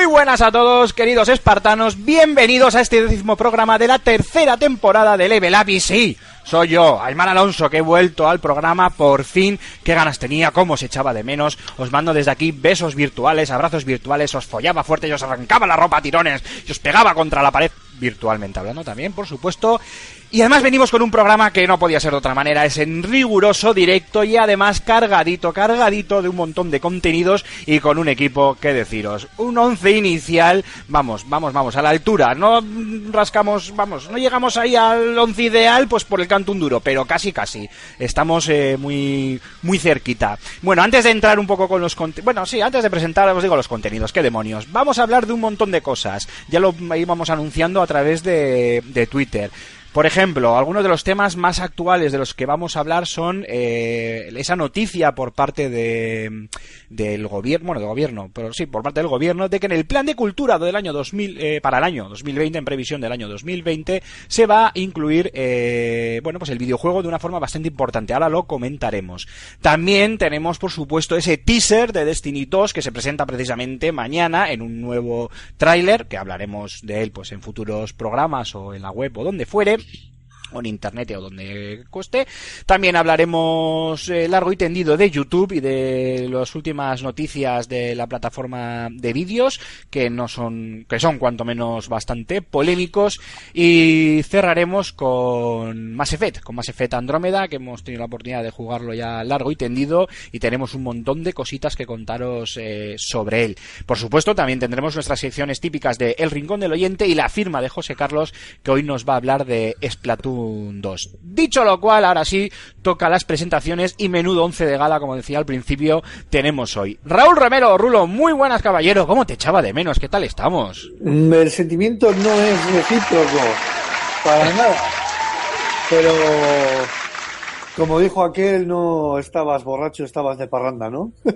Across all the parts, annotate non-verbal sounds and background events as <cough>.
Muy buenas a todos, queridos espartanos. Bienvenidos a este décimo programa de la tercera temporada de Level Up. Y sí, soy yo, Aymar Alonso, que he vuelto al programa por fin. Qué ganas tenía, cómo se echaba de menos. Os mando desde aquí besos virtuales, abrazos virtuales. Os follaba fuerte y os arrancaba la ropa a tirones. Y os pegaba contra la pared, virtualmente hablando también, por supuesto. Y además venimos con un programa que no podía ser de otra manera, es en riguroso directo y además cargadito, cargadito de un montón de contenidos y con un equipo, que deciros, un once inicial, vamos, vamos, vamos, a la altura, no rascamos, vamos, no llegamos ahí al once ideal, pues por el canto un duro, pero casi, casi, estamos eh, muy, muy cerquita. Bueno, antes de entrar un poco con los contenidos, bueno, sí, antes de presentar, os digo los contenidos, qué demonios, vamos a hablar de un montón de cosas, ya lo íbamos anunciando a través de, de Twitter. Por ejemplo, algunos de los temas más actuales de los que vamos a hablar son eh, esa noticia por parte de, del gobierno, bueno, del gobierno, pero sí, por parte del gobierno, de que en el plan de cultura del año 2000, eh, para el año 2020, en previsión del año 2020, se va a incluir, eh, bueno, pues el videojuego de una forma bastante importante. Ahora lo comentaremos. También tenemos, por supuesto, ese teaser de Destiny 2 que se presenta precisamente mañana en un nuevo tráiler, que hablaremos de él, pues en futuros programas o en la web o donde fuere o en internet o donde cueste. También hablaremos eh, largo y tendido de YouTube y de las últimas noticias de la plataforma de vídeos que no son que son cuanto menos bastante polémicos y cerraremos con Mass Effect, con Mass Effect Andrómeda que hemos tenido la oportunidad de jugarlo ya largo y tendido y tenemos un montón de cositas que contaros eh, sobre él. Por supuesto, también tendremos nuestras secciones típicas de El Rincón del Oyente y la firma de José Carlos que hoy nos va a hablar de Splatoon 2. Dicho lo cual, ahora sí, toca las presentaciones y menudo 11 de gala, como decía al principio, tenemos hoy. Raúl Romero, Rulo, muy buenas caballero, ¿cómo te echaba de menos? ¿Qué tal estamos? Mm, El sentimiento no es recíproco, para nada. Pero, como dijo aquel, no estabas borracho, estabas de parranda, ¿no? <laughs>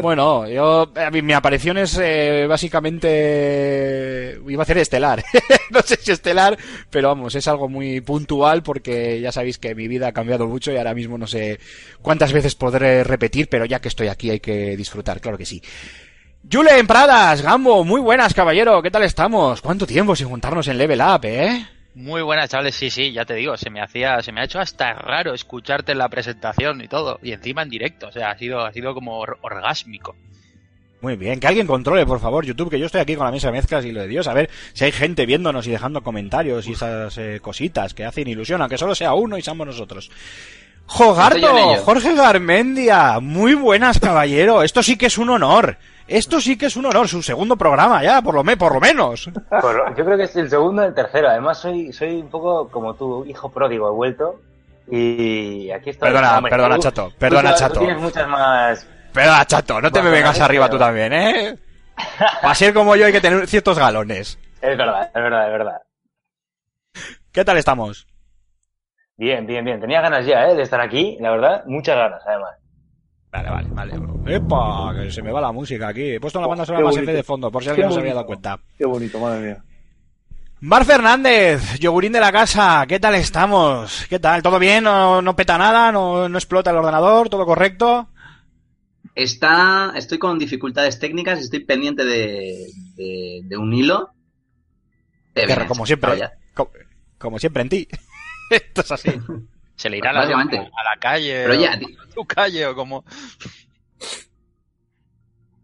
Bueno, yo, mi aparición es eh, básicamente, iba a hacer estelar, <laughs> no sé si estelar, pero vamos, es algo muy puntual porque ya sabéis que mi vida ha cambiado mucho y ahora mismo no sé cuántas veces podré repetir, pero ya que estoy aquí hay que disfrutar, claro que sí. Julen Pradas, Gambo, muy buenas caballero, ¿qué tal estamos? ¿Cuánto tiempo sin juntarnos en Level Up, eh? Muy buenas, chavales. Sí, sí, ya te digo, se me hacía, se me ha hecho hasta raro escucharte en la presentación y todo, y encima en directo, o sea, ha sido, ha sido como or- orgásmico. Muy bien, que alguien controle, por favor, YouTube, que yo estoy aquí con la mesa de mezclas y lo de Dios, a ver si hay gente viéndonos y dejando comentarios y esas eh, cositas que hacen ilusión, aunque solo sea uno y seamos nosotros. Jogarto. Jorge Garmendia, muy buenas, caballero, esto sí que es un honor. Esto sí que es un honor, su segundo programa ya, por lo, me, por lo menos. Por- yo creo que es el segundo y el tercero. Además, soy, soy un poco como tu hijo pródigo, he vuelto. Y aquí estoy. Perdona, Hombre, perdona, tú- Chato, perdona, tú Chato. tienes muchas más. Pero, chato, no te me vengas pero- arriba tú también, ¿eh? <laughs> Va a ser como yo, hay que tener ciertos galones. Es verdad, es verdad, es verdad. ¿Qué tal estamos? Bien, bien, bien. Tenía ganas ya, ¿eh? De estar aquí, la verdad. Muchas ganas, además. Vale, vale, vale. ¡Epa! Que se me va la música aquí. He puesto la banda sonora más. F de fondo, por si alguien no se había dado cuenta. Qué bonito, madre mía. Mar Fernández, yogurín de la casa, ¿qué tal estamos? ¿Qué tal? ¿Todo bien? ¿No, no peta nada? ¿No, ¿No explota el ordenador? ¿Todo correcto? Está, estoy con dificultades técnicas, estoy pendiente de, de, de un hilo. Venga, como siempre, como siempre en ti. <laughs> Esto es así. Se le irá la, Básicamente. a la calle. Pero o- ya, a tu calle o como.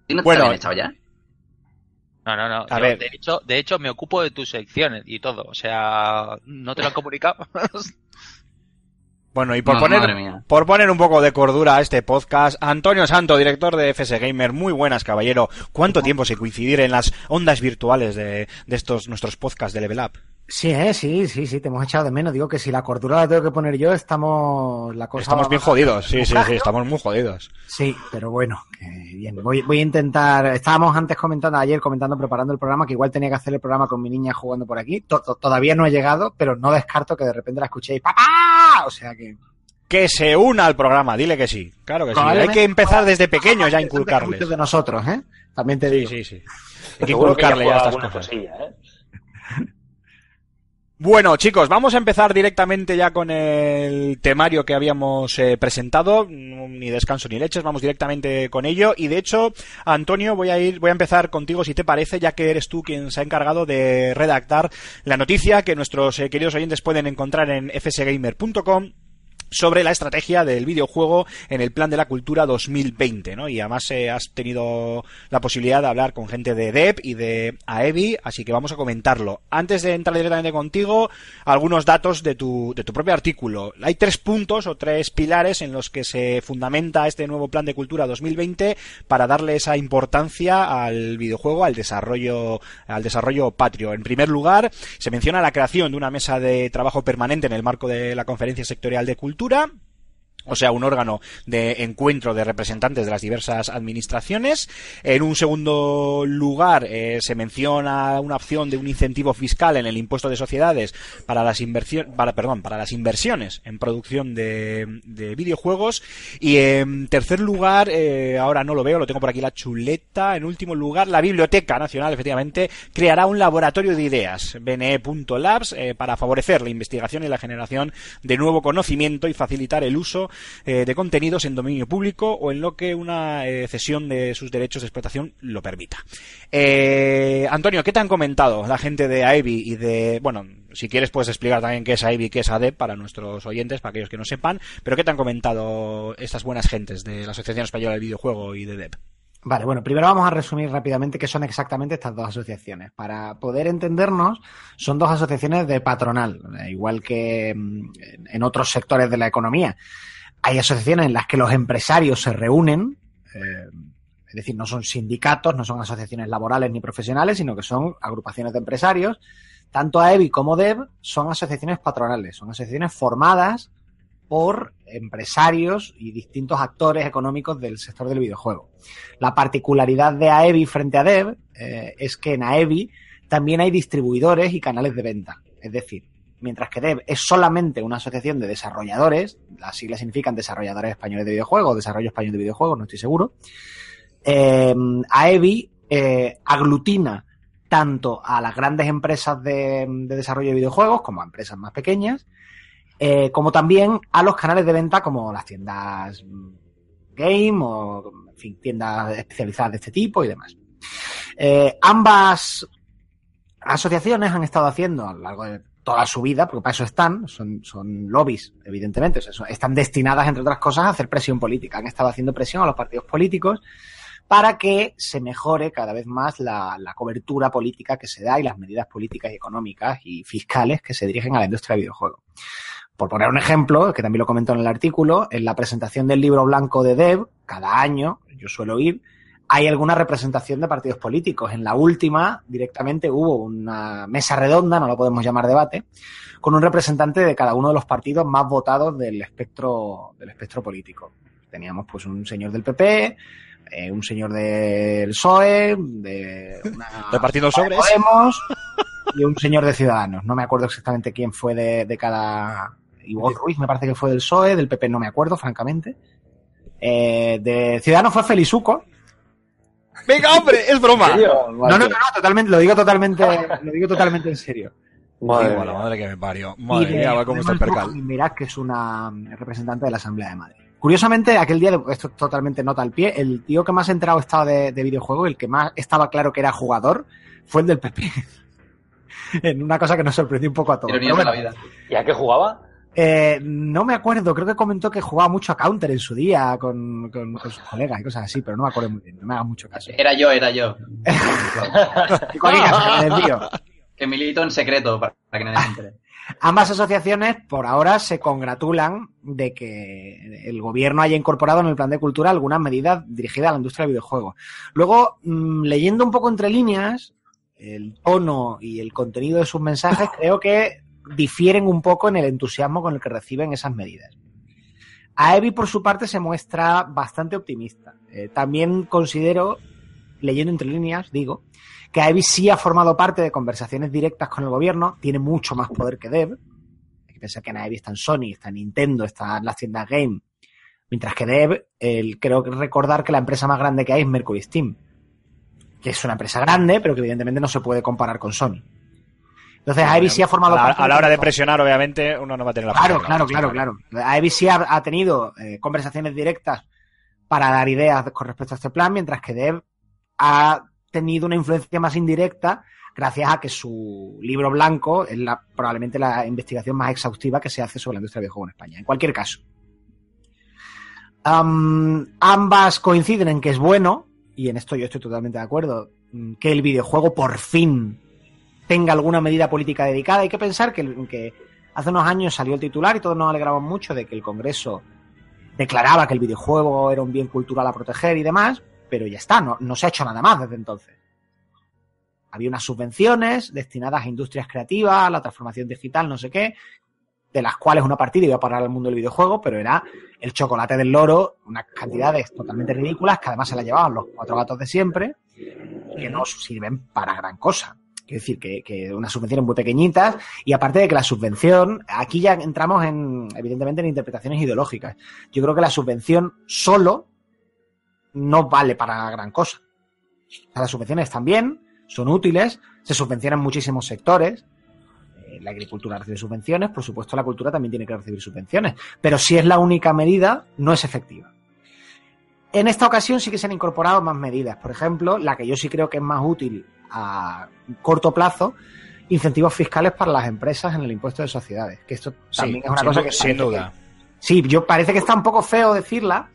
¿Y no te Bueno. echado ya? No, no, no. A Yo, ver. De hecho, de hecho, me ocupo de tus secciones y todo. O sea, ¿no te lo han <laughs> comunicado? Bueno, y por, No, poner, por poner un poco de cordura a este podcast, Antonio Santo, director de FS Gamer, muy buenas, caballero. ¿Cuánto tiempo sin coincidir en las ondas virtuales de, de estos nuestros podcasts de Level Up? Sí, eh, sí, sí, sí, te hemos echado de menos. Digo que si la cordura la tengo que poner yo, estamos la cosa Estamos bien jodidos, sí, sí, sí, estamos muy jodidos. Sí, pero bueno, que bien. Voy, voy a intentar. Estábamos antes comentando, ayer comentando, preparando el programa, que igual tenía que hacer el programa con mi niña jugando por aquí. To- to- todavía no he llegado, pero no descarto que de repente la escuchéis. ¡Papá! O sea que. Que se una al programa, dile que sí. Claro que sí. Hay que empezar desde pequeños ya a Muchos inculcarles. de nosotros, ¿eh? También te Sí, digo. sí, sí. Hay que inculcarle ya estas cosas. cosilla, ¿eh? Bueno, chicos, vamos a empezar directamente ya con el temario que habíamos eh, presentado. No, Ni descanso ni leches, vamos directamente con ello. Y de hecho, Antonio, voy a ir, voy a empezar contigo si te parece, ya que eres tú quien se ha encargado de redactar la noticia que nuestros eh, queridos oyentes pueden encontrar en fsgamer.com sobre la estrategia del videojuego en el plan de la cultura 2020, ¿no? Y además eh, has tenido la posibilidad de hablar con gente de DEP y de AEBI, así que vamos a comentarlo. Antes de entrar directamente contigo, algunos datos de tu, de tu propio artículo. Hay tres puntos o tres pilares en los que se fundamenta este nuevo plan de cultura 2020 para darle esa importancia al videojuego, al desarrollo, al desarrollo patrio. En primer lugar, se menciona la creación de una mesa de trabajo permanente en el marco de la Conferencia Sectorial de Cultura, Cultura o sea, un órgano de encuentro de representantes de las diversas administraciones. En un segundo lugar, eh, se menciona una opción de un incentivo fiscal en el impuesto de sociedades para las para, perdón, para las inversiones en producción de, de videojuegos. Y en tercer lugar, eh, ahora no lo veo, lo tengo por aquí la chuleta. En último lugar, la Biblioteca Nacional, efectivamente, creará un laboratorio de ideas, bne.labs, eh, para favorecer la investigación y la generación de nuevo conocimiento y facilitar el uso eh, de contenidos en dominio público o en lo que una eh, cesión de sus derechos de explotación lo permita. Eh, Antonio, ¿qué te han comentado la gente de AEBI y de, bueno, si quieres puedes explicar también qué es AEBI y qué es ADEP para nuestros oyentes, para aquellos que no sepan, pero ¿qué te han comentado estas buenas gentes de la Asociación Española del Videojuego y de DEP? Vale, bueno, primero vamos a resumir rápidamente qué son exactamente estas dos asociaciones. Para poder entendernos, son dos asociaciones de patronal, igual que mm, en otros sectores de la economía. Hay asociaciones en las que los empresarios se reúnen, eh, es decir, no son sindicatos, no son asociaciones laborales ni profesionales, sino que son agrupaciones de empresarios. Tanto AEBI como DEB son asociaciones patronales, son asociaciones formadas por empresarios y distintos actores económicos del sector del videojuego. La particularidad de AEBI frente a DEV eh, es que en AEBI también hay distribuidores y canales de venta. Es decir, mientras que DEV es solamente una asociación de desarrolladores, las siglas significan desarrolladores españoles de videojuegos, desarrollo español de videojuegos, no estoy seguro, eh, AEBI eh, aglutina tanto a las grandes empresas de, de desarrollo de videojuegos como a empresas más pequeñas, eh, como también a los canales de venta como las tiendas mm, game o en fin, tiendas especializadas de este tipo y demás. Eh, ambas asociaciones han estado haciendo a lo largo de toda su vida, porque para eso están, son, son lobbies, evidentemente, están destinadas, entre otras cosas, a hacer presión política. Han estado haciendo presión a los partidos políticos para que se mejore cada vez más la, la cobertura política que se da y las medidas políticas y económicas y fiscales que se dirigen a la industria del videojuego. Por poner un ejemplo, que también lo comento en el artículo, en la presentación del libro blanco de Dev, cada año, yo suelo ir, hay alguna representación de partidos políticos. En la última, directamente hubo una mesa redonda, no lo podemos llamar debate, con un representante de cada uno de los partidos más votados del espectro, del espectro político. Teníamos pues un señor del PP, eh, un señor del PSOE, de una <laughs> Repartiendo sobres. Podemos <laughs> y un señor de Ciudadanos. No me acuerdo exactamente quién fue de, de cada. Igual Ruiz me parece que fue del PSOE, del PP no me acuerdo, francamente. Eh, de Ciudadanos fue Felizuco. Venga, hombre, es broma. No, no, no, no, totalmente, lo digo totalmente, lo digo totalmente en serio. Madre Igual, la mía. madre que me parió. Y Madre de mía, va como está el percal. y Mirad, que es una representante de la Asamblea de Madrid. Curiosamente, aquel día, esto es totalmente nota al pie, el tío que más enterado estaba de, de videojuego, el que más estaba claro que era jugador, fue el del PP. <laughs> en una cosa que nos sorprendió un poco a todos. Pero la vida. ¿Y a qué jugaba? Eh, no me acuerdo, creo que comentó que jugaba mucho a Counter en su día con, con- con sus colegas y cosas así, pero no me acuerdo muy bien, no me hagas mucho caso. Era yo, era yo. <laughs> Caso, que milito en secreto para para que nadie se entere. <laughs> Ambas asociaciones por ahora se congratulan de que el gobierno haya incorporado en el plan de cultura algunas medidas dirigidas a la industria del videojuego. Luego, mm, leyendo un poco entre líneas, el tono y el contenido de sus mensajes creo que difieren un poco en el entusiasmo con el que reciben esas medidas. AEBI, por su parte, se muestra bastante optimista. Eh, también considero, leyendo entre líneas, digo, que AEBI sí ha formado parte de conversaciones directas con el gobierno, tiene mucho más poder que Dev. Hay que pensar que en AEBI está en Sony, está en Nintendo, está en las tiendas Game. Mientras que Dev, el, creo recordar que la empresa más grande que hay es Mercury Steam, que es una empresa grande, pero que evidentemente no se puede comparar con Sony. Entonces, AEBI sí ha A formado la, parte a la hora de presionar, obviamente, uno no va a tener la Claro, claro, claro, claro. AEBI sí ha, ha tenido eh, conversaciones directas para dar ideas con respecto a este plan, mientras que Dev ha tenido una influencia más indirecta gracias a que su libro blanco es la, probablemente la investigación más exhaustiva que se hace sobre la industria del videojuego en España. En cualquier caso. Am, ambas coinciden en que es bueno, y en esto yo estoy totalmente de acuerdo, mm, que el videojuego por fin tenga alguna medida política dedicada. Hay que pensar que, hace unos años salió el titular y todos nos alegramos mucho de que el Congreso declaraba que el videojuego era un bien cultural a proteger y demás, pero ya está, no, no se ha hecho nada más desde entonces. Había unas subvenciones destinadas a industrias creativas, a la transformación digital, no sé qué, de las cuales una partida iba a parar al mundo del videojuego, pero era el chocolate del loro, unas cantidades totalmente ridículas que además se las llevaban los cuatro gatos de siempre, que no sirven para gran cosa. Quiero decir que, que unas subvenciones muy pequeñitas y aparte de que la subvención, aquí ya entramos en, evidentemente, en interpretaciones ideológicas. Yo creo que la subvención solo no vale para gran cosa. Las subvenciones también son útiles, se subvencionan muchísimos sectores. Eh, La agricultura recibe subvenciones, por supuesto la cultura también tiene que recibir subvenciones, pero si es la única medida, no es efectiva. En esta ocasión sí que se han incorporado más medidas. Por ejemplo, la que yo sí creo que es más útil a corto plazo, incentivos fiscales para las empresas en el impuesto de sociedades. Que esto Sí, también es una sin cosa que sin duda. que- sí, yo parece que está un poco feo decirla.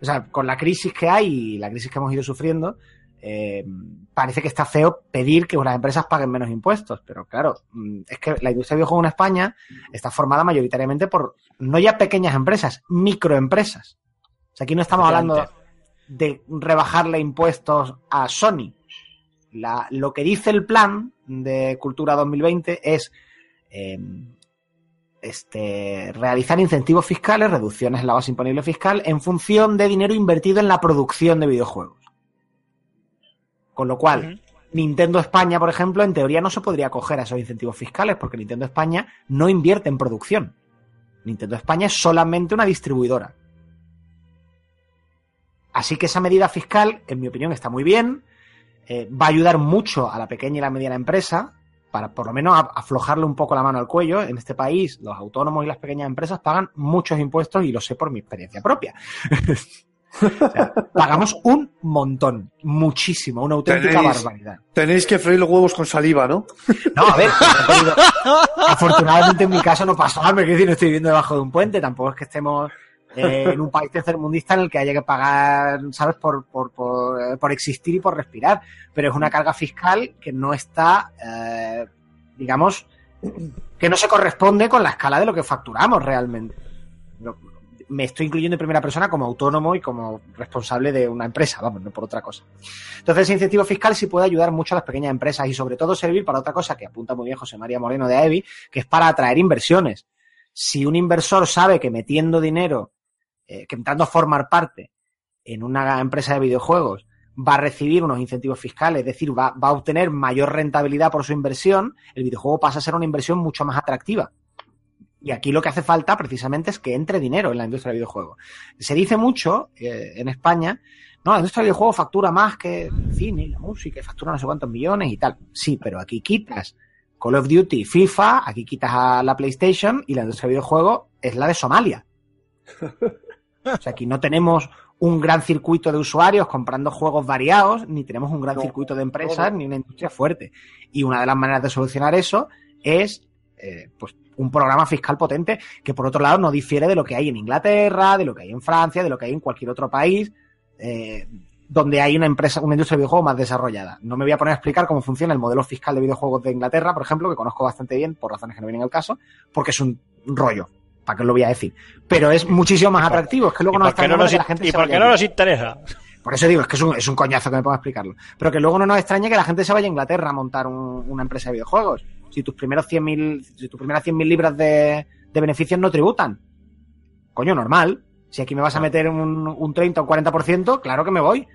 O sea, con la crisis que hay y la crisis que hemos ido sufriendo, eh, parece que está feo pedir que las empresas paguen menos impuestos. Pero claro, mm, es que la industria del videojuego en España está formada mayoritariamente por no ya pequeñas empresas, microempresas. O sea, aquí no estamos hablando de rebajarle impuestos a Sony. La- lo que dice el plan de Cultura 2020 es eh, este, realizar incentivos fiscales, reducciones en la base imponible fiscal, en función de dinero invertido en la producción de videojuegos. Con lo cual, Nintendo España, por ejemplo, en teoría no se podría acoger a esos incentivos fiscales, porque Nintendo España no invierte en producción. Nintendo España es solamente una distribuidora. Así que esa medida fiscal, en mi opinión, está muy bien. Eh, va a ayudar mucho a la pequeña y la mediana empresa para por lo menos aflojarle un poco la mano al cuello. En este país, los autónomos y las pequeñas empresas pagan muchos impuestos y lo sé por mi experiencia propia. <laughs> O sea, pagamos un montón, muchísimo, una auténtica Tenéis- barbaridad. Tenéis que freír los huevos con saliva, ¿no? <laughs> No, a ver, <laughs> afortunadamente en mi caso no pasó hambre, que decir, no estoy viviendo debajo de un puente, tampoco es que estemos eh, en un país tercermundista en el que haya que pagar, ¿sabes?, por, por, por, eh, por existir y por respirar, pero es una carga fiscal que no está, eh, digamos, que no se corresponde con la escala de lo que facturamos realmente. Me estoy incluyendo en primera persona como autónomo y como responsable de una empresa, vamos, no por otra cosa. Entonces, ese incentivo fiscal sí puede ayudar mucho a las pequeñas empresas y sobre todo servir para otra cosa que apunta muy bien José María Moreno de AEBI, que es para atraer inversiones. Si un inversor sabe que metiendo dinero, eh, que a formar parte en una empresa de videojuegos, va a recibir unos incentivos fiscales, es decir, va, a obtener mayor rentabilidad por su inversión, el videojuego pasa a ser una inversión mucho más atractiva. Y aquí lo que hace falta precisamente es que entre dinero en la industria del videojuego. Se dice mucho eh, en España, no, la industria del videojuego factura más que el cine la música, factura no sé cuántos millones y tal. Sí, pero aquí quitas Call of Duty, FIFA, aquí quitas a la PlayStation y la industria del videojuego es la de Somalia. <laughs> O sea, aquí no tenemos un gran circuito de usuarios comprando juegos variados, ni tenemos un gran No, circuito de empresas, no, ni una industria fuerte. Y una de las maneras de solucionar eso es eh, pues un programa fiscal potente que por otro lado no difiere de lo que hay en Inglaterra, de lo que hay en Francia, de lo que hay en cualquier otro país eh, donde hay una empresa, una industria de videojuegos más desarrollada. No me voy a poner a explicar cómo funciona el modelo fiscal de videojuegos de Inglaterra, por ejemplo, que conozco bastante bien por razones que no vienen al caso, porque es un rollo. ¿Para qué lo voy a decir? Pero es muchísimo más atractivo. Es que luego ¿Y no qué no nos, la gente y por qué no nos interesa? Por eso digo, es que es un, es un coñazo que me ponga a explicarlo. Pero que luego no nos extraña que la gente se vaya a Inglaterra a montar un- una empresa de videojuegos. Si tus primeros 100.000, si tus primeras 100.000 libras de, de beneficios no tributan. Coño, normal. Si aquí me vas a meter un, un 30 o un 40%, claro que me voy.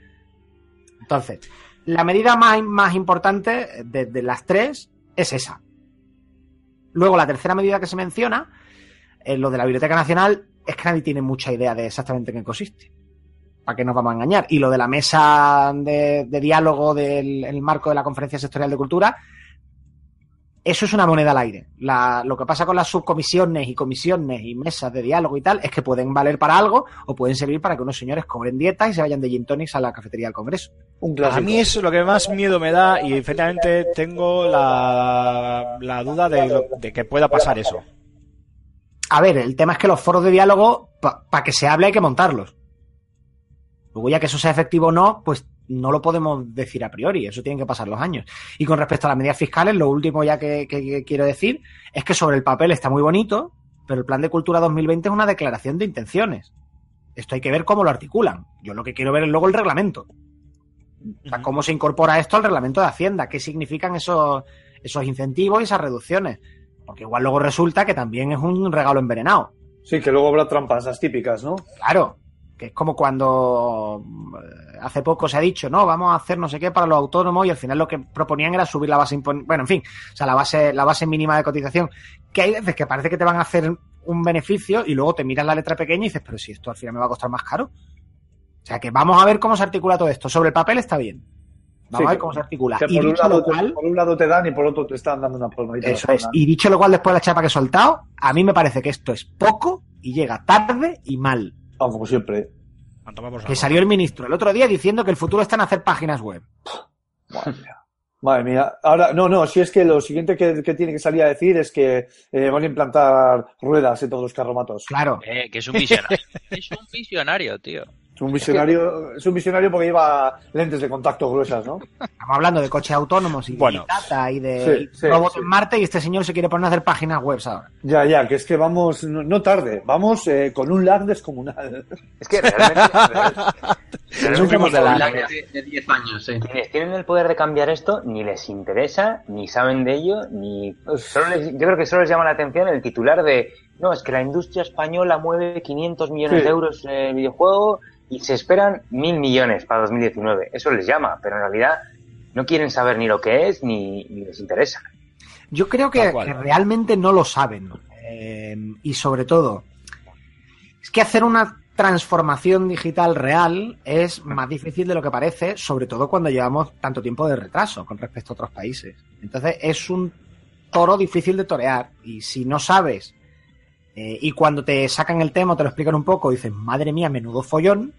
Entonces, la medida más, más importante de, de las tres es esa. Luego, la tercera medida que se menciona, en lo de la Biblioteca Nacional, es que nadie tiene mucha idea de exactamente en qué consiste. ¿Para qué nos vamos a engañar? Y lo de la mesa de, de diálogo del en el marco de la Conferencia Sectorial de Cultura, eso es una moneda al aire. La- lo que pasa con las subcomisiones y comisiones y mesas de diálogo y tal es que pueden valer para algo o pueden servir para que unos señores cobren dietas y se vayan de gin tonics a la cafetería del Congreso. Un A mí es lo que más miedo me da y efectivamente tengo la, la duda de, lo- de que pueda pasar eso. A ver, el tema es que los foros de diálogo, para que se hable hay que montarlos. Luego ya que eso sea efectivo o no, pues no lo podemos decir a priori, eso tienen que pasar los años. Y con respecto a las medidas fiscales, lo último ya que, que- que quiero decir es que sobre el papel está muy bonito, pero el Plan de Cultura 2020 es una declaración de intenciones. Esto hay que ver cómo lo articulan. Yo lo que quiero ver es luego el reglamento. O sea, cómo se incorpora esto al reglamento de Hacienda, qué significan esos, esos incentivos y esas reducciones. Porque igual luego resulta que también es un regalo envenenado. Sí, que luego habrá trampas, las típicas, ¿no? Claro, que es como cuando eh, hace poco se ha dicho, no, vamos a hacer no sé qué para los autónomos y al final lo que proponían era subir la base impon- bueno, en fin, o sea, la base la base mínima de cotización, que hay veces que parece que te van a hacer un beneficio y luego te miras la letra pequeña y dices, pero si esto al final me va a costar más caro. O sea, que vamos a ver cómo se articula todo esto. Sobre el papel está bien. Vamos Sí, a ver cómo se articula. Que Y por un, dicho lado, lo cual, por un lado te dan y por otro te están dando una palmadita. eso es. Y dicho lo cual, después de la chapa que he soltado, a mí me parece que esto es poco y llega tarde y mal. Ah, como siempre. Por Que salió el ministro el otro día diciendo que el futuro está en hacer páginas web. Madre mía. Madre mía. Ahora, no, no, si es que lo siguiente que, que tiene que salir a decir es que eh, van a implantar ruedas en todos los carromatos. Claro. Eh, que es un visionario. <laughs> es un visionario, tío. Es un visionario, es un visionario porque lleva lentes de contacto gruesas, ¿no? Estamos hablando de coches autónomos y de Bueno. Data y de Sí, robots sí. en Marte y este señor se quiere poner a hacer páginas web ahora. Ya, ya, que es que vamos, no, no tarde, vamos eh, con un lag descomunal. Es que realmente, <laughs> de la- Un lag de, de 10 años, sí. quienes tienen el poder de cambiar esto ni les interesa, ni saben de ello, ni solo les- yo creo que solo les llama la atención el titular de no, es que la industria española mueve 500 millones Sí. de euros en el videojuego y se esperan mil millones para 2019. Eso les llama, pero en realidad no quieren saber ni lo que es ni, ni les interesa. Yo creo que, que realmente no lo saben. Eh, y sobre todo, es que hacer una transformación digital real es más difícil de lo que parece, sobre todo cuando llevamos tanto tiempo de retraso con respecto a otros países. Entonces es un toro difícil de torear. Y si no sabes, eh, y cuando te sacan el tema, te lo explican un poco, dices, madre mía, menudo follón,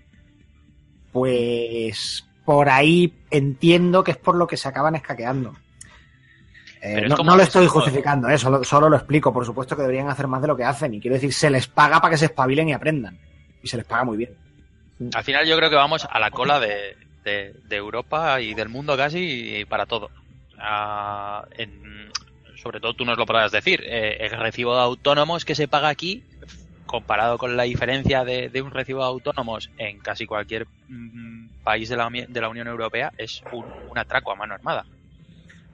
pues por ahí entiendo que es por lo que se acaban escaqueando. Eh, es no, lo estoy justificando, eh, solo, solo lo explico. Por supuesto que deberían hacer más de lo que hacen. Y quiero decir, se les paga para que se espabilen y aprendan. Y se les paga muy bien. Al final yo creo que vamos a la cola de, de- de Europa y del mundo casi para todo. En- sobre todo tú nos lo podrás decir. eh, el recibo de autónomos que se paga aquí, comparado con la diferencia de, de un recibo de autónomos en casi cualquier mm, país de la, de la Unión Europea, es un, un atraco a mano armada.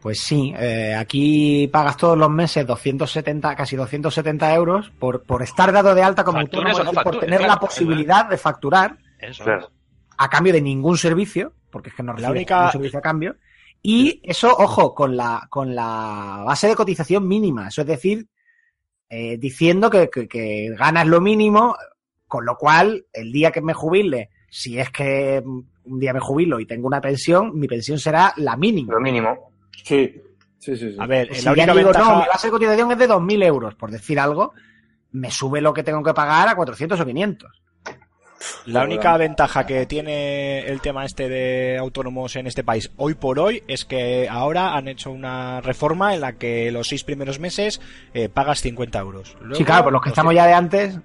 Pues sí, eh, aquí pagas todos los meses 270, casi 270 euros por, por estar dado de alta como autónomo, no por tener claro, la posibilidad de facturar Eso a cambio de ningún servicio, porque es que no La recibes única- ningún servicio a cambio. Y eso, ojo, con la, con la base de cotización mínima, eso es decir, eh, diciendo que, que- que ganas lo mínimo, con lo cual, el día que me jubile, si es que un día me jubilo y tengo una pensión, mi pensión será la mínima. Lo mínimo. Sí, sí, sí. sí. A ver, Si la ya única digo, ventaja... no, mi base de cotización es de 2.000 euros, por decir algo, me sube lo que tengo que pagar a 400 o 500. La única verdad. ventaja que tiene el tema este de autónomos en este país hoy por hoy es que ahora han hecho una reforma en la que los seis primeros meses eh, pagas 50 euros. Luego, Sí, claro, por los que estamos ya de antes.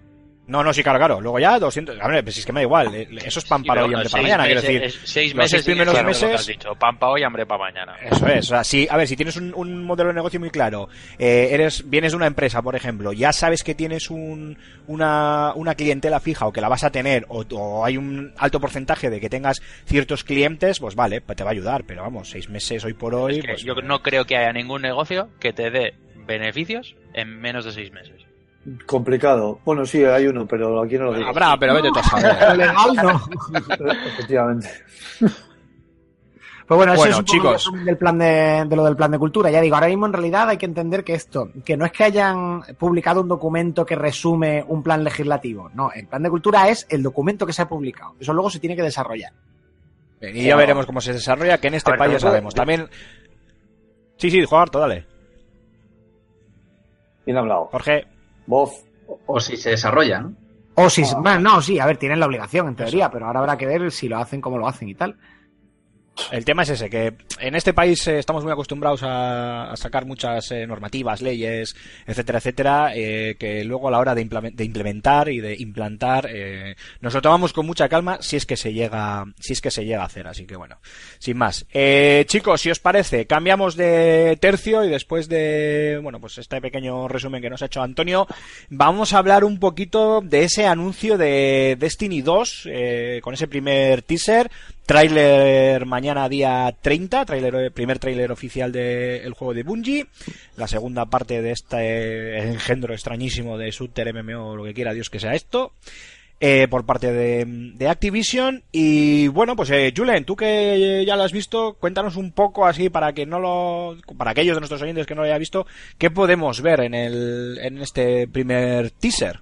No, no, sí, claro, claro. Luego ya 200. A ver, pues es que me da igual. eh, Eso es pan Sí, para hoy y hambre para seis mañana. Quiero decir, seis los meses seis sigue primeros lo que meses. has dicho, pan para hoy, hambre para mañana. Eso es, o sea, si, a ver, si tienes un, un modelo de negocio muy claro, eh, eres, vienes de una empresa, por ejemplo, ya sabes que tienes un, una, una clientela fija o que la vas a tener, o, o hay un alto porcentaje de que tengas ciertos clientes, pues vale, pues te va a ayudar, pero vamos, seis meses hoy por hoy, Es que pues, yo no creo que haya ningún negocio que te dé beneficios en menos de seis meses. Complicado. Bueno, sí, hay uno, pero aquí no lo digo. habrá, pero vete tú a saber. <laughs> legal no. Efectivamente. Pues bueno, eso Bueno, es un poco el chicos. resumen del plan de, de lo del plan de cultura. Ya digo, ahora mismo en realidad hay que entender que esto, que no es que hayan publicado un documento que resume un plan legislativo. No, el plan de cultura es el documento que se ha publicado. Eso luego se tiene que desarrollar. Y ya veremos cómo se desarrolla, que en este ver, país ya sabemos. También. Sí, sí, juega harto, dale. Bien hablado. Jorge. Voz. O si se desarrolla, ¿no? O si, bueno, no, sí, a ver, tienen la obligación en teoría, pero ahora habrá que ver si lo hacen, cómo lo hacen y tal. El tema es ese, que en este país eh, estamos muy acostumbrados a, sacar muchas eh, normativas, leyes, etcétera, etcétera, eh, que luego a la hora de, implemen- de implementar y de implantar eh, nos lo tomamos con mucha calma si es que se llega, si es que se llega a hacer. Así que bueno, sin más. Chicos, si os parece, cambiamos de tercio y después de, bueno, pues este pequeño resumen que nos ha hecho Antonio, vamos a hablar un poquito de ese anuncio de Destiny 2, eh, con ese primer teaser, Tráiler mañana día 30, tráiler, primer tráiler oficial del juego de Bungie, la segunda parte de este engendro extrañísimo de Shooter MMO lo que quiera Dios que sea esto, eh, por parte de, Activision y bueno pues eh, Julen, tú que ya lo has visto, cuéntanos un poco así para que no lo, para aquellos de nuestros oyentes que no lo hayan visto, qué podemos ver en el, en este primer teaser.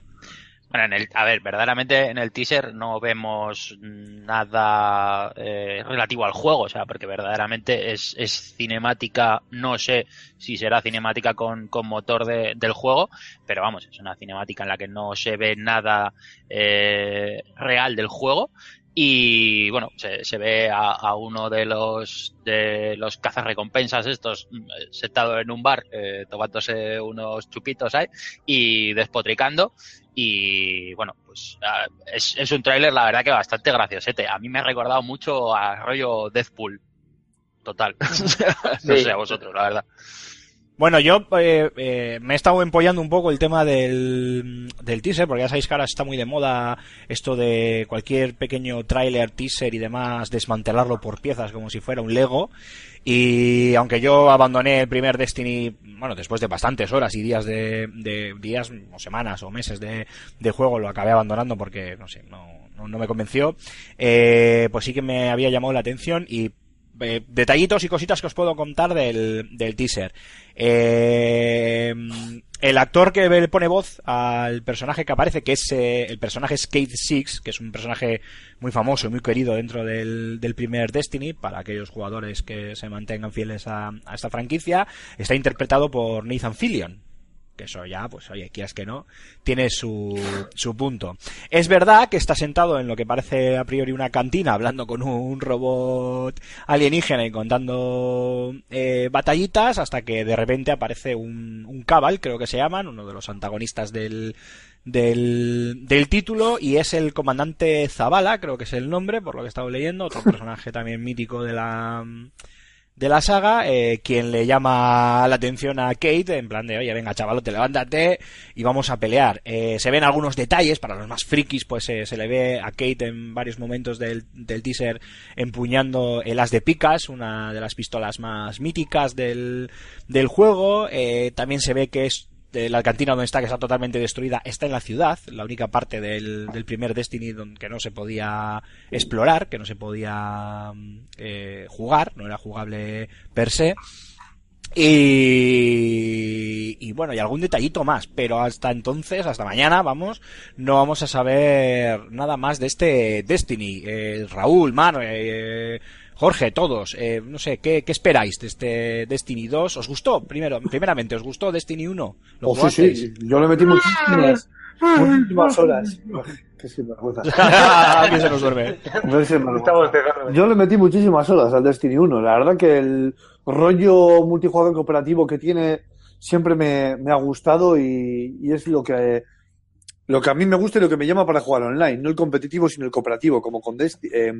En el, a ver, verdaderamente en el teaser no vemos nada eh, relativo al juego, o sea, porque verdaderamente es, cinemática, no sé si será cinemática con, con motor de- del juego, pero vamos, es una cinemática en la que no se ve nada eh, real del juego. Y bueno, se, se ve a, a uno de los de los cazarrecompensas estos mm, sentado en un bar eh, tomándose unos chupitos ahí y despotricando y bueno, pues ah, es, es un tráiler la verdad que bastante graciosete. A mí me ha recordado mucho a rollo Deathpool. Total. <laughs> <laughs> no Sí. sé a vosotros, la verdad. Bueno, yo eh, eh, me he estado empollando un poco el tema del, del teaser, porque ya sabéis que ahora está muy de moda esto de cualquier pequeño tráiler, teaser y demás, desmantelarlo por piezas como si fuera un Lego. Y aunque yo abandoné el primer Destiny, bueno, después de bastantes horas y días de, de días o semanas o meses de, de juego, lo acabé abandonando porque, no sé, no, no, no me convenció, eh, pues sí que me había llamado la atención y eh, detallitos y cositas que os puedo contar del, del teaser. Eh, el actor que pone voz al personaje que aparece, que es eh, el personaje Skate Six, que es un personaje muy famoso y muy querido dentro del, primer Destiny, para aquellos jugadores que se mantengan fieles a esta franquicia, está interpretado por Nathan Fillion, que eso ya, pues oye, quieras que no, tiene su, su punto. Es verdad que está sentado en lo que parece a priori una cantina, hablando con un robot alienígena y contando eh, batallitas, hasta que de repente aparece un, un Cabal, creo que se llaman, uno de los antagonistas del, del, del título, y es el comandante Zabala, creo que es el nombre, por lo que he estado leyendo, otro personaje también mítico de la de la saga, eh, quien le llama la atención a Kate, en plan de, oye, venga, chavalote, levántate y vamos a pelear. Eh, se ven algunos detalles, para los más frikis, pues eh, se le ve a Kate en varios momentos del, del teaser empuñando el as de picas, una de las pistolas más míticas del, del juego. Eh, también se ve que es de la cantina donde está, que está totalmente destruida, está en la ciudad, la única parte del, del primer Destiny donde que no se podía explorar, que no se podía eh, jugar, no era jugable per se. Y, y bueno, y algún detallito más, pero hasta entonces, hasta mañana, vamos, no vamos a saber nada más de este Destiny. Eh, Raúl, Mar, eh, Jorge, todos, eh, no sé, ¿qué, ¿qué esperáis de este Destiny 2? ¿Os gustó? Primero, <laughs> primeramente, ¿os gustó Destiny 1? ¿Lo Oh, sí, sí, yo le metí muchísimas, muchísimas horas. <laughs> Qué sinvergüenza. <laughs> Se nos duerme. Yo le metí muchísimas horas al Destiny 1. La verdad que el rollo multijugador cooperativo que tiene siempre me, me ha gustado y, y es lo que, lo que a mí me gusta y lo que me llama para jugar online. No el competitivo, sino el cooperativo, como con Desti- eh,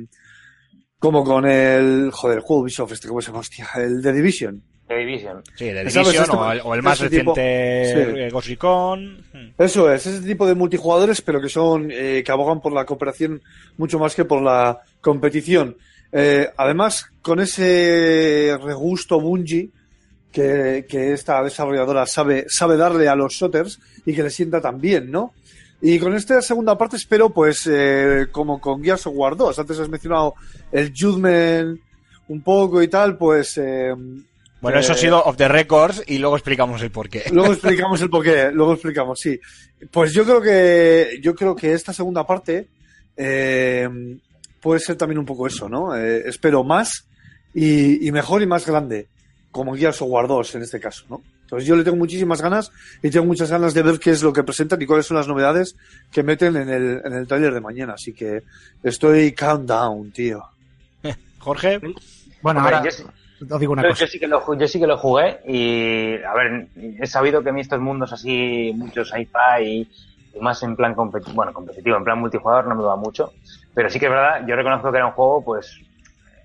como con el, joder, el juego Ubisoft este, ¿cómo se llama? Hostia, el The Division. The Division. Sí, ¿Sabes? Division Este- o, el, o el más tipo- reciente Sí. eh, Ghost Recon. Hmm. Eso es, ese tipo de multijugadores, pero que son, eh, que abogan por la cooperación mucho más que por la competición. Eh, además, con ese regusto Bungie que, que esta desarrolladora sabe, sabe darle a los shooters y que le sienta tan bien, ¿no? Y con esta segunda parte espero, pues, eh, como con Gears of War 2, antes has mencionado el Judgment un poco y tal, pues, eh, Bueno, eso ha eh, sido off the records y luego explicamos el porqué. Luego explicamos el porqué, <laughs> luego explicamos, sí. Pues yo creo que, yo creo que esta segunda parte eh, puede ser también un poco eso, ¿no? Eh, espero más y, y mejor y más grande, como Gears of War 2 en este caso, ¿no? Entonces yo le tengo muchísimas ganas y tengo muchas ganas de ver qué es lo que presentan y cuáles son las novedades que meten en el, en el trailer de mañana. Así que estoy countdown, tío. <laughs> Jorge, Bueno, Hombre, ahora yo sí- os digo una Yo, cosa. yo sí que lo, yo sí que lo jugué y, a ver, he sabido que a mí estos mundos así, muchos sci-fi y, y más en plan competitivo, bueno, competitivo, en plan multijugador no me va mucho, pero sí que es verdad, yo reconozco que era un juego, pues,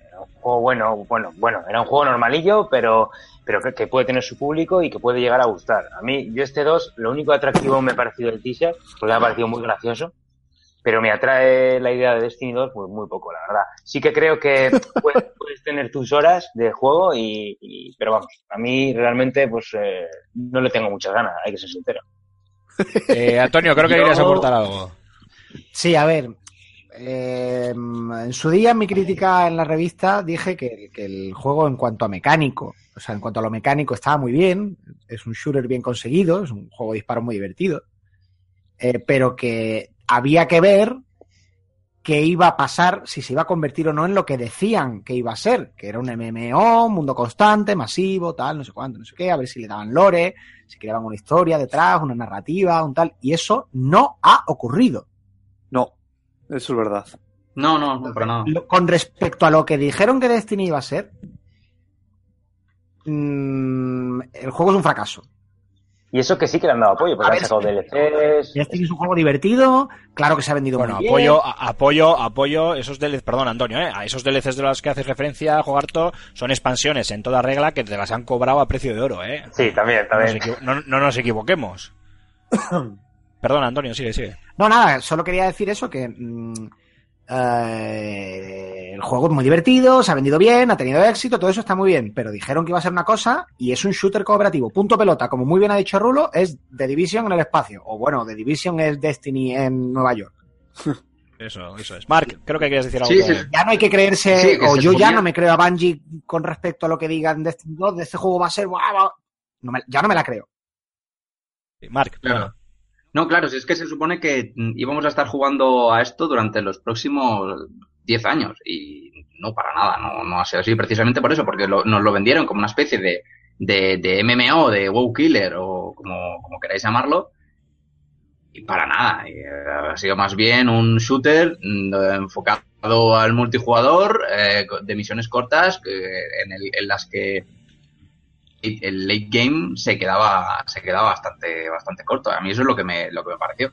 era un juego bueno, bueno, bueno, era un juego normalillo, pero, pero que, que puede tener su público y que puede llegar a gustar. A mí, yo este 2, lo único atractivo me ha parecido el teaser, porque me ha parecido muy gracioso, pero me atrae la idea de Destiny 2 pues muy poco, la verdad. Sí que creo que <laughs> puedes, puedes tener tus horas de juego y, y- pero vamos, a mí realmente pues eh, no le tengo muchas ganas, hay que ser sincero. <laughs> eh, Antonio, creo que Yo- querías aportar algo. Sí, a ver. eh, en su día, en mi crítica en la revista, dije que, que el juego, en cuanto a mecánico, o sea, en cuanto a lo mecánico, estaba muy bien. Es un shooter bien conseguido, es un juego de disparo muy divertido. eh, pero que había que ver qué iba a pasar, si se iba a convertir o no en lo que decían que iba a ser, que era un MMO, mundo constante, masivo, tal, no sé cuánto, no sé qué, a ver si le daban lore, si creaban una historia detrás, una narrativa, un tal, y eso no ha ocurrido. No, eso es verdad. No, no, no, para nada. Lo- con respecto a lo que dijeron que Destiny iba a ser, mm, el juego es un fracaso. Y eso que sí que le han dado apoyo, porque han sacado DLCs. Destiny es un juego divertido, claro que se ha vendido Bueno, muy bien. apoyo, a- apoyo, apoyo, esos DLCs, perdón Antonio, ¿eh? a esos DLCs de los que haces referencia, Jogarto, son expansiones en toda regla que te las han cobrado a precio de oro, ¿eh? Sí, también, No nos, también. no- no nos equivoquemos. <coughs> Perdón, Antonio, sigue, sigue. No, nada, solo quería decir eso, que mm, eh, el juego es muy divertido, se ha vendido bien, ha tenido éxito, todo eso está muy bien, pero dijeron que iba a ser una cosa y es un shooter cooperativo. Punto pelota, como muy bien ha dicho Rulo, es The Division en el espacio. O bueno, The Division es Destiny en Nueva York. <laughs> Eso, eso es. Mark, creo que querías decir algo. Sí. Ya no hay que creerse, Sí, que o yo ya no me creo a Bungie con respecto a lo que digan Destiny 2, de este juego va a ser... No me- ya no me la creo. Mark, Claro. No, claro, si es que se supone que mm, íbamos a estar jugando a esto durante los próximos 10 años y no para nada, no, no ha sido así precisamente por eso, porque lo- nos lo vendieron como una especie de, de, de MMO, de WoW Killer o como, como queráis llamarlo y para nada, y, eh, ha sido más bien un shooter mm, enfocado al multijugador eh, de misiones cortas en, el- en las que el late game se quedaba se quedaba bastante bastante corto. A mí eso es lo que me lo que me pareció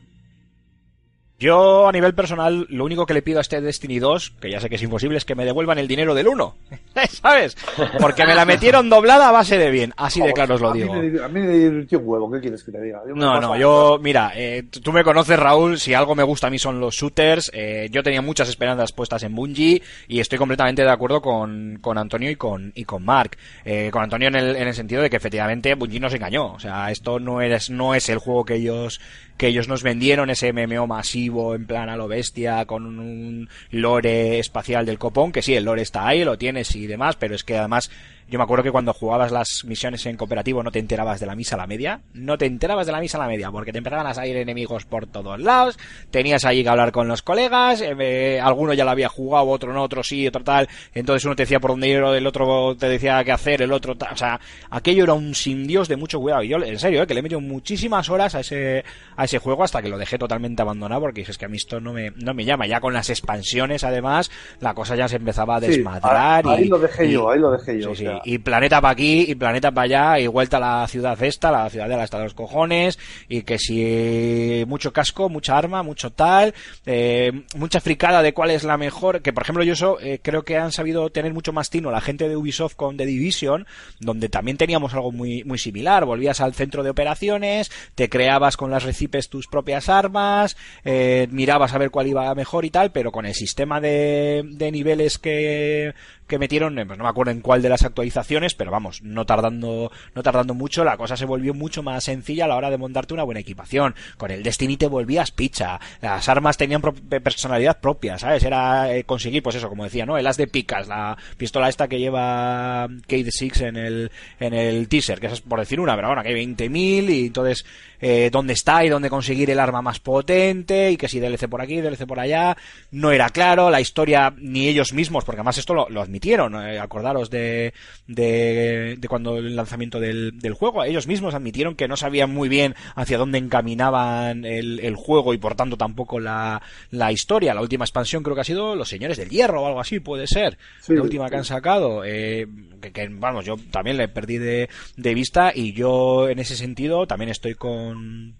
Yo, a nivel personal, lo único que le pido a este Destiny 2, que ya sé que es imposible, es que me devuelvan el dinero del 1. <laughs> ¿Sabes? Porque me la metieron doblada a base de bien. Así de claro os lo a mí digo. me- a mí me divirtió un huevo, ¿qué quieres que te diga? No, no, yo, mira, eh, tú me conoces, Raúl, si algo me gusta a mí son los shooters, eh, yo tenía muchas esperanzas puestas en Bungie y estoy completamente de acuerdo con, con Antonio y con, y con Mark. Eh, con Antonio en el, en el sentido de que efectivamente Bungie nos engañó, o sea, esto no es, no es el juego que ellos, que ellos nos vendieron, ese MMO masivo, en plan a lo bestia, con un lore espacial del copón, que sí, el lore está ahí, lo tienes y demás, pero es que además Yo me acuerdo que cuando jugabas las misiones en cooperativo no te enterabas de la misa a la media. No te enterabas de la misa a la media porque te empezaban a salir enemigos por todos lados. Tenías allí que hablar con los colegas. eh, alguno ya lo había jugado, otro no, otro sí, otro tal. Entonces uno te decía por dónde ir, el otro te decía qué hacer, el otro tal. O sea, aquello era un sin Dios de mucho cuidado. Y yo, en serio, eh, que le he metido muchísimas horas a ese, a ese juego hasta que lo dejé totalmente abandonado porque dices que a mí esto no me, no me llama. Ya con las expansiones, además, la cosa ya se empezaba a Sí, desmadrar. ahí y, lo dejé y- yo, ahí lo dejé yo. Sí, o sí. sea. Y planeta para aquí, y planeta para allá, y vuelta a la ciudad esta, la ciudad de la hasta los cojones, y que si mucho casco, mucha arma, mucho tal, eh, mucha fricada de cuál es la mejor, que por ejemplo yo eso eh, creo que han sabido tener mucho más tino la gente de Ubisoft con The Division, donde también teníamos algo muy, muy similar, volvías al centro de operaciones, te creabas con las recipes tus propias armas, eh, mirabas a ver cuál iba mejor y tal, pero con el sistema de, de niveles que, que metieron, eh, pues no me acuerdo en cuál de las actualizaciones, pero vamos, no tardando, no tardando mucho, la cosa se volvió mucho más sencilla a la hora de montarte una buena equipación. Con el Destiny te volvías picha, las armas tenían pro- personalidad propia, ¿sabes? Era eh, conseguir, pues eso, como decía, ¿no? El as de picas, la pistola esta que lleva Kate Six en el, en el teaser, que es por decir una, pero bueno, que hay 20.000 y entonces, eh, dónde está y dónde conseguir el arma más potente y que si DLC por aquí, DLC por allá, no era claro, la historia ni ellos mismos, porque además esto lo, admitieron, eh, acordaros de, de, de cuando el lanzamiento del, del juego, ellos mismos admitieron que no sabían muy bien hacia dónde encaminaban el, el juego y por tanto tampoco la, la historia, la última expansión creo que ha sido Los Señores del Hierro o algo así, puede ser, Sí, la última que han sacado, eh, que, que, vamos, yo también le perdí de, de vista y yo en ese sentido también estoy con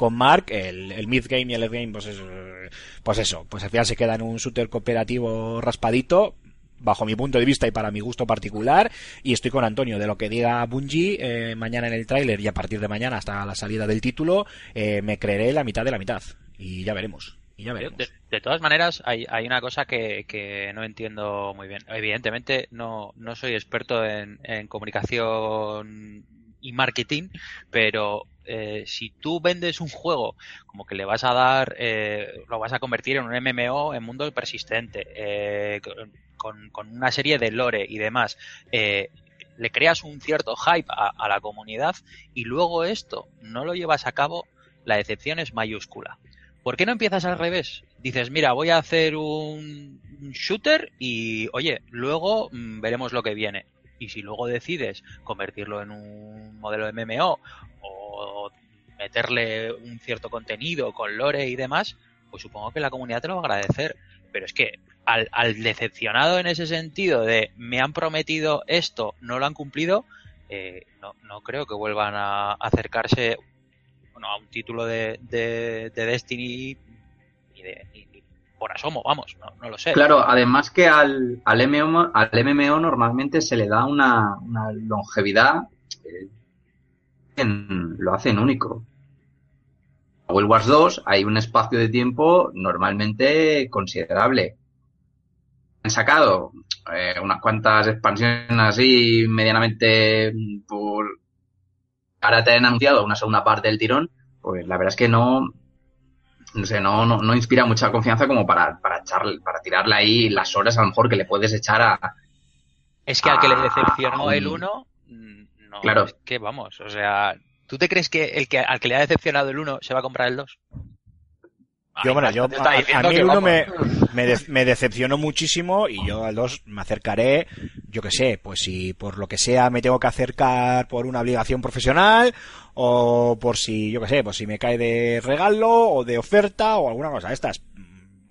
con Mark, el, el mid game y el late game, pues, es, eh, pues eso, pues al final se queda en un shooter cooperativo raspadito, bajo mi punto de vista y para mi gusto particular, y estoy con Antonio, de lo que diga Bungie eh, mañana en el tráiler y a partir de mañana hasta la salida del título, eh, me creeré la mitad de la mitad, y ya veremos. Y ya veremos. De, todas maneras, hay, hay una cosa que, que no entiendo muy bien. Evidentemente, no, no soy experto en, en comunicación y marketing, pero eh, si tú vendes un juego como que le vas a dar, eh, lo vas a convertir en un MMO en mundo persistente, eh, con, con una serie de lore y demás, eh, le creas un cierto hype a, la comunidad y luego esto no lo llevas a cabo, la decepción es mayúscula. ¿Por qué no empiezas al revés? Dices, mira, voy a hacer un, un shooter y, oye, luego mm, veremos lo que viene. Y si luego decides convertirlo en un modelo de MMO o meterle un cierto contenido con lore y demás, pues supongo que la comunidad te lo va a agradecer. Pero es que al, al decepcionado en ese sentido de me han prometido esto, no lo han cumplido, eh, no, no creo que vuelvan a acercarse bueno, a un título de, de, de Destiny ni, de, por asomo, vamos, no, no, lo sé. Claro, además que al, al, MMO, al MMO normalmente se le da una, una longevidad, eh, lo hacen único. World Wars 2 hay un espacio de tiempo normalmente considerable. Han sacado eh, unas cuantas expansiones así medianamente por ahora te han anunciado una segunda parte del tirón, pues la verdad es que no, no sé, no, no, no inspira mucha confianza como para, para echar, para tirarle ahí las horas a lo mejor que le puedes echar a. Es que al que le decepcionó el 1, no, Claro. es que vamos, o sea, ¿tú te crees que el que al que le ha decepcionado el 1 se va a comprar el 2? Yo, bueno, yo, a, a mí el 1 vamos. me, me, de- me decepcionó muchísimo y yo al 2 me acercaré, yo que sé, pues si por lo que sea me tengo que acercar por una obligación profesional o por si, yo que sé, pues si me cae de regalo o de oferta o alguna cosa de estas.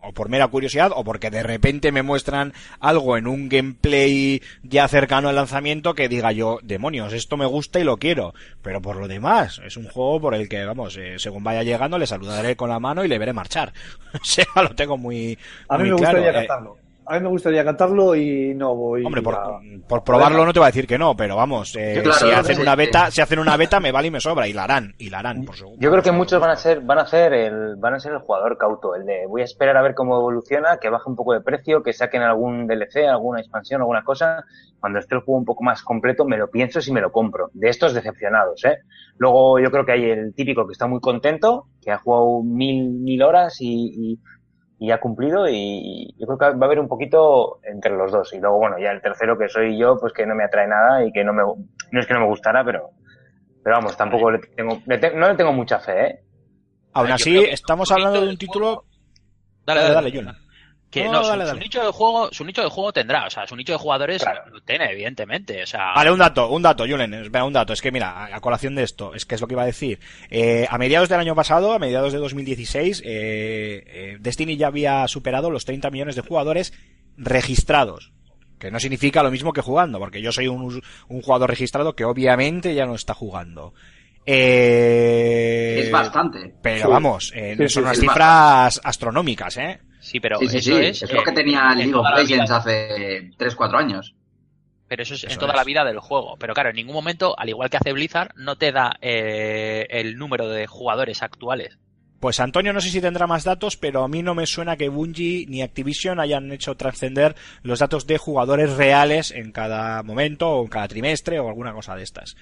O por mera curiosidad o porque de repente me muestran algo en un gameplay ya cercano al lanzamiento que diga yo, demonios, esto me gusta y lo quiero. Pero por lo demás, es un juego por el que, vamos, eh, según vaya llegando le saludaré con la mano y le veré marchar. <laughs> o sea, lo tengo muy, A mí muy me claro. gustaría Eh. A mí me gustaría cantarlo y no voy. Hombre, por, a- por probarlo no te voy a decir que no, pero vamos, eh, claro, si hacen una beta, si hacen una beta me vale y me sobra y la harán, y la harán, por seguro. Yo creo que muchos van a ser, van a ser el, van a ser el jugador cauto, el de voy a esperar a ver cómo evoluciona, que baje un poco de precio, que saquen algún DLC, alguna expansión, alguna cosa. Cuando esté el juego un poco más completo, me lo pienso si me lo compro. De estos decepcionados, ¿eh? Luego yo creo que hay el típico que está muy contento, que ha jugado mil, mil horas y, y, y ha cumplido y yo creo que va a haber un poquito entre los dos. Y luego, bueno, ya el tercero que soy yo, pues que no me atrae nada y que no me, no es que no me gustara, pero, pero vamos, tampoco le tengo, le te- no le tengo mucha fe, ¿eh? Aún así, estamos hablando de un título... Dale, Dale, dale, dale, John. Que No, no, su, dale, su dale. nicho de juego, su nicho de juego tendrá, o sea, su nicho de jugadores lo tiene, evidentemente, o sea, Vale, un dato, un dato, Julen, espera, un dato. Es que mira, a, colación de esto, es que es lo que iba a decir. Eh, a mediados del año pasado, a mediados de 2016, eh, eh, Destiny ya había superado los 30 millones de jugadores registrados. Que no significa lo mismo que jugando, porque yo soy un, un jugador registrado que obviamente ya no está jugando. Eh, Es bastante. Pero Sí. vamos, eh, Sí, son sí, unas cifras astronómicas, ¿eh? Sí, pero sí, sí, eso sí. es, Es, lo que eh, tenía en League of Legends hace 3-4 años. Pero eso es en toda es. la vida del juego. Pero claro, en ningún momento, al igual que hace Blizzard, no te da eh, el número de jugadores actuales. Pues Antonio no sé si tendrá más datos, pero a mí no me suena que Bungie ni Activision hayan hecho trascender los datos de jugadores reales en cada momento o en cada trimestre o alguna cosa de estas.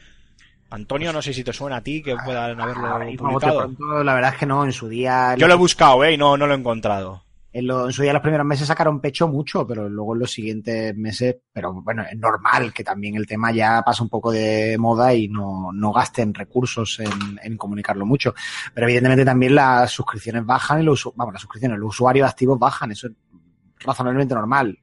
Antonio, no sé si te suena a ti que puedan haberlo publicado. pronto, la verdad es que no, en su día. Yo lo he buscado, ¿eh? Y no, no lo he encontrado. En, lo- en su día los primeros meses sacaron pecho mucho, pero luego en los siguientes meses, pero bueno, es normal que también el tema ya pasa un poco de moda y no, no gasten recursos en, en comunicarlo mucho. Pero evidentemente también las suscripciones bajan y los, vamos, las suscripciones, los usuarios activos bajan, eso es razonablemente normal.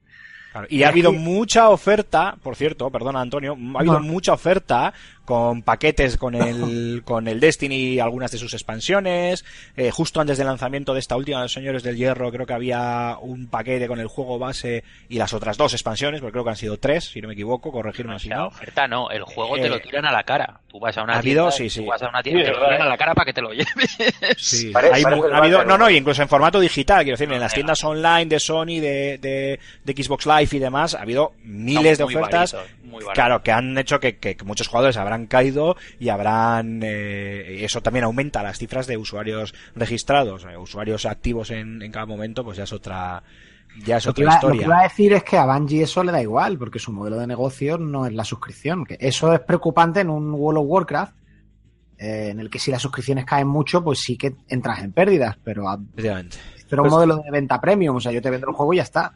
Claro, Y ha habido mucha oferta, por cierto, perdona Antonio, ha habido No. mucha oferta con paquetes con el, <laughs> con el Destiny, algunas de sus expansiones. Eh, justo antes del lanzamiento de esta última, Los Señores del Hierro, creo que había un paquete con el juego base y las otras dos expansiones, porque creo que han sido tres, si no me equivoco, corregirme si La no. oferta no, el juego te Eh, lo tiran a la cara. Tú vas a una ha habido- tienda, sí, tú sí. vas a una tienda y Sí, te lo tiran a la cara para que te lo lleves. Sí, <laughs> Pare- hay parece ha habido, no, no, incluso en formato digital, quiero decir, en las tiendas online de Sony, de, de, de Xbox Live y demás, ha habido miles de Muy ofertas. baratos, muy baratos. Claro, que han hecho que, que- que muchos jugadores habrán caído y habrán. eh, eso también aumenta las cifras de usuarios registrados, eh, usuarios activos en, en cada momento, pues ya es otra. Ya es Lo que, otra iba, lo que historia. iba a decir es que a Bungie eso le da igual, porque su modelo de negocio no es la suscripción. Que eso es preocupante en un World of Warcraft, eh, en el que si las suscripciones caen mucho, pues sí que entras en pérdidas, pero a- era un Pues- modelo de venta premium, o sea, yo te vendo el juego y ya está.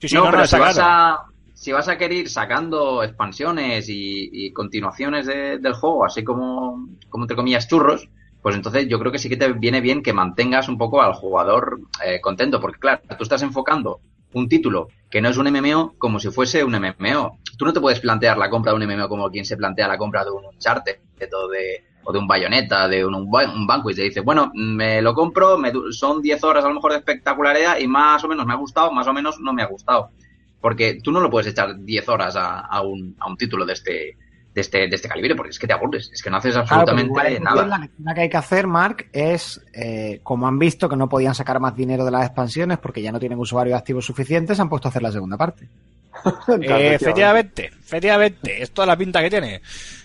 Sí, sí, no, no, no, pero está si, vas claro. a, si vas a querer ir sacando expansiones y, y continuaciones de- del juego, así como, como entre comillas churros, pues entonces yo creo que sí que te viene bien que mantengas un poco al jugador eh, contento, porque claro, tú estás enfocando un título que no es un MMO como si fuese un MMO. Tú no te puedes plantear la compra de un MMO como quien se plantea la compra de un Uncharted o de, o de un Bayonetta, de un, un, ba- un Banquet. Te dice, bueno, me lo compro, me son 10 horas a lo mejor de espectacularidad y más o menos me ha gustado, más o menos no me ha gustado. Porque tú no lo puedes echar 10 horas a, a un, a un título de este, de este, de este calibre, porque es que te aburres, es que no haces Claro, absolutamente igual nada. La lectura que hay que hacer, Mark, es eh, como han visto que no podían sacar más dinero de las expansiones porque ya no tienen usuarios activos suficientes, han puesto a hacer la segunda parte. <laughs> Eh, efectivamente, efectivamente, es toda la pinta que tiene.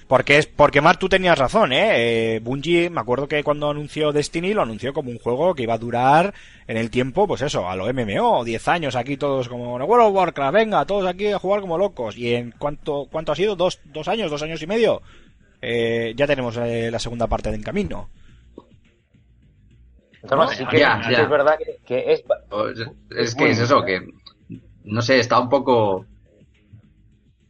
Porque es, porque Mar, tú tenías razón, ¿eh? eh Bungie, me acuerdo que cuando anunció Destiny lo anunció como un juego que iba a durar en el tiempo, pues eso, a lo MMO, 10 años aquí todos como World of Warcraft, venga, todos aquí a jugar como locos. ¿Y en cuánto, cuánto ha sido? ¿Dos, dos años, dos años y medio? Eh, ya tenemos eh, la segunda parte en camino. Entonces, sí que, Ya, ya. es verdad que, que es... Es Es que es eso, que no sé, está un poco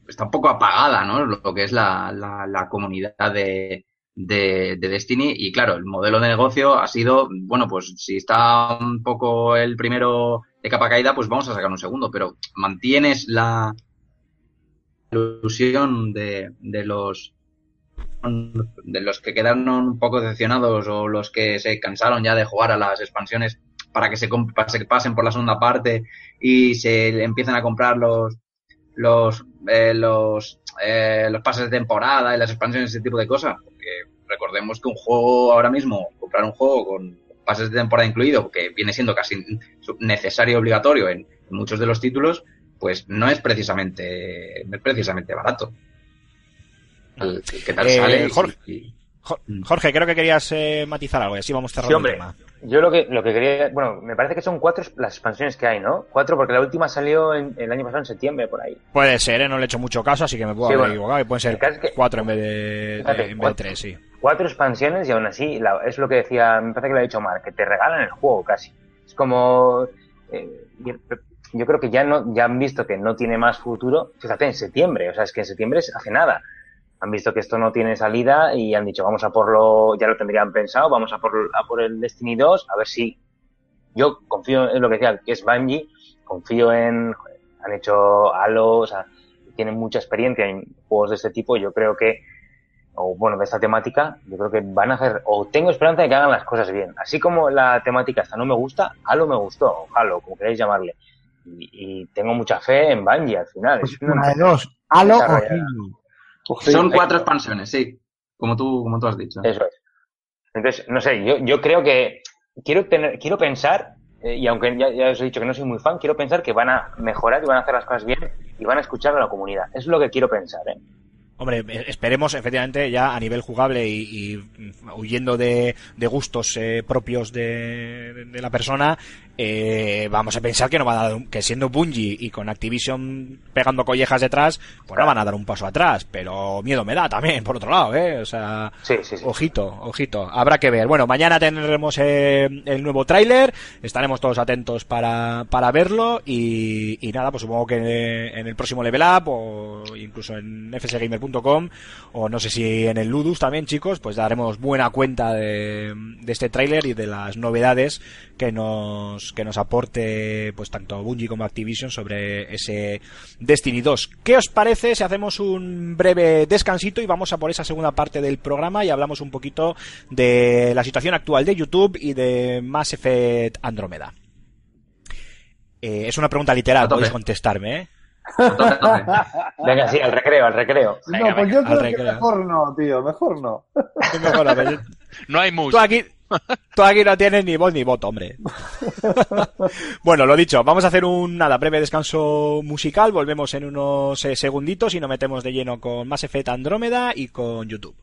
está un poco apagada, ¿no? Lo que es la, la, la comunidad de, de, de Destiny y claro, el modelo de negocio ha sido, bueno, pues si está un poco el primero de capa caída, pues vamos a sacar un segundo, pero mantienes la ilusión de, de los de los que quedaron un poco decepcionados o los que se cansaron ya de jugar a las expansiones para que se, para que se pasen por la segunda parte y se empiecen a comprar los los eh, los eh, los pases de temporada y las expansiones ese tipo de cosas porque recordemos que un juego ahora mismo comprar un juego con pases de temporada incluido que viene siendo casi necesario y obligatorio en muchos de los títulos pues no es precisamente no es precisamente barato El- ¿Qué tal Eh, sale? Jorge. Y- Jo- Jorge, creo que querías eh, matizar algo y así vamos cerrando Sí, hombre. el tema. Yo lo que, lo que quería... Bueno, me parece que son cuatro las expansiones que hay, ¿no? Cuatro, porque la última salió en, el año pasado en septiembre, por ahí. Puede ser, ¿eh? no le he hecho mucho caso, así que me puedo Sí, haber bueno. equivocado y pueden ser es que- cuatro en vez de, de- Fíjate, en vez de cuatro. tres, sí. Cuatro expansiones y aún así, la- es lo que decía, me parece que lo ha dicho Mark, que te regalan el juego casi. Es como... eh, yo- yo creo que ya no ya han visto que no tiene más futuro. Fíjate, en septiembre, o sea, es que en septiembre es hace nada. Han visto que esto no tiene salida y han dicho, vamos a por lo, ya lo tendrían pensado, vamos a por, a por el Destiny 2, a ver si yo confío en lo que decía, que es Bungie, confío en, han hecho Halo, o sea, tienen mucha experiencia en juegos de este tipo, yo creo que, o bueno, de esta temática, yo creo que van a hacer, o tengo esperanza de que hagan las cosas bien. Así como la temática esta no me gusta, Halo me gustó, o Halo, como queráis llamarle. Y, y tengo mucha fe en Bungie al final. Es una Una de dos. Halo o desarrollada. Son cuatro expansiones, sí. Como tú, como tú has dicho. Eso es. Entonces, no sé, yo, yo creo que quiero tener, quiero pensar, eh, y aunque ya, ya os he dicho que no soy muy fan, quiero pensar que van a mejorar y van a hacer las cosas bien y van a escuchar a la comunidad. Es lo que quiero pensar, ¿eh? Hombre, eh, esperemos efectivamente ya a nivel jugable y, y, mm, huyendo de, de gustos eh, propios de, de la persona, eh, vamos a pensar que no van a dar un- que siendo Bungie y con Activision pegando collejas detrás, pues no van a dar un paso atrás, pero miedo me da también, por otro lado, eh, o sea, Sí, sí, sí. ojito, ojito, habrá que ver. Bueno, mañana tendremos eh, el nuevo tráiler, estaremos todos atentos para, para verlo y, y nada, pues supongo que en el próximo Level Up o incluso en fsgamer.com o no sé si en el Ludus también, chicos, pues daremos buena cuenta de, de este tráiler y de las novedades que nos que nos aporte pues tanto Bungie como Activision sobre ese Destiny 2. ¿Qué os parece si hacemos un breve descansito y vamos a por esa segunda parte del programa y hablamos un poquito de la situación actual de YouTube y de Mass Effect Andrómeda? Eh, es una pregunta literal, podéis contestarme, ¿eh? Venga, sí, al recreo, al recreo. No, pues yo al creo que recreo. mejor no, tío, mejor no. <laughs> Mejor, No hay. Tú aquí, tú aquí no tienes ni voz ni voto, hombre. <laughs> bueno, lo dicho, vamos a hacer un nada breve descanso musical. Volvemos en unos eh, segunditos y nos metemos de lleno con Mass Effect Andrómeda y con YouTube.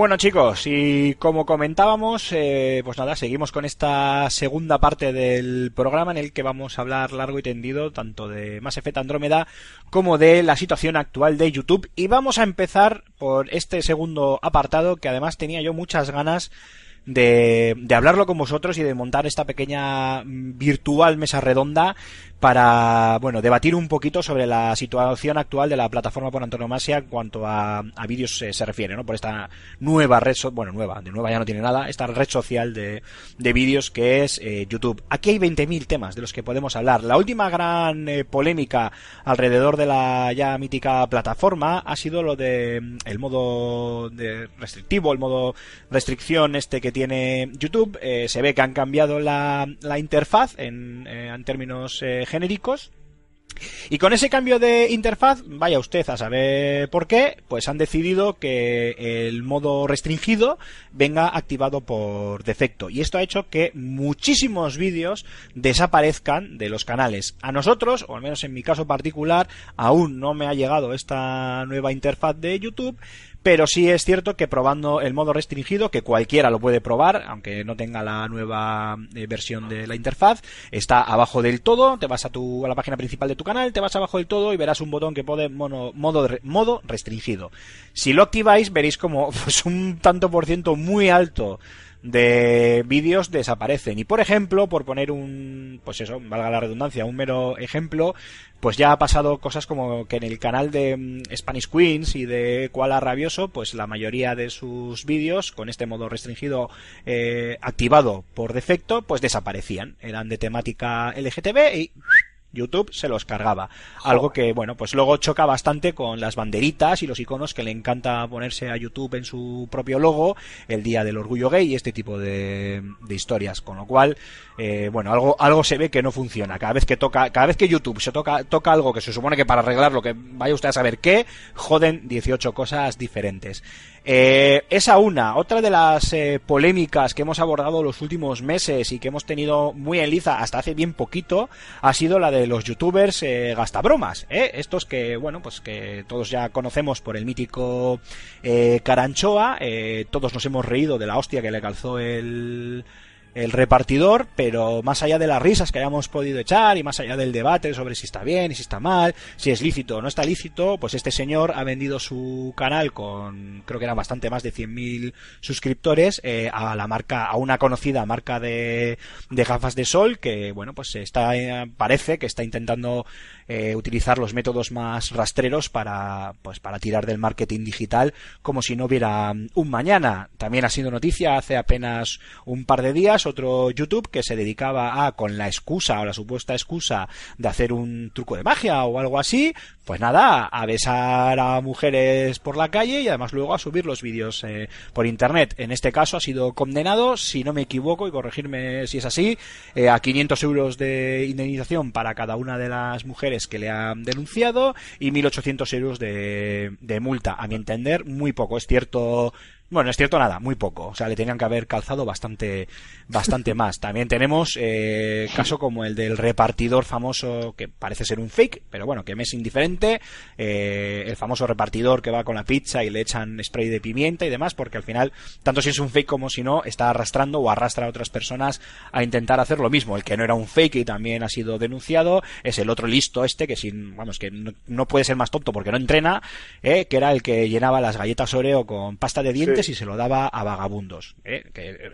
Bueno chicos, y como comentábamos, eh, pues nada, seguimos con esta segunda parte del programa en el que vamos a hablar largo y tendido tanto de Mass Effect Andrómeda como de la situación actual de YouTube. Y vamos a empezar por este segundo apartado que además tenía yo muchas ganas de, hablarlo con vosotros y de montar esta pequeña mm, virtual mesa redonda para, bueno, debatir un poquito sobre la situación actual de la plataforma por antonomasia en cuanto a, a vídeos eh, se refiere, ¿no? Por esta nueva red, so- bueno, nueva, de nueva ya no tiene nada, esta red social de, de vídeos que es eh, YouTube. Aquí hay 20.000 temas de los que podemos hablar. La última gran eh, polémica alrededor de la ya mítica plataforma ha sido lo de el modo de restrictivo, el modo restricción este que tiene YouTube. Eh, se ve que han cambiado la, la interfaz en, en términos genéricos. Y con ese cambio de interfaz, vaya usted a saber por qué, pues han decidido que el modo restringido venga activado por defecto. Y esto ha hecho que muchísimos vídeos desaparezcan de los canales. A nosotros, o al menos en mi caso particular, aún no me ha llegado esta nueva interfaz de YouTube. Pero sí es cierto que probando el modo restringido, que cualquiera lo puede probar, aunque no tenga la nueva eh, versión de la interfaz, está abajo del todo, te vas a, tu, a la página principal de tu canal, te vas abajo del todo y verás un botón que pone mono- modo, modo restringido. Si lo activáis veréis como <laughs> pues, un tanto por ciento muy alto de vídeos desaparecen. Y por ejemplo, por poner un, pues eso, valga la redundancia, un mero ejemplo, pues ya ha pasado cosas como que en el canal de mm, Spanish Queens y de Koala Rabioso, pues la mayoría de sus vídeos, con este modo restringido eh, activado por defecto, pues desaparecían. Eran de temática LGTB y YouTube se los cargaba. Algo que, bueno, pues luego choca bastante con las banderitas y los iconos que le encanta ponerse a YouTube en su propio logo el día del orgullo gay y este tipo de, de historias. Con lo cual, eh, bueno, algo, algo se ve que no funciona. Cada vez que toca, cada vez que YouTube se toca, toca algo que se supone que para arreglarlo, que vaya usted a saber qué, joden 18 cosas diferentes. Eh, esa una. Otra de las eh, polémicas que hemos abordado los últimos meses y que hemos tenido muy en liza hasta hace bien poquito ha sido la de los youtubers eh, gastabromas. ¿eh? Estos que, bueno, pues que todos ya conocemos por el mítico eh, Caranchoa. eh, todos nos hemos reído de la hostia que le calzó el el repartidor, pero más allá de las risas que hayamos podido echar y más allá del debate sobre si está bien y si está mal, si es lícito o no está lícito, pues este señor ha vendido su canal con, creo que eran bastante más de 100.000 suscriptores, eh, a la marca, a una conocida marca de, de gafas de sol que, bueno, pues está, eh, parece que está intentando eh, utilizar los métodos más rastreros para, pues para tirar del marketing digital como si no hubiera mm, un mañana. También ha sido noticia hace apenas un par de días otro YouTube que se dedicaba a, con la excusa o la supuesta excusa de hacer un truco de magia o algo así, pues nada, a besar a mujeres por la calle y además luego a subir los vídeos eh, por internet. En este caso ha sido condenado, si no me equivoco, y corregirme si es así, eh, a 500 euros de indemnización para cada una de las mujeres que le han denunciado y 1.800 euros de, de multa. A mi entender, muy poco. Es cierto bueno, es cierto nada, muy poco. O sea, le tenían que haber calzado bastante, bastante más. También tenemos eh, caso como el del repartidor famoso que parece ser un fake, pero bueno, que me es indiferente. Eh, el famoso repartidor que va con la pizza y le echan spray de pimienta y demás, porque al final, tanto si es un fake como si no, está arrastrando o arrastra a otras personas a intentar hacer lo mismo. El que no era un fake y también ha sido denunciado es el otro listo este que sin, vamos, que no, no puede ser más tonto porque no entrena, eh, que era el que llenaba las galletas Oreo con pasta de dientes y se lo daba a vagabundos. ¿eh?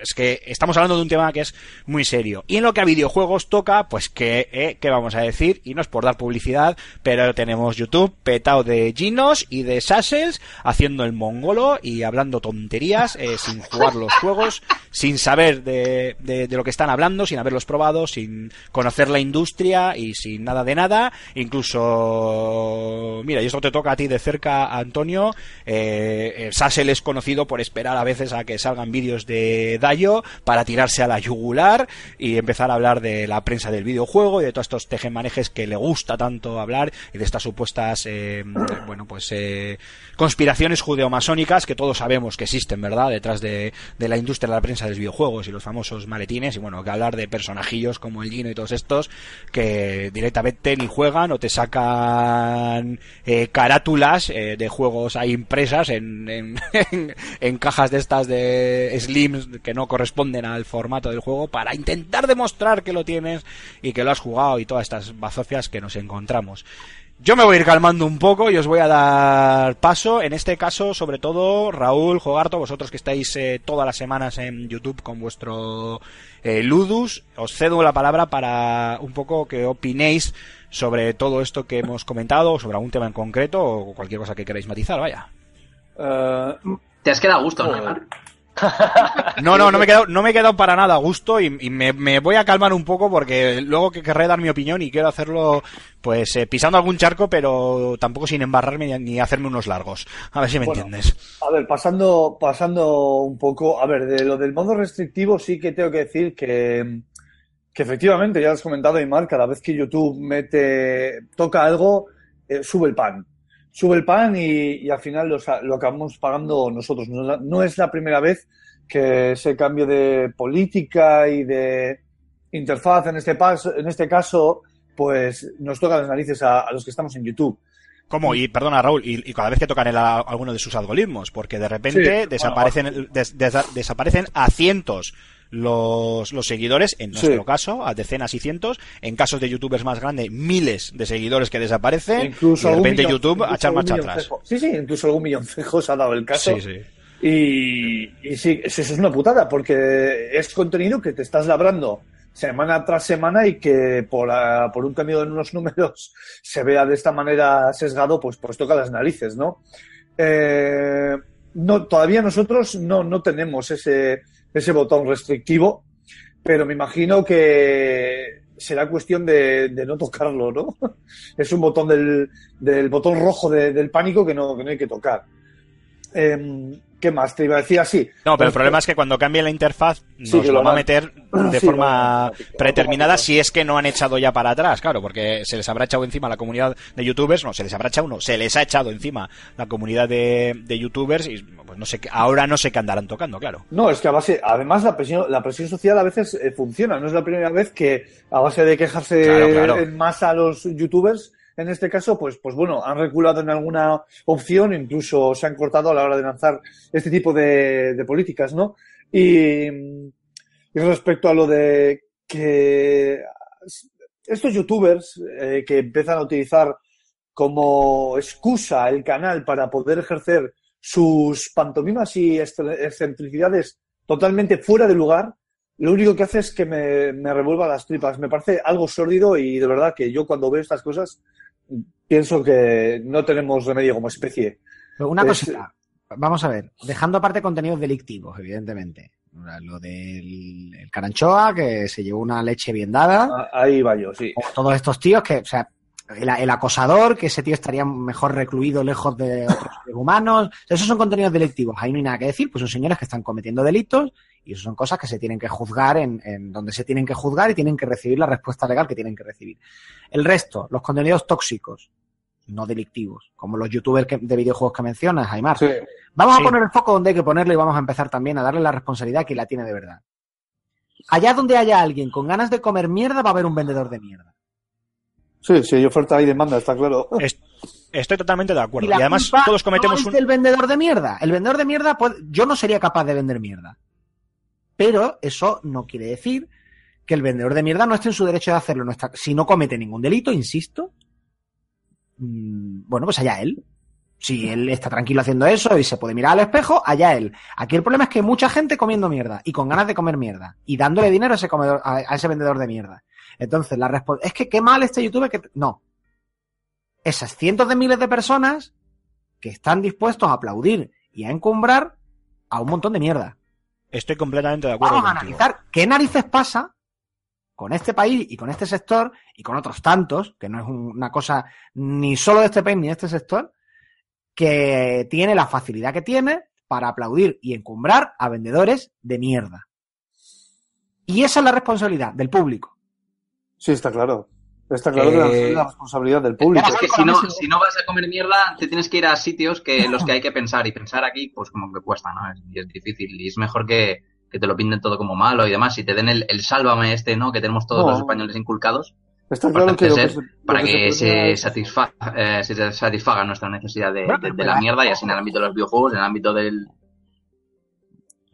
Es que estamos hablando de un tema que es muy serio. Y en lo que a videojuegos toca, pues que, ¿eh? ¿qué vamos a decir? Y no es por dar publicidad, pero tenemos YouTube petado de Ginos y de Sassels haciendo el mongolo y hablando tonterías eh, sin jugar los juegos, sin saber de, de, lo que están hablando, sin haberlos probado, sin conocer la industria y sin nada de nada. Incluso, mira, y esto te toca a ti de cerca, Antonio. Eh, eh, Sassel es conocido por esperar a veces a que salgan vídeos de Dayo para tirarse a la yugular y empezar a hablar de la prensa del videojuego y de todos estos tejemanejes que le gusta tanto hablar y de estas supuestas, eh, bueno, pues eh, conspiraciones judeomasónicas que todos sabemos que existen, ¿verdad? Detrás de, la industria de la prensa de los videojuegos y los famosos maletines y bueno, que hablar de personajillos como el Gino y todos estos que directamente ni juegan o te sacan eh, carátulas eh, de juegos ahí impresas en, en, <laughs> en cajas de estas de slims que no corresponden al formato del juego para intentar demostrar que lo tienes y que lo has jugado y todas estas bazofias que nos encontramos. Yo me voy a ir calmando un poco y os voy a dar paso. En este caso, sobre todo, Raúl, Jogarto, vosotros que estáis eh, todas las semanas en YouTube con vuestro eh, Ludus, os cedo la palabra para un poco que opinéis sobre todo esto que hemos comentado, sobre algún tema en concreto o cualquier cosa que queráis matizar, vaya. Eh, Te has quedado a gusto, ¿no, Aymar? <laughs> No, no, no me he quedado, no me he quedado para nada a gusto y, y me, me voy a calmar un poco porque luego que querré dar mi opinión y quiero hacerlo pues eh, pisando algún charco pero tampoco sin embarrarme ni, ni hacerme unos largos. A ver si me Bueno, entiendes. A ver, pasando, pasando un poco, a ver, de lo del modo restrictivo sí que tengo que decir que, que efectivamente, ya lo has comentado, Aymar, cada vez que YouTube mete, toca algo, eh, sube el pan. Sube el pan y, y al final lo, lo acabamos pagando nosotros. No, es la- no es la primera vez que ese cambio de política y de interfaz en este, paso, en este caso, pues nos toca las narices a, a los que estamos en YouTube. ¿Cómo? Y perdona Raúl, y, y cada vez que tocan el, a- alguno de sus algoritmos, porque de repente Sí, desaparecen, des- des- desaparecen a cientos los, los seguidores, en Sí. nuestro caso, a decenas y cientos, en casos de youtubers más grandes, miles de seguidores que desaparecen, y de algún repente YouTube a incluso echar marcha atrás. Sí, sí, incluso algún milloncejo se ha dado el caso. Sí, sí. Y, y sí, eso es una putada, porque es contenido que te estás labrando semana tras semana y que por, ah, por un cambio en unos <laughs> números se vea de esta manera sesgado, pues, pues toca las narices, ¿no? Eh, no todavía nosotros no, no tenemos ese, ese botón restrictivo, pero me imagino que será cuestión de, de no tocarlo, ¿no? <laughs> Es un botón del, del botón rojo de- del pánico que no, que no hay que tocar. Em, ¿Qué más? Te iba a decir así. No, pero el problema es que cuando cambie la interfaz nos Sí, lo va a meter <clears throat> de Sí, forma predeterminada si es que no han echado ya para atrás, claro, porque se les habrá echado encima la comunidad de youtubers, no, se les habrá echado, no, se les ha echado encima la comunidad de, de youtubers y pues no sé qué, ahora no sé qué andarán tocando, claro. No, es que a base, además la presión, la presión social a veces eh, funciona. No es la primera vez que a base de quejarse Claro, claro. en masa a los youtubers, en este caso, pues, pues bueno, han reculado en alguna opción, incluso se han cortado a la hora de lanzar este tipo de, políticas, ¿no? Y, respecto a lo de que estos youtubers eh, que empiezan a utilizar como excusa el canal para poder ejercer sus pantomimas y excentricidades totalmente fuera de lugar, lo único que hace es que me, me revuelva las tripas. Me parece algo sórdido y de verdad que yo cuando veo estas cosas pienso que no tenemos remedio como especie. Pero una Es- cosita, vamos a ver, dejando aparte contenidos delictivos, evidentemente. Lo del el Caranchoa, que se llevó una leche bien dada. Ah, Ahí va yo, sí. O todos estos tíos que, o sea, el, el acosador, que ese tío estaría mejor recluido lejos de otros <laughs> seres humanos. Esos son contenidos delictivos. Ahí no hay nada que decir, pues son señores que están cometiendo delitos y eso son cosas que se tienen que juzgar en, en donde se tienen que juzgar y tienen que recibir la respuesta legal que tienen que recibir. El resto, los contenidos tóxicos, no delictivos, como los youtubers que- de videojuegos que mencionas, Aymar. Sí. Vamos Sí. a poner el foco donde hay que ponerlo y vamos a empezar también a darle la responsabilidad que la tiene de verdad. Allá donde haya alguien con ganas de comer mierda, va a haber un vendedor de mierda. Sí, sí, hay oferta y demanda, está claro. Es- Estoy totalmente de acuerdo. Y además culpa todos cometemos no es un... del vendedor de mierda. El vendedor de mierda, puede- yo no sería capaz de vender mierda. Pero eso no quiere decir que el vendedor de mierda no esté en su derecho de hacerlo. No está- si no comete ningún delito, insisto, mm, bueno, pues allá él. Si él está tranquilo haciendo eso y se puede mirar al espejo, allá él. Aquí el problema es que hay mucha gente comiendo mierda y con ganas de comer mierda y dándole dinero a ese, comedor- a, a ese vendedor de mierda. Entonces, la respuesta es que qué mal este youtuber que... No. Esas cientos de miles de personas que están dispuestos a aplaudir y a encumbrar a un montón de mierda. Estoy completamente de acuerdo Vamos a contigo. analizar qué narices pasa con este país y con este sector y con otros tantos, que no es un- una cosa ni solo de este país ni de este sector, que tiene la facilidad que tiene para aplaudir y encumbrar a vendedores de mierda. Y esa es la responsabilidad del público. Sí, está claro. Está claro que Eh, es la responsabilidad del público. Es que si no, si no vas a comer mierda, te tienes que ir a sitios que en los que hay que pensar. Y pensar aquí, pues como que cuesta, ¿no? Es, y es difícil. Y es mejor que, que te lo pinten todo como malo y demás. Si te den el, el sálvame este, ¿no? Que tenemos todos No. los españoles inculcados. Está claro que Parece lo que ser se- lo para que que se pretende se, es- satisfa- eh, se satisfaga nuestra necesidad de, la mierda, ya sea en el ámbito de los videojuegos, en el ámbito del...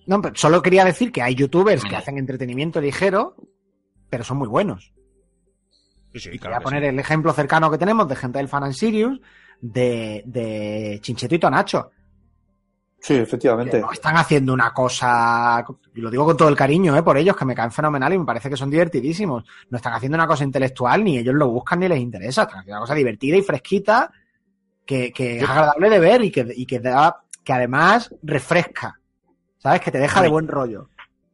No, pero solo quería decir que hay youtubers que hacen entretenimiento ligero, pero son muy buenos. Sí, sí, Voy a poner sí. el ejemplo cercano que tenemos de gente del Fan and Sirius, de, de Chinchetito Nacho. Sí, efectivamente. no están haciendo una cosa, y lo digo con todo el cariño, ¿eh? por ellos, que me caen fenomenal y me parece que son divertidísimos. No están haciendo una cosa intelectual, ni ellos lo buscan ni les interesa. Están haciendo una cosa divertida y fresquita, que, que es agradable de ver y que, y que da, que además refresca. ¿Sabes? Que te deja de buen rollo.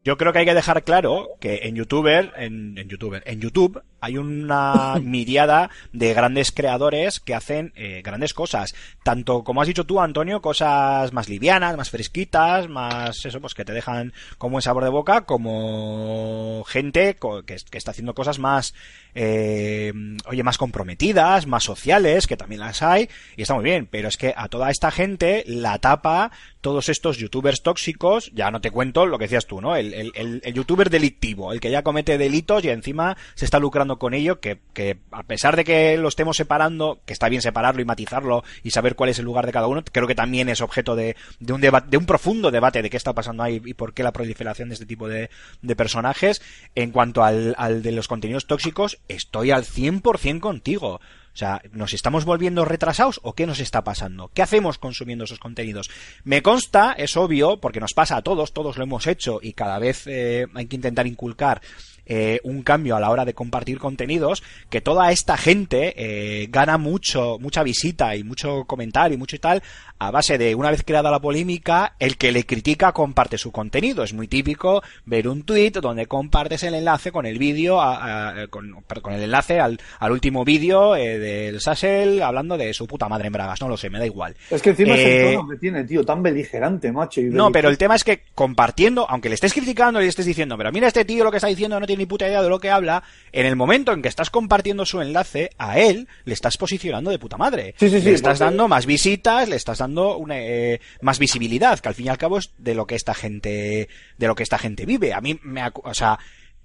Yo creo que hay que dejar claro que en YouTuber, en, en YouTuber, en YouTube hay una <laughs> miriada de grandes creadores que hacen eh, grandes cosas. Tanto, como has dicho tú, Antonio, cosas más livianas, más fresquitas, más eso, pues que te dejan con buen sabor de boca, como gente que, que está haciendo cosas más, eh, oye, más comprometidas, más sociales, que también las hay, y está muy bien, pero es que a toda esta gente la tapa todos estos youtubers tóxicos, ya no te cuento lo que decías tú, ¿no? El, el, el, youtuber delictivo, el que ya comete delitos y encima se está lucrando con ello, que, que a pesar de que lo estemos separando, que está bien separarlo y matizarlo y saber cuál es el lugar de cada uno, creo que también es objeto de, de un debate, de un profundo debate de qué está pasando ahí y por qué la proliferación de este tipo de, de personajes. En cuanto al, al de los contenidos tóxicos, estoy al 100% contigo. O sea, ¿nos estamos volviendo retrasados o qué nos está pasando? ¿Qué hacemos consumiendo esos contenidos? Me consta, es obvio, porque nos pasa a todos, todos lo hemos hecho y cada vez eh, hay que intentar inculcar eh, un cambio a la hora de compartir contenidos, que toda esta gente eh, gana mucho, mucha visita y mucho comentario y mucho y tal, a base de una vez creada la polémica, el que le critica comparte su contenido. Es muy típico ver un tweet donde compartes el enlace con el vídeo, a- a- con, con el enlace al, al último vídeo eh, del Sassel hablando de su puta madre en bragas. No lo sé, me da igual. Es que encima es Eh, el tono que tiene, tío, tan beligerante, macho. y no, pero el tema es que compartiendo, aunque le estés criticando y le estés diciendo, pero mira este tío lo que está diciendo no tiene ni puta idea de lo que habla, en el momento en que estás compartiendo su enlace, a él le estás posicionando de puta madre. Sí, sí, sí, le estás dando más visitas, le estás dando una, eh, más visibilidad, que al fin y al cabo es de lo que esta gente, de lo que esta gente vive. A mí me, o sea,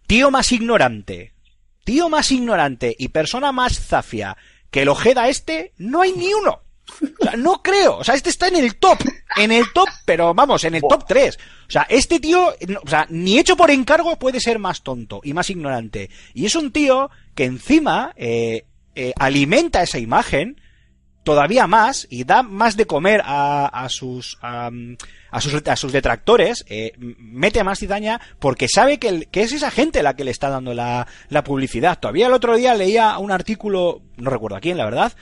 tío más ignorante, tío más ignorante y persona más zafia que el ojeda este, no hay ni uno. O sea, no creo. O sea, este está en el top. En el top, pero vamos, en el top 3. O sea, este tío, o sea, ni hecho por encargo puede ser más tonto y más ignorante. Y es un tío que encima eh, eh, alimenta esa imagen todavía más y da más de comer a, a sus a, a sus a sus detractores eh, mete más cizaña porque sabe que, el- que es esa gente la que le está dando la, la publicidad todavía el otro día leía un artículo no recuerdo a quién la verdad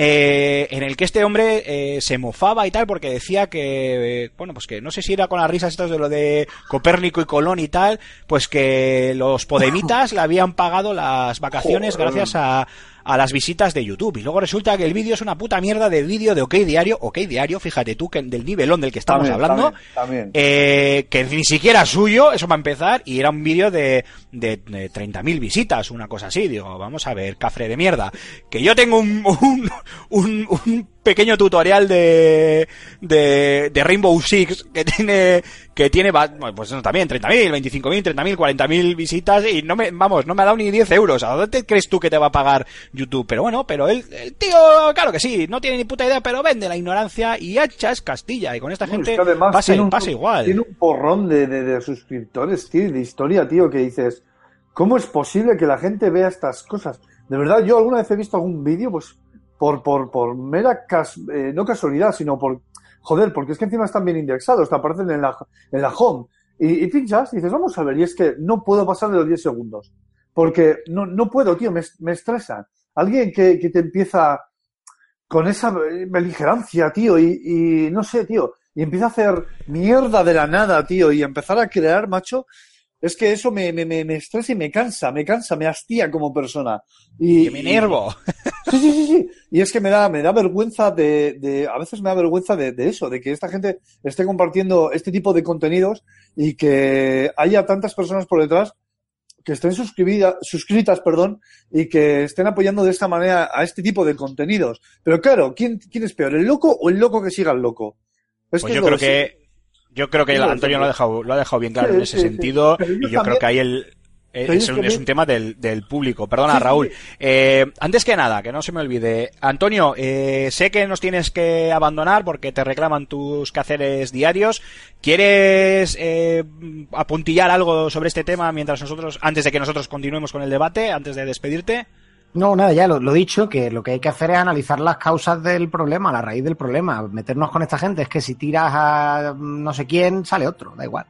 eh, en el que este hombre eh, se mofaba y tal porque decía que eh, bueno pues que no sé si era con las risas estas de lo de Copérnico y Colón y tal pues que los podemitas <laughs> le habían pagado las vacaciones Joder. gracias a a las visitas de YouTube. Y luego resulta que el vídeo es una puta mierda de vídeo de OK Diario. OK Diario, fíjate tú, que del nivelón del que estamos También, hablando. también, también. eh, que ni siquiera es suyo, eso va a empezar, y era un vídeo de, de, de 30.000 visitas, una cosa así. Digo, vamos a ver, cafre de mierda. Que yo tengo un, <laughs> un, un, un pequeño tutorial de, de, de Rainbow Six que tiene, que tiene, pues no, también 30.000, 25.000, 30.000, 40.000 visitas y no me, vamos, no me ha dado ni 10 euros. ¿A dónde crees tú que te va a pagar YouTube? Pero bueno, pero el, el tío, claro que sí, no tiene ni puta idea, pero vende la ignorancia y hacha es Castilla. Y con esta No, gente es que además pasa, un- pasa igual. Tiene un porrón de, de- de suscriptores, tío, de historia, tío, que dices, ¿cómo es posible que la gente vea estas cosas? De verdad, yo alguna vez he visto algún vídeo, pues, por, por, por mera, eh, no casualidad, sino por, joder, porque es que encima están bien indexados, te aparecen en la, en la home. Y, pinchas y dices, vamos a ver, y es que no puedo pasar de los 10 segundos. Porque no, no puedo, tío, me, me estresa. Alguien que, que te empieza con esa beligerancia, tío, y, y no sé, tío, y empieza a hacer mierda de la nada, tío, y empezar a crear, macho, es que eso me, me, me, me estresa y me cansa, me cansa, me hastía como persona. Y, Que me enervo. Sí, sí, sí, sí. Y es que me da, me da vergüenza de, de, a veces me da vergüenza de, de eso, de que esta gente esté compartiendo este tipo de contenidos y que haya tantas personas por detrás que estén suscribidas, suscritas, perdón, y que estén apoyando de esta manera a este tipo de contenidos. Pero claro, ¿quién, quién es peor, el loco o el loco que siga al loco? Es Pues que yo creo que yo creo que Antonio lo ha dejado lo ha dejado bien claro en ese sentido y yo creo que ahí el eh, Pero es, un, es también- un tema del, del público. Perdona, Sí, sí, Raúl. Eh, antes que nada, que no se me olvide. Antonio, eh, sé que nos tienes que abandonar porque te reclaman tus quehaceres diarios. ¿Quieres eh, apuntillar algo sobre este tema mientras nosotros, antes de que nosotros continuemos con el debate, antes de despedirte? No, nada, ya lo, lo dicho, que lo que hay que hacer es analizar las causas del problema, la raíz del problema, meternos con esta gente. Es que si tiras a no sé quién, sale otro, da igual.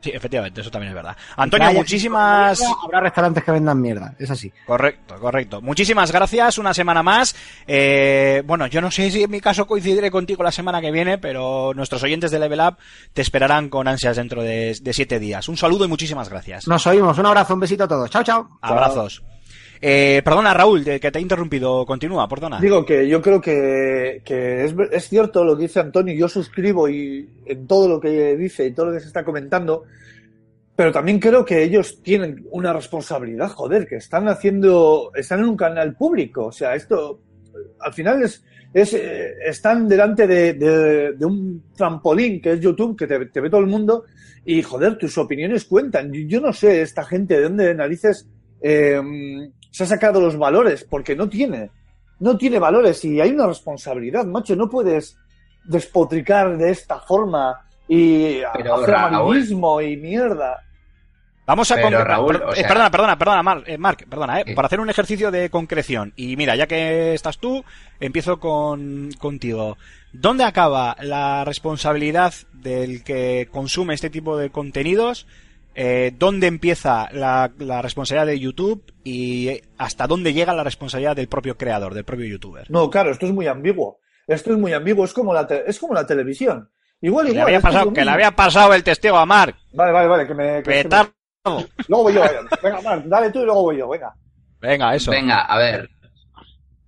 Sí, efectivamente, eso también es verdad. Antonio, muchísimas... si Habrá restaurantes que vendan mierda, es así. Correcto, correcto. Muchísimas gracias, una semana más. Eh, bueno, yo no sé si en mi caso coincidiré contigo la semana que viene, pero nuestros oyentes de Level Up te esperarán con ansias dentro de, de siete días. Un saludo y muchísimas gracias. Nos oímos, un abrazo, un besito a todos. Chao, chao. Abrazos. Eh, perdona, Raúl, que te he interrumpido. Continúa, perdona. Digo que yo creo que, es, cierto lo que dice Antonio, yo suscribo y en todo lo que dice y todo lo que se está comentando, pero también creo que ellos tienen una responsabilidad, joder, que están haciendo, están en un canal público, o sea, esto al final es, eh, están delante de, un trampolín que es YouTube, que te, ve todo el mundo, y joder, tus opiniones cuentan. Yo, yo no sé esta gente de dónde de narices eh, se ha sacado los valores, porque no tiene no tiene valores y hay una responsabilidad, macho. No puedes despotricar de esta forma y Pero, hacer amarillismo y mierda. Vamos a Pero, con- Raúl, per- o eh, sea- perdona, perdona, perdona, Mar- eh, Marc, perdona, eh, Sí. para hacer un ejercicio de concreción. Y mira, ya que estás tú, empiezo con contigo. ¿Dónde acaba la responsabilidad del que consume este tipo de contenidos? Eh, ¿Dónde empieza la, la responsabilidad de YouTube y hasta dónde llega la responsabilidad del propio creador, del propio youtuber? No, claro, esto es muy ambiguo. Esto es muy ambiguo, es como la, te- es como la televisión. Igual, Que igual. le había pasado, que le había pasado el testigo a Marc. Vale, vale, vale, que me... que me-. Luego voy yo, venga, venga, Marc, dale tú y luego voy yo, venga. Venga, eso. Venga, a ver.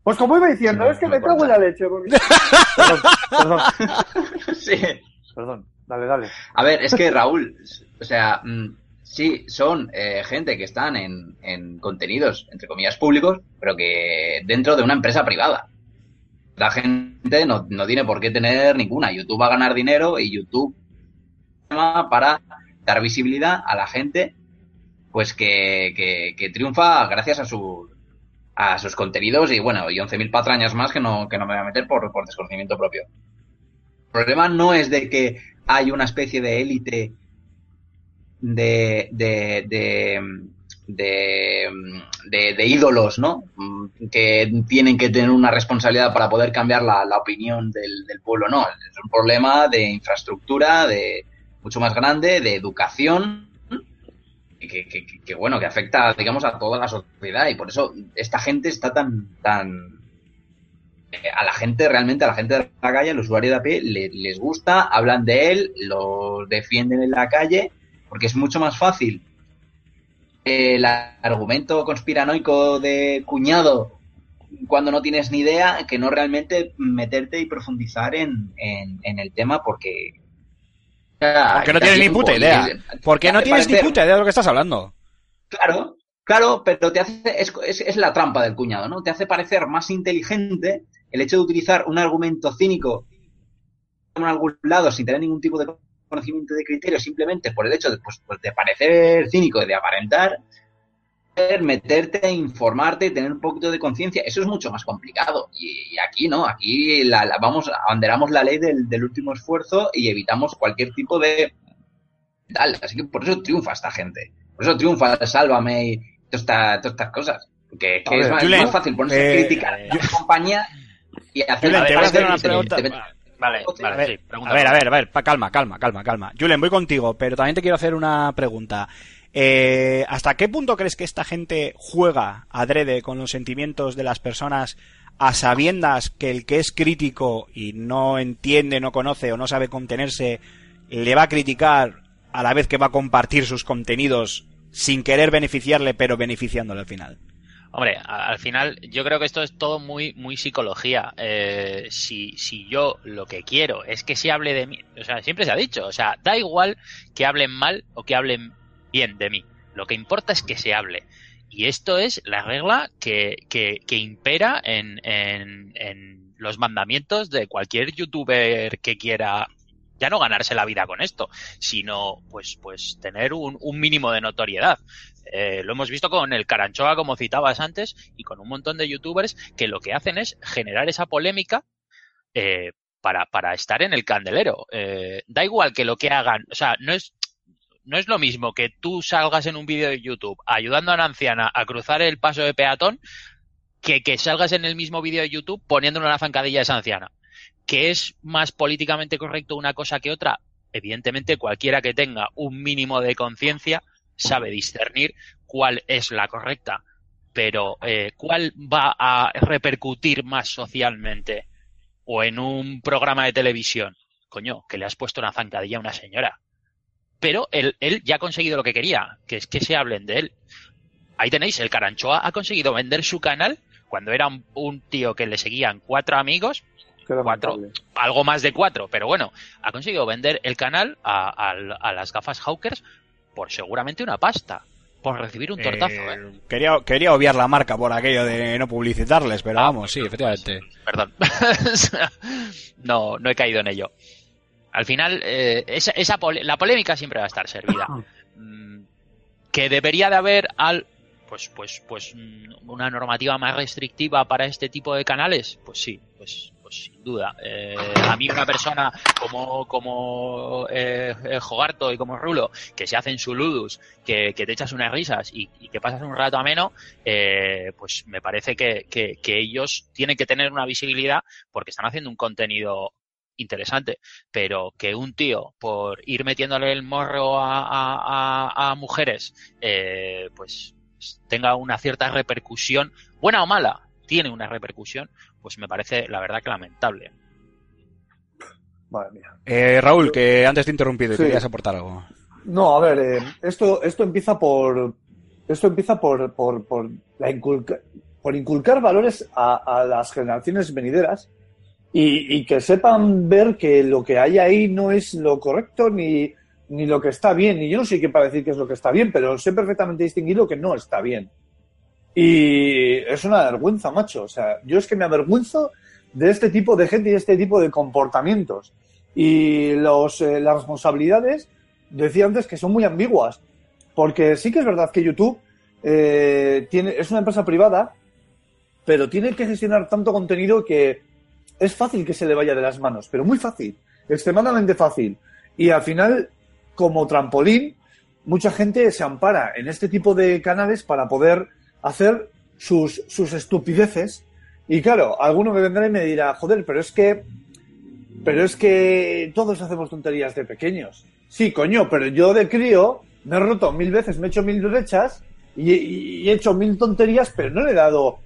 Pues como iba diciendo, No, es que no me cago en importa. la leche. porque- <laughs> Perdón, perdón, <laughs> Sí. perdón, dale, dale. A ver, es que Raúl, o sea, mm, sí, son eh, gente que están en, en contenidos, entre comillas, públicos, pero que dentro de una empresa privada. La gente no, no tiene por qué tener ninguna. YouTube va a ganar dinero y YouTube para dar visibilidad a la gente pues que, que, que triunfa gracias a su a sus contenidos y bueno, y 11.000 patrañas más que no, que no me voy a meter por, por desconocimiento propio. El problema no es de que hay una especie de élite de, de, de, de, ídolos, ¿no? Que tienen que tener una responsabilidad para poder cambiar la, la opinión del, del pueblo, no. Es un problema de infraestructura, de mucho más grande, de educación, que, que- que- que, bueno, que afecta, digamos, a toda la sociedad y por eso esta gente está tan, tan, eh, a la gente realmente, a la gente de la calle, al usuario de AP, le- les gusta, hablan de él, lo defienden en la calle, porque es mucho más fácil el argumento conspiranoico de cuñado cuando no tienes ni idea que no realmente meterte y profundizar en, en, en el tema porque... Porque no tienes ni puta idea. Porque no tienes ni puta idea de lo que estás hablando. Claro, claro, pero te hace, es, es, es la trampa del cuñado, ¿no? Te hace parecer más inteligente el hecho de utilizar un argumento cínico en algún lado sin tener ningún tipo de conocimiento de criterio, simplemente por el hecho de, pues, pues, de parecer cínico, de aparentar, meterte, informarte, tener un poquito de conciencia, eso es mucho más complicado. Y, y aquí no, aquí la, la- vamos, abanderamos la ley del, del último esfuerzo y evitamos cualquier tipo de tal. Así que por eso triunfa esta gente. Por eso triunfa el Sálvame y todas esta- todas estas cosas. Porque es, más, Julen, más fácil ponerse eh, a criticar a la compañía y hacer Julen, te voy a hacer una pregunta. Vale, A vale, ver, sí, pregunta. a ver, a ver, a ver, pa- calma, calma, calma, calma. Julen, voy contigo, pero también te quiero hacer una pregunta. Eh, ¿Hasta qué punto crees que esta gente juega adrede con los sentimientos de las personas a sabiendas que el que es crítico y no entiende, no conoce o no sabe contenerse, le va a criticar a la vez que va a compartir sus contenidos sin querer beneficiarle, pero beneficiándole al final? Hombre, al final yo creo que esto es todo muy muy psicología. Eh, si, si yo lo que quiero es que se hable de mí, o sea, siempre se ha dicho, o sea, da igual que hablen mal o que hablen bien de mí. Lo que importa es que se hable. Y esto es la regla que, que, que impera en, en, en los mandamientos de cualquier youtuber que quiera ya no ganarse la vida con esto, sino pues, pues tener un, un mínimo de notoriedad. Eh, lo hemos visto con el Caranchoa, como citabas antes, y con un montón de youtubers que lo que hacen es generar esa polémica eh, para, para estar en el candelero. Eh, da igual que lo que hagan, o sea, no es, no es lo mismo que tú salgas en un vídeo de YouTube ayudando a una anciana a cruzar el paso de peatón que que salgas en el mismo vídeo de YouTube poniéndole una zancadilla a esa anciana. ¿Que es más políticamente correcto una cosa que otra? Evidentemente, cualquiera que tenga un mínimo de conciencia sabe discernir cuál es la correcta. Pero, eh, ¿cuál va a repercutir más socialmente? O en un programa de televisión. Coño, que le has puesto una zancadilla a una señora. Pero él, él ya ha conseguido lo que quería, que es que se hablen de él. Ahí tenéis, el Caranchoa ha conseguido vender su canal cuando era un, tío que le seguían cuatro amigos, cuatro, algo más de cuatro, pero bueno, ha conseguido vender el canal a, a- a las gafas Hawkers por seguramente una pasta, por recibir un tortazo, Eh, ¿eh? Quería, quería obviar la marca por aquello de no publicitarles, pero vamos, sí, efectivamente. Perdón. <laughs> no, no he caído en ello. Al final, eh, esa, esa pole- la polémica siempre va a estar servida. Mm, que debería de haber al pues pues pues mm, una normativa más restrictiva para este tipo de canales pues sí pues, pues sin duda. Eh, a mí una persona como, como eh, eh, Jogarto y como Rulo, que se hacen su ludus, que, te echas unas risas y, que pasas un rato ameno, eh, pues me parece que, que, ellos tienen que tener una visibilidad porque están haciendo un contenido interesante, pero que un tío por ir metiéndole el morro a, a- a- a mujeres, eh, pues tenga una cierta repercusión, buena o mala, tiene una repercusión, pues me parece la verdad que lamentable. Madre mía. Eh, Raúl, que antes te he interrumpido y Sí. querías aportar algo. No, a ver, eh, esto, esto empieza por. Esto empieza por, por, por, la inculca- por inculcar valores a, a las generaciones venideras y, y que sepan ver que lo que hay ahí no es lo correcto ni, ni lo que está bien. Y yo no sé qué para decir qué es lo que está bien, pero sé perfectamente distinguir lo que no está bien. Y es una vergüenza, macho. O sea, yo es que me avergüenzo de este tipo de gente y de este tipo de comportamientos. Y los, eh, las responsabilidades, decía antes que son muy ambiguas. Porque sí que es verdad que YouTube eh, tiene, es una empresa privada, pero tiene que gestionar tanto contenido que es fácil que se le vaya de las manos, pero muy fácil, extremadamente fácil. Y al final, como trampolín, mucha gente se ampara en este tipo de canales para poder hacer sus, sus estupideces. Y claro, alguno me vendrá y me dirá, joder, pero es que, pero es que todos hacemos tonterías de pequeños. Sí, coño, pero yo de crío me he roto mil veces, me he hecho mil brechas y, y- he hecho mil tonterías, pero no le he dado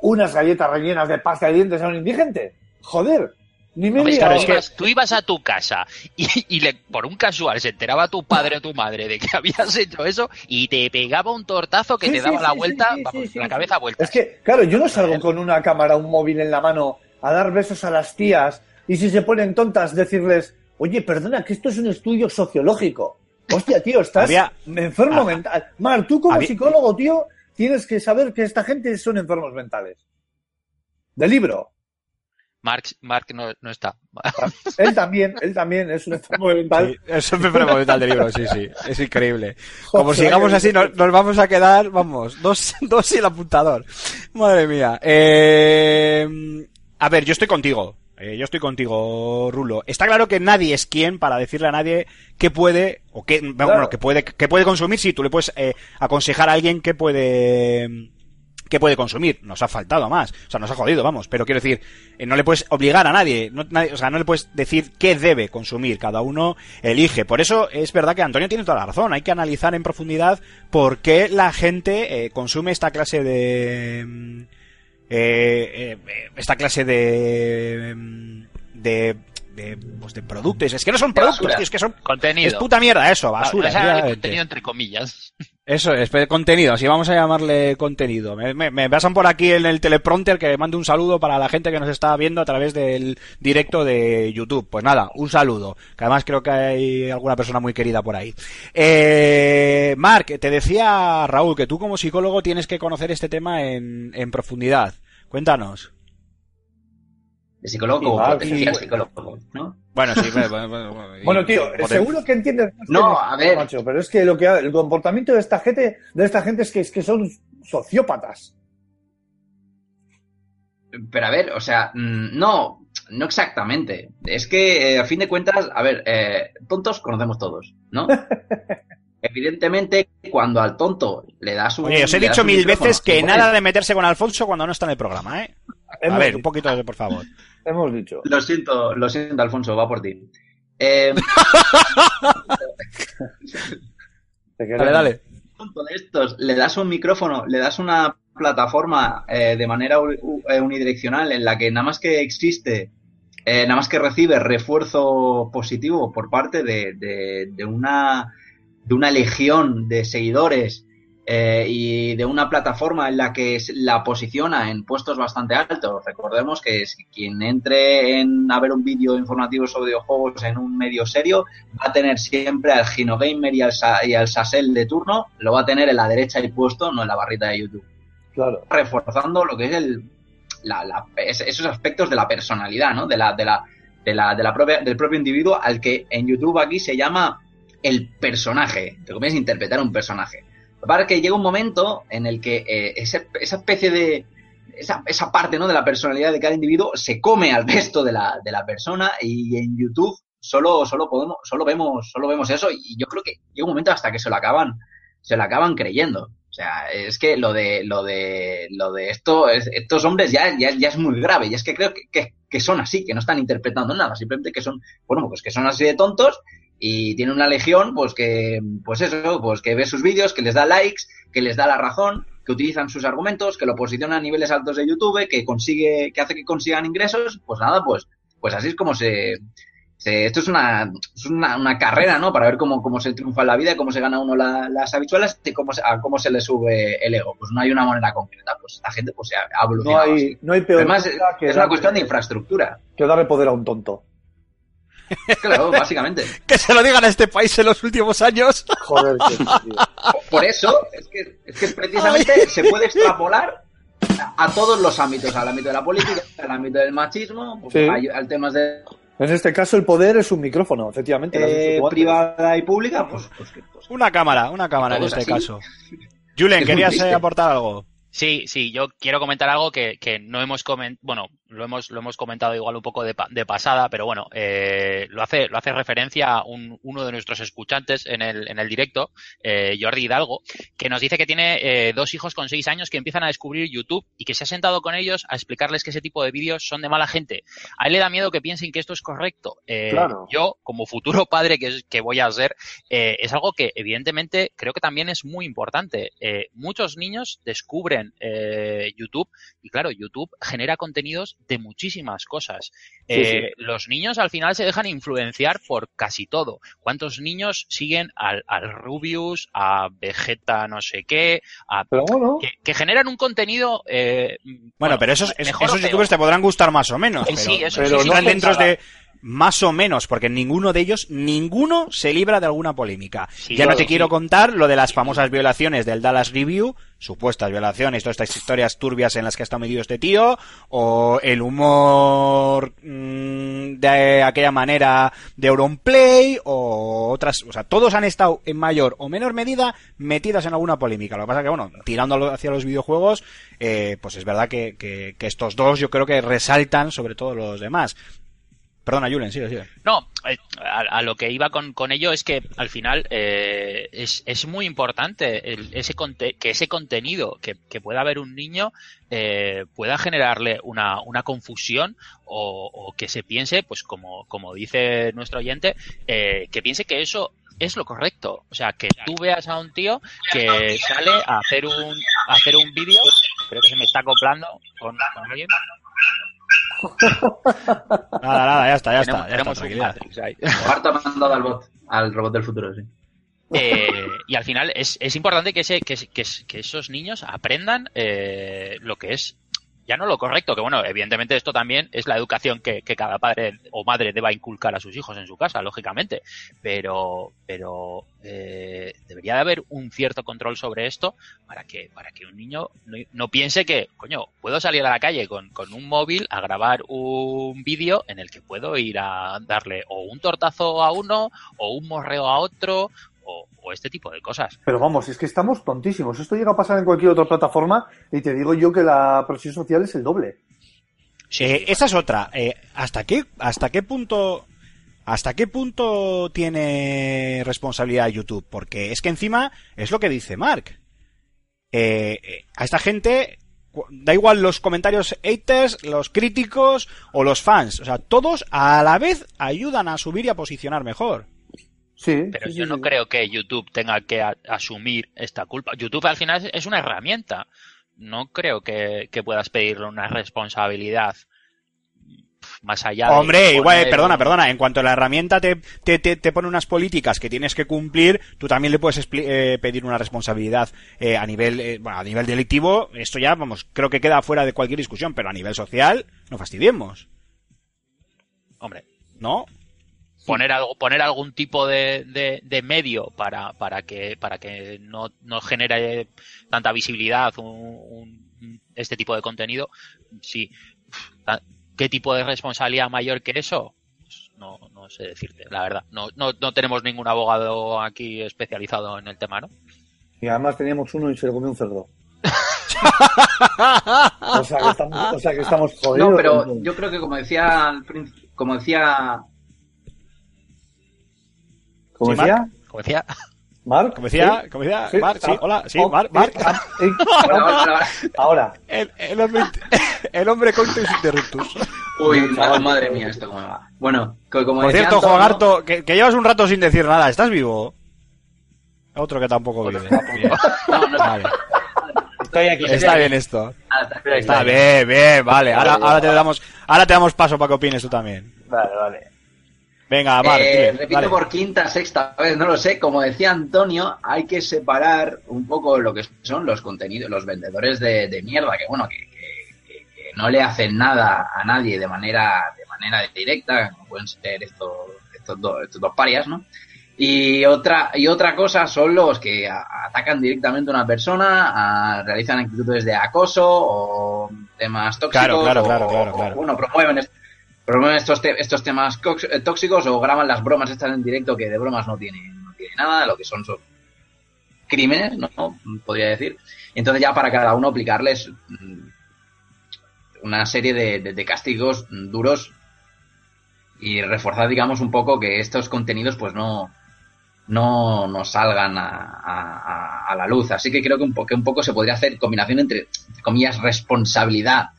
unas galletas rellenas de pasta de dientes a un indigente. Joder, ni me Hombre, claro, tú, ibas, tú ibas a tu casa y, y le- por un casual se enteraba tu padre o tu madre de que <laughs> habías hecho eso y te pegaba un tortazo que Sí, te daba sí, la sí, vuelta, sí, vamos, sí, sí, la cabeza vuelta. Es que, claro, yo no salgo con una cámara, un móvil en la mano a dar besos a las tías y si se ponen tontas decirles, oye, perdona, que esto es un estudio sociológico. Hostia, tío, estás Había- enfermo Ah. mental. Mar, tú como Había- psicólogo, tío, tienes que saber que esta gente son enfermos mentales. De libro. Mark, Mark no, no está. Él también, él también es un enfermo mental. Sí, es un enfermo mental de libro, sí, sí. Es increíble. Como Joder, sigamos así, nos, nos vamos a quedar, vamos, dos, <laughs> dos y el apuntador. Madre mía. Eh, a ver, yo estoy contigo. Eh, yo estoy contigo, Rulo. Está claro que nadie es quien para decirle a nadie qué puede, o qué, bueno, que puede, que puede consumir. Sí, tú le puedes eh, aconsejar a alguien que puede, que puede consumir. Nos ha faltado más. O sea, nos ha jodido, vamos. Pero quiero decir, eh, no le puedes obligar a nadie, no, nadie- O sea, no le puedes decir qué debe consumir. Cada uno elige. Por eso es verdad que Antonio tiene toda la razón. Hay que analizar en profundidad por qué la gente eh, consume esta clase de... mm, eh, eh, esta clase de... mm, de de, pues de productos, es que no son productos, basura. tío, es que son Contenido. es puta mierda eso, basura. O sea, efectivamente. contenido entre comillas. Eso es, contenido, si vamos a llamarle contenido. Me, me, me pasan por aquí en el teleprompter que mande un saludo para la gente que nos está viendo a través del directo de YouTube. Pues nada, un saludo, que además creo que hay alguna persona muy querida por ahí. Eh, Marc, te decía Raúl que tú como psicólogo tienes que conocer este tema en, en profundidad. Cuéntanos. De psicólogo Y y- psicólogo, ¿no? Bueno, sí, <laughs> bueno, bueno, bueno, y- Bueno, tío, seguro que entiendes. más No, que a ver. Macho, pero es que lo que el comportamiento de esta gente, de esta gente es que, es que son sociópatas. Pero a ver, o sea, mm, no, no exactamente. Es que, eh, a fin de cuentas, a ver, eh, tontos conocemos todos, ¿no? <laughs> Evidentemente, cuando al tonto le das un. Oye, os he dicho mil veces que nada de meterse con Alfonso cuando no está en el programa, ¿eh? A ver, dicho, un poquito de por favor. Hemos dicho. Lo siento, lo siento, Alfonso, va por ti. Eh. <laughs> Dale, dale. de estos, le das un micrófono, le das una plataforma eh, de manera eh, unidireccional en la que nada más que existe, eh, nada más que recibe refuerzo positivo por parte de, de- de una de una legión de seguidores eh, y de una plataforma en la que la posiciona en puestos bastante altos. Recordemos que si quien entre en a ver un vídeo informativo sobre videojuegos en un medio serio va a tener siempre al Gino Gamer y al, Sa- y al Sasel de turno, lo va a tener en la derecha y puesto, no en la barrita de YouTube. Claro. Reforzando lo que es el, la- la- es- esos aspectos de la personalidad, ¿no? De la, de la, de la, de la propia, del propio individuo al que en YouTube aquí se llama el personaje. Te comienzas a interpretar un personaje. Para que llega un momento en el que eh, ese- esa especie de, esa, esa parte ¿no? de la personalidad de cada individuo se come al resto de la, de la persona y en YouTube solo, solo podemos, solo vemos, solo vemos eso y yo creo que llega un momento hasta que se lo acaban, se lo acaban creyendo. O sea, es que lo de, lo de, lo de esto, es- estos hombres ya, ya, ya es muy grave. Y es que creo que, que, que son así, que no están interpretando nada, simplemente que son, bueno, pues que son así de tontos y tienen una legión, pues que, pues eso, pues que ve sus vídeos, que les da likes, que les da la razón, que utilizan sus argumentos, que lo posiciona a niveles altos de YouTube, que consigue, que hace que consigan ingresos, pues nada, pues, pues así es como se, se- esto es una, es una, una carrera, ¿no? Para ver cómo, cómo se triunfa en la vida, cómo se gana uno la- las habituales y cómo se, a cómo se le sube el ego. Pues no hay una manera concreta. Pues la gente pues se ha ha No evolucionado. hay, así. no hay peor Además, que es una cuestión de infraestructura. que darle poder a un tonto. <laughs> Claro, básicamente. Que se lo digan a este país en los últimos años. Joder, tío. <laughs> Por eso es que, es que precisamente se puede extrapolar a, a todos los ámbitos, al ámbito de la política, al ámbito del machismo, pues, Sí. al temas de En este caso, el poder es un micrófono, efectivamente. eh, privada y pública, pues, pues, pues Una cámara, una cámara en este así. caso. Julen, ¿querías eh, aportar algo? Sí, sí, yo quiero comentar algo que, que no hemos comentado, bueno, lo hemos, lo hemos comentado igual un poco de, de pasada, pero bueno, eh, lo hace, lo hace referencia a un- uno de nuestros escuchantes en el, en el directo, eh, Jordi Hidalgo, que nos dice que tiene eh, dos hijos con seis años que empiezan a descubrir YouTube y que se ha sentado con ellos a explicarles que ese tipo de vídeos son de mala gente. A él le da miedo que piensen que esto es correcto. Eh, Claro. Yo, como futuro <laughs> padre que, que voy a ser, eh, es algo que evidentemente creo que también es muy importante. Eh, muchos niños descubren eh, YouTube y claro, YouTube genera contenidos de muchísimas cosas. Eh, Los niños al final se dejan influenciar por casi todo. ¿Cuántos niños siguen al, al Rubius, a Vegeta no sé qué, a Pero bueno, que, que generan un contenido eh, Bueno, pero esos, esos youtubers te podrán gustar más o menos. Sí, pero, sí, eso pero sí, no sí, dentro de más o menos, porque ninguno de ellos, ninguno se libra de alguna polémica. Sí, ya no te sí. quiero contar lo de las famosas violaciones del Dallas Review, supuestas violaciones, todas estas historias turbias en las que ha estado metido este tío, o el humor mm, de aquella manera de Auronplay, o otras, o sea, todos han estado en mayor o menor medida metidas en alguna polémica. Lo que pasa que, bueno, tirándolo hacia los videojuegos, eh, pues es verdad que, que- que estos dos yo creo que resaltan sobre todo los demás. Perdona, Julen, sigue, sigue. No, eh, a, lo que iba con, con ello es que al final eh, es, es muy importante el- ese conte- que ese contenido que, que pueda ver un niño eh, pueda generarle una, una confusión o, o que se piense, pues como, como dice nuestro oyente, eh, que piense que eso es lo correcto. O sea, que tú veas a un tío que sale a hacer un, hacer un vídeo, creo que se me está acoplando con, con alguien. <laughs> Nada, nada, ya está, ya está. tenemos Ya está, tenemos un ahí. <laughs> Mandado al bot, al robot del futuro, sí. Eh, y al final es, es importante que, ese, que, que, que esos niños aprendan eh, lo que es ya no lo correcto, que bueno, evidentemente esto también es la educación que, que cada padre o madre deba inculcar a sus hijos en su casa, lógicamente, pero, pero eh, debería de haber un cierto control sobre esto para que, para que un niño no, no piense que, coño, puedo salir a la calle con, con un móvil a grabar un vídeo en el que puedo ir a darle o un tortazo a uno o un morreo a otro o, o este tipo de cosas. pero vamos, es que estamos tontísimos. Esto llega a pasar en cualquier otra plataforma y te digo yo que la presión social es el doble. Sí, Eh, esa es otra. Eh, ¿Hasta qué, hasta qué punto, hasta qué punto tiene responsabilidad YouTube? Porque es que encima es lo que dice Mark. Eh, eh, a esta gente da igual los comentarios haters, los críticos o los fans. O sea, todos a la vez ayudan a subir y a posicionar mejor. Sí. Pero sí, yo sí, no sí. creo que YouTube tenga que a- asumir esta culpa. YouTube al final es- es una herramienta. No creo que, que puedas pedirle una responsabilidad más allá de... Hombre, igual, poner perdona, perdona, en cuanto la herramienta te, te, te, te pone unas políticas que tienes que cumplir, tú también le puedes eh, pedir una responsabilidad eh, a nivel eh, bueno, a nivel delictivo, esto ya, vamos, creo que queda fuera de cualquier discusión, pero a nivel social, no fastidiemos, Hombre, ¿no? Poner algo, poner algún tipo de, de, de medio para, para que, para que no, no genere tanta visibilidad un- un- este tipo de contenido, sí. Ta- ¿Qué tipo de responsabilidad mayor que eso? Pues no, no sé decirte, la verdad. No, no, no tenemos ningún abogado aquí especializado en el tema, ¿no? Y además teníamos uno y se le comió un cerdo. <laughs> O sea que estamos, o sea que estamos jodidos. No, pero yo creo que como decía al principio, como decía ¿Cómo Sí, decía? Como decía, ¿Marc? Como decía, ¿Sí? como decía, Sí. Marc, sí, Ah, hola, sí, oh, Marc, sí, Marc. ah, sí. <laughs> Ahora, ahora, ahora. Ahora. El, el hombre, <laughs> el hombre Coitus Interruptus. Uy, ma- madre mía, esto cómo va. Bueno, co- como Por decía cierto, Jogarto, que, que llevas un rato sin decir nada, ¿estás vivo? Otro que tampoco vive. No, no, Vale. Estoy aquí. Está bien esto. Está- Está bien, bien, vale. Ahora, ahora te damos, ahora te damos paso para que opines tú también. Vale, vale. Venga, Marc, Eh, repito por quinta, sexta vez, no lo sé. Como decía Antonio, hay que separar un poco lo que son los contenidos, los vendedores de, de mierda, que bueno, que, que- que- no le hacen nada a nadie de manera, de manera directa, como pueden ser estos, estos, dos, estos dos parias, ¿no? Y otra, y otra cosa son los que atacan directamente a una persona, a- realizan actitudes de acoso o temas tóxicos. Claro, claro, o- claro, claro, o, claro. bueno, promueven, promueven estos, te- estos temas eh, tóxicos o graban las bromas estas en directo que de bromas no tienen, no tiene nada, lo que son son crímenes, ¿no? Podría decir. Entonces ya para cada uno aplicarles mm, una serie de, de- castigos duros y reforzar, digamos, un poco que estos contenidos pues no no, no salgan a, a- la luz. Así que creo que un, po- un poco se podría hacer combinación entre, entre comillas, responsabilidad.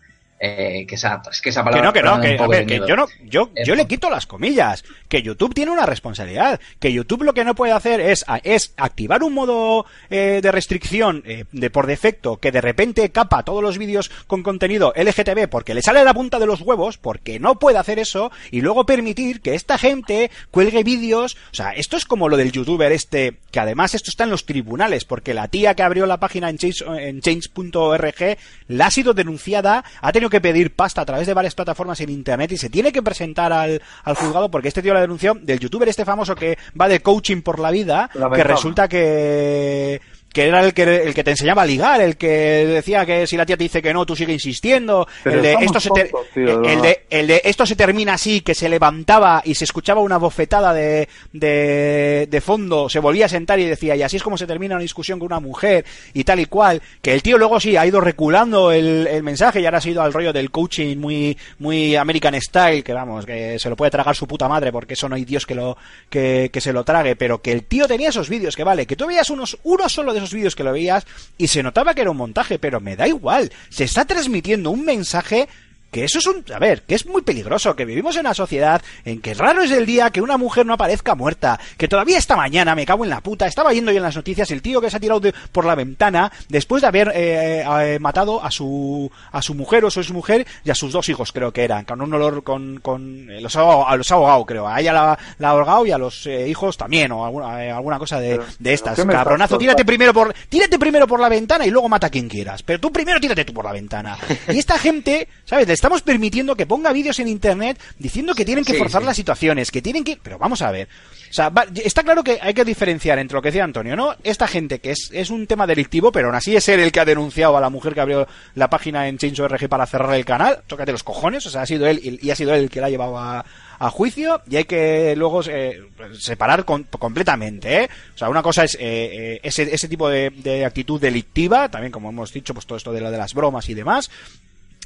Eh, que esa, es que esa Que palabra no, que no, que, a ver, de que miedo. yo no, yo, yo le quito las comillas, que YouTube tiene una responsabilidad, que YouTube lo que no puede hacer es, es activar un modo eh, de restricción eh, de por defecto que de repente capa todos los vídeos con contenido LGTB porque le sale a la punta de los huevos, porque no puede hacer eso, y luego permitir que esta gente cuelgue vídeos, o sea, esto es como lo del youtuber este, que además esto está en los tribunales, porque la tía que abrió la página en change- en change.org la ha sido denunciada, ha tenido que pedir pasta a través de varias plataformas en internet y se tiene que presentar al, al juzgado porque este tío la denunció del youtuber este famoso que va de coaching por la vida, que resulta que que era el que el que te enseñaba a ligar, el que decía que si la tía te dice que no, tú sigue insistiendo, Pero el de esto se ter- tontos, tío, de el de el de esto se termina así, que se levantaba y se escuchaba una bofetada de, de, de fondo, se volvía a sentar y decía, y así es como se termina una discusión con una mujer y tal y cual, que el tío luego sí ha ido reculando el, el mensaje y ahora ha ido al rollo del coaching muy, muy American Style, que vamos, que se lo puede tragar su puta madre porque eso no hay Dios que lo, que, que se lo trague, pero que el tío tenía esos vídeos, que vale, que tú veías unos, uno solo de esos vídeos que lo veías y se notaba que era un montaje, pero me da igual, se está transmitiendo un mensaje que eso es un... A ver, que es muy peligroso, que vivimos en una sociedad en que raro es el día que una mujer no aparezca muerta, que todavía esta mañana, me cago en la puta, estaba yendo yo en las noticias el tío que se ha tirado de- por la ventana después de haber eh, eh, matado a su a su mujer o su mujer y a sus dos hijos creo que eran, con un olor con... con eh, los, a los ahogado creo, a ella la, la ha ahogado y a los eh, hijos también o alguna, eh, alguna cosa de, Pero- de estas. ¿qué me estás Cabronazo, tírate primero por tírate primero por la ventana y luego mata a quien quieras. Pero tú primero tírate tú por la ventana. <laughs> Y esta gente, ¿sabes? Le estamos permitiendo que ponga vídeos en internet diciendo que tienen que Sí, forzar sí. las situaciones, que tienen que. Pero vamos a ver. O sea, va- está claro que hay que diferenciar entre lo que decía Antonio, ¿no? Esta gente que es, es un tema delictivo, pero aún así es él el que ha denunciado a la mujer que abrió la página en Change.org para cerrar el canal. Tócate los cojones, o sea, ha sido él y, y ha sido él el que la ha llevado a, a juicio y hay que luego eh, separar con- completamente, ¿eh? O sea, una cosa es eh, eh, ese, ese tipo de, de actitud delictiva, también como hemos dicho, pues todo esto de lo de las bromas y demás,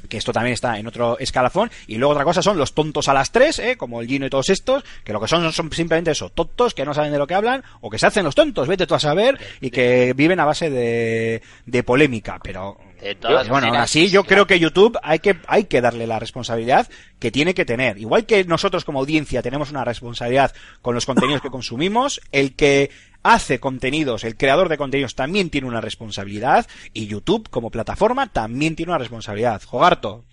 que esto también está en otro escalafón, y luego otra cosa son los tontos a las tres, ¿eh? como el Gino y todos estos, que lo que son son simplemente eso, tontos que no saben de lo que hablan, o que se hacen los tontos, vete tú a saber, y que viven a base de, de polémica, pero bueno, así yo creo que YouTube hay que, hay que darle la responsabilidad que tiene que tener. Igual que nosotros como audiencia tenemos una responsabilidad con los contenidos que consumimos, el que hace contenidos, el creador de contenidos también tiene una responsabilidad y YouTube como plataforma también tiene una responsabilidad. Jogarto.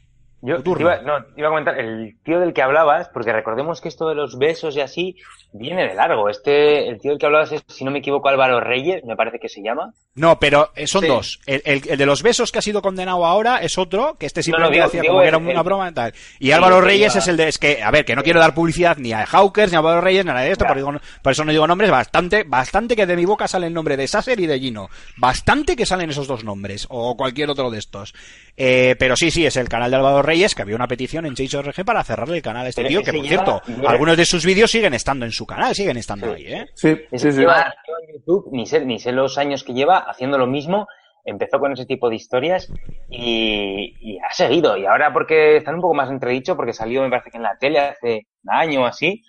Yo iba, no, iba a comentar, el tío del que hablabas, porque recordemos que esto de los besos y así viene de largo. Este, el tío del que hablabas es, si no me equivoco, Álvaro Reyes, me parece que se llama. No, pero eh, son Sí. dos. El, el- el de los besos que ha sido condenado ahora es otro, que este simplemente digo- hacía digo como que era una el- broma y tal. Y Álvaro Reyes iba- es el de, es que, a ver, que no quiero dar publicidad ni a Hawkers, ni a Álvaro Reyes, ni a nada de esto, por, digo- por eso no digo nombres, bastante, bastante que de mi boca sale el nombre de Sasser y de Gino. Bastante que salen esos dos nombres, o cualquier otro de estos. Eh, pero sí, sí, es el canal de Álvaro Reyes, que había una petición en Change.org para cerrarle el canal a este Pero tío, ese que por lleva- cierto, algunos de sus vídeos siguen estando en su canal, siguen estando ahí, ¿eh? Sí, sí, sí. lleva- lleva en YouTube, ni sé, ni sé los años que lleva haciendo lo mismo. empezó con ese tipo de historias y, y ha seguido. Y ahora porque están un poco más entredicho, porque salió, me parece que en la tele hace un año o así,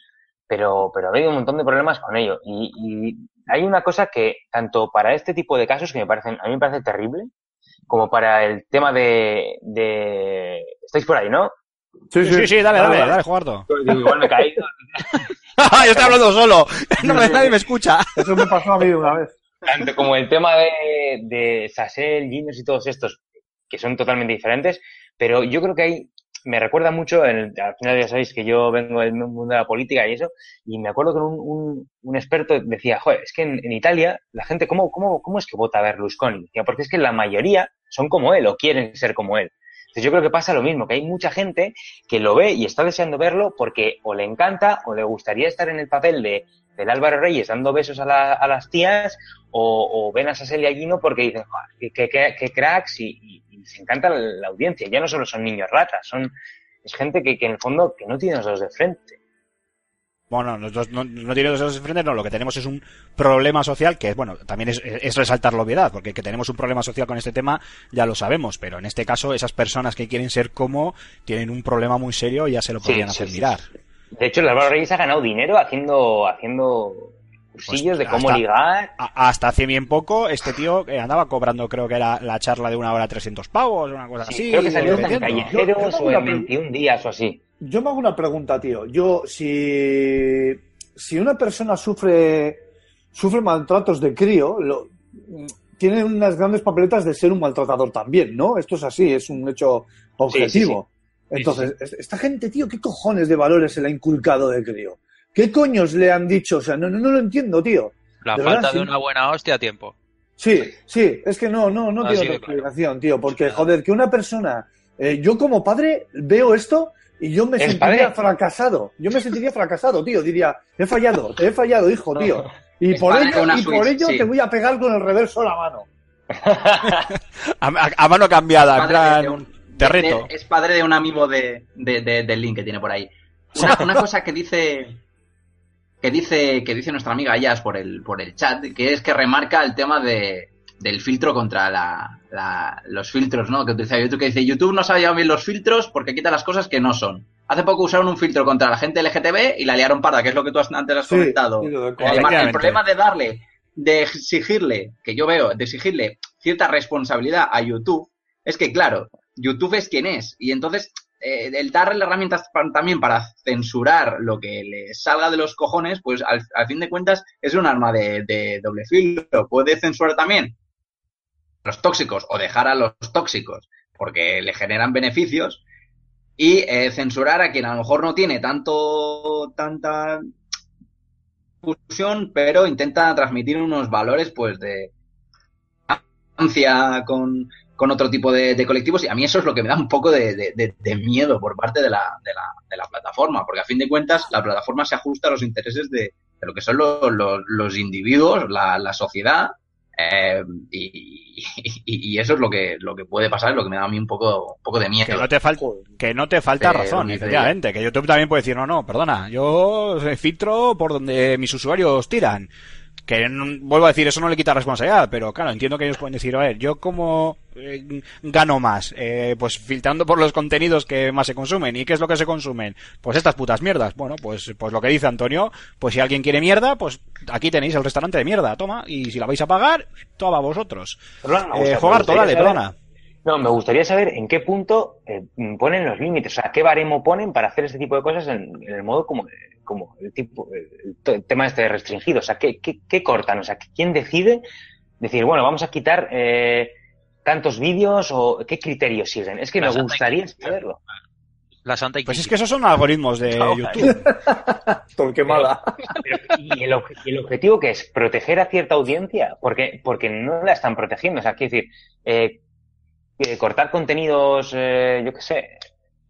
pero, pero ha habido un montón de problemas con ello. Y, y hay una cosa que, tanto para este tipo de casos, que me parecen, a mí me parece terrible, como para el tema de, de... ¿Estáis por ahí, no? Sí, sí, sí, dale, dale, dale, Jugardo. Digo, igual me he caído. <laughs> Yo estoy hablando solo. <laughs> No me, nadie me escucha. Eso me pasó a mí una vez. Tanto como el tema de, de Sassel, Genius y todos estos, que son totalmente diferentes, pero yo creo que hay, me recuerda mucho, en al final ya sabéis que yo vengo del mundo de la política y eso, y me acuerdo que un, un, un experto decía, joder, es que en, en Italia la gente, ¿cómo, cómo, ¿cómo es que vota a Berlusconi? Porque es que la mayoría son como él o quieren ser como él. Entonces yo creo que pasa lo mismo, que hay mucha gente que lo ve y está deseando verlo porque o le encanta o le gustaría estar en el papel de, del Álvaro Reyes dando besos a, la- a las tías o, o ven a Sassel y a Gino porque dicen, "Joder, qué, qué- cracks y, y- les encanta la, la audiencia. Ya no solo son niños ratas, son es gente que, que en el fondo que no tiene los dedos de frente. Bueno, nosotros no, no tiene dos dedos no, lo que tenemos es un problema social que, bueno, también es, es resaltar la obviedad, porque que tenemos un problema social con este tema ya lo sabemos, pero en este caso esas personas que quieren ser como tienen un problema muy serio y ya se lo podrían sí, hacer sí, mirar. De hecho, el Álvaro Reyes ha ganado dinero haciendo haciendo cursillos de cómo hasta- ligar. A- hasta hace bien poco, este tío eh, andaba cobrando, creo que era la charla de una hora 300 pavos, una cosa Sí, así. creo que salió en callejeros Yo- yo o en pre- 21 días o así. Yo me hago una pregunta, tío. Yo, si, si una persona sufre, sufre maltratos de crío, lo- tiene unas grandes papeletas de ser un maltratador también, ¿no? Esto es así, es un hecho objetivo. Entonces, es- esta gente, tío, ¿qué cojones de valores se le ha inculcado de crío? ¿Qué coños le han dicho? O sea, no, no, no lo entiendo, tío. La De falta verdad, de una buena hostia a tiempo. Sí, sí, es que no, no, no tiene otra claro. explicación, tío, porque joder, que una persona, eh, yo como padre veo esto y yo me ¿Eres sentiría padre? fracasado, yo me sentiría fracasado, tío, diría, he fallado, te he fallado, hijo, tío, y Es por ello, y por ello sí. te voy a pegar con el reverso de la mano. <laughs> A, a- a mano cambiada, en plan, un- te reto. es padre de un amigo de, de, de- del link que tiene por ahí. Una, una <laughs> cosa que dice que dice que dice nuestra amiga Ayas por el por el chat, que es que remarca el tema de del filtro contra la, la- los filtros, ¿no? Que utiliza YouTube, que dice YouTube no sabe llevar bien los filtros porque quita las cosas que no son. Hace poco usaron un filtro contra la gente LGTB y la liaron parda, que es lo que tú has- antes has Sí, comentado. sí, lo El, problema de darle, de exigirle, que yo veo, de exigirle cierta responsabilidad a YouTube, es que, claro, YouTube es quien es. Y entonces, eh, el darle herramientas pa- también para censurar lo que le salga de los cojones, pues al, al fin de cuentas es un arma de, de doble filo. Puede censurar también los tóxicos o dejar a los tóxicos porque le generan beneficios y eh, censurar a quien a lo mejor no tiene tanto tanta discusión, pero intenta transmitir unos valores pues de con, con otro tipo de, de colectivos. Y a mí eso es lo que me da un poco de, miedo por parte de la, la, de la plataforma, porque a fin de cuentas la plataforma se ajusta a los intereses de, lo que son los, los, los individuos, la, la sociedad, eh, y, y- y eso es lo que, lo que puede pasar, lo que me da a mí un poco, un poco de miedo. Que no te, fal- que no te falta Pero razón, efectivamente. Que YouTube también puede decir, no, no, perdona, yo filtro por donde mis usuarios tiran. Que no- vuelvo a decir, eso no le quita responsabilidad, pero claro, entiendo que ellos pueden decir, a ver, yo como eh, gano más, eh, pues filtrando por los contenidos que más se consumen. ¿Y qué es lo que se consumen? Pues estas putas mierdas. Bueno, pues, pues lo que dice Antonio, pues si alguien quiere mierda, pues aquí tenéis el restaurante de mierda, toma, y si la vais a pagar, toma vosotros. Eh, Jogarto, me dale, perdona. No, me gustaría saber en qué punto eh, ponen los límites, o sea, qué baremo ponen para hacer este tipo de cosas en, en el modo como, como el tipo, el, tema este de restringido, o sea, qué, qué, qué cortan, o sea, quién decide decir, bueno, vamos a quitar eh, tantos vídeos o qué criterios siguen. Es que La me gustaría saberlo. La Santa Pues es que esos son algoritmos de No, YouTube. <laughs> Torquemada. Pero, ¿y, el, el objetivo que es proteger a cierta audiencia? Porque, porque no la están protegiendo. O sea, quiero decir, eh, eh, cortar contenidos, eh, yo qué sé,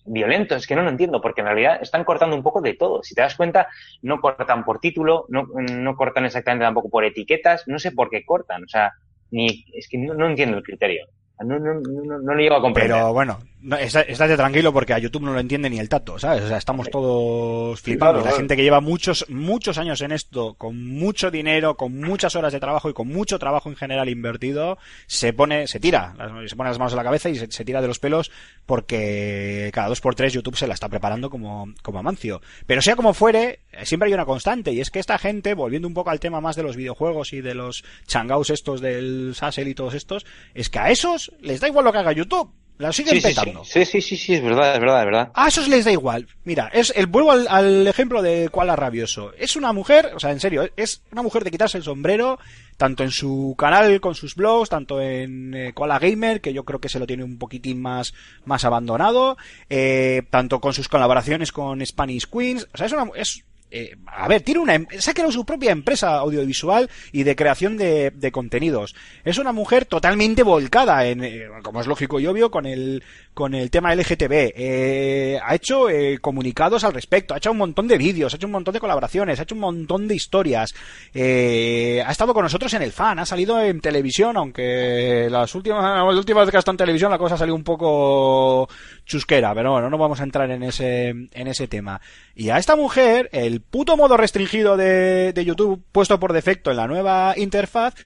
violentos, es que no lo entiendo, porque en realidad están cortando un poco de todo. Si te das cuenta, no cortan por título, no, no cortan exactamente tampoco por etiquetas, no sé por qué cortan. O sea, ni, es que no, no entiendo el criterio. No, no, no, no lo llego a comprender. Pero bueno, no, estate tranquilo porque a YouTube no lo entiende ni el tato, ¿sabes? O sea, estamos todos flipando. claro, la claro. gente que lleva muchos, muchos años en esto, con mucho dinero, con muchas horas de trabajo y con mucho trabajo en general invertido, se pone, se tira, se pone las manos en la cabeza y se, se tira de los pelos porque cada dos por tres YouTube se la está preparando como, como Amancio. Pero sea como fuere, siempre hay una constante y es que esta gente, volviendo un poco al tema más de los videojuegos y de los changaos estos del Sassel y todos estos, es que a esos les da igual lo que haga YouTube. La siguen Sí, sí, sí, sí, sí, sí, sí, es verdad, es verdad, es verdad. A esos les da igual. Mira, es el vuelvo al, al ejemplo de Koala Rabioso. Es una mujer, o sea, en serio, es una mujer de quitarse el sombrero, tanto en su canal con sus blogs, tanto en eh, Koala Gamer, que yo creo que se lo tiene un poquitín más, más abandonado, eh, tanto con sus colaboraciones con Spanish Queens. O sea, es una, es, eh, a ver, tiene una, em- se ha creado su propia empresa audiovisual y de creación de, de contenidos. Es una mujer totalmente volcada en, eh, como es lógico y obvio, con el, con el tema LGTB. Eh, ha hecho eh, comunicados al respecto, ha hecho un montón de vídeos, ha hecho un montón de colaboraciones, ha hecho un montón de historias. Eh, ha estado con nosotros en el fan, ha salido en televisión, aunque las últimas, las últimas veces que ha estado en televisión la cosa ha salido un poco chusquera, pero bueno, no vamos a entrar en ese, en ese tema. Y a esta mujer, el puto modo restringido de, de YouTube puesto por defecto en la nueva interfaz,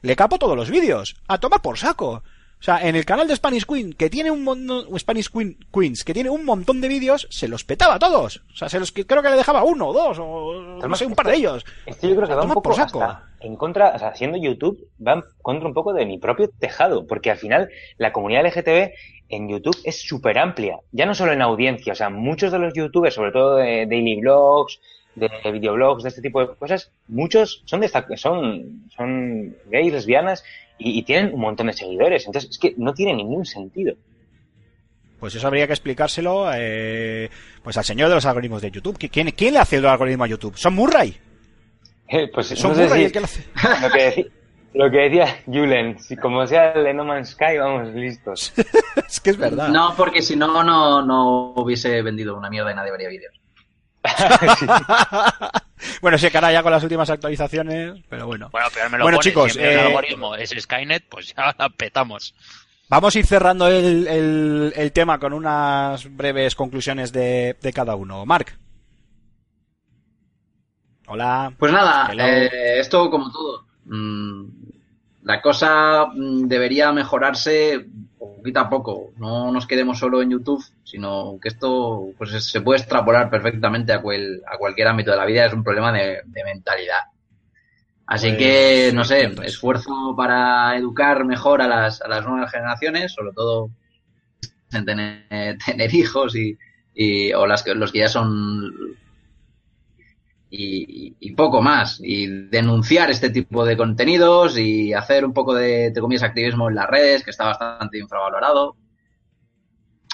le capo todos los vídeos. A tomar por saco. O sea, en el canal de Spanish Queen, que tiene un montón, Spanish Queen, Queens, que tiene un montón de vídeos, se los petaba a todos. O sea, se los creo que le dejaba uno o dos, o no sé, un par de ellos. Esto yo creo que va un poco hasta en contra, o sea, siendo YouTube, va en contra un poco de mi propio tejado, porque al final la comunidad LGTB en YouTube es súper amplia, ya no solo en audiencia, o sea, muchos de los youtubers, sobre todo de daily blogs, de videoblogs, de este tipo de cosas, muchos son de esta- son, son gays, lesbianas, y, y tienen un montón de seguidores, entonces es que no tiene ningún sentido. Pues eso habría que explicárselo eh, pues al señor de los algoritmos de YouTube. ¿Qui- ¿Quién, quién le hace el algoritmo a YouTube? ¿Son Murray? Pues ¿Son no sé Murray si- el que lo hace? <laughs> lo que decía, lo que decía Julen, si como sea el de No Man's Sky, vamos listos. <laughs> es que es verdad. No, porque si no, no, no hubiese vendido una mierda y nadie vería vídeos. <laughs> <laughs> bueno, sí, cara ya con las últimas actualizaciones, pero bueno. Bueno, pero me lo Bueno, pone, chicos, siempre el eh, algoritmo es Skynet, pues ya la petamos. Vamos a ir cerrando el, el- el tema con unas breves conclusiones de, de cada uno. Mark. Hola. Pues nada, eh, esto como todo. Mm, la cosa mm, debería mejorarse poquito a poco. No nos quedemos solo en YouTube, sino que esto pues es- se puede extrapolar perfectamente a, cual- a cualquier ámbito de la vida. Es un problema de, de mentalidad. Así Pues, que, no sé, esfuerzo para educar mejor a las, a las nuevas generaciones, sobre todo en tener, <laughs> tener hijos y, y- o las que, los que ya son y, y- poco más. Y denunciar este tipo de contenidos y hacer un poco de, entre comillas, activismo en las redes, que está bastante infravalorado.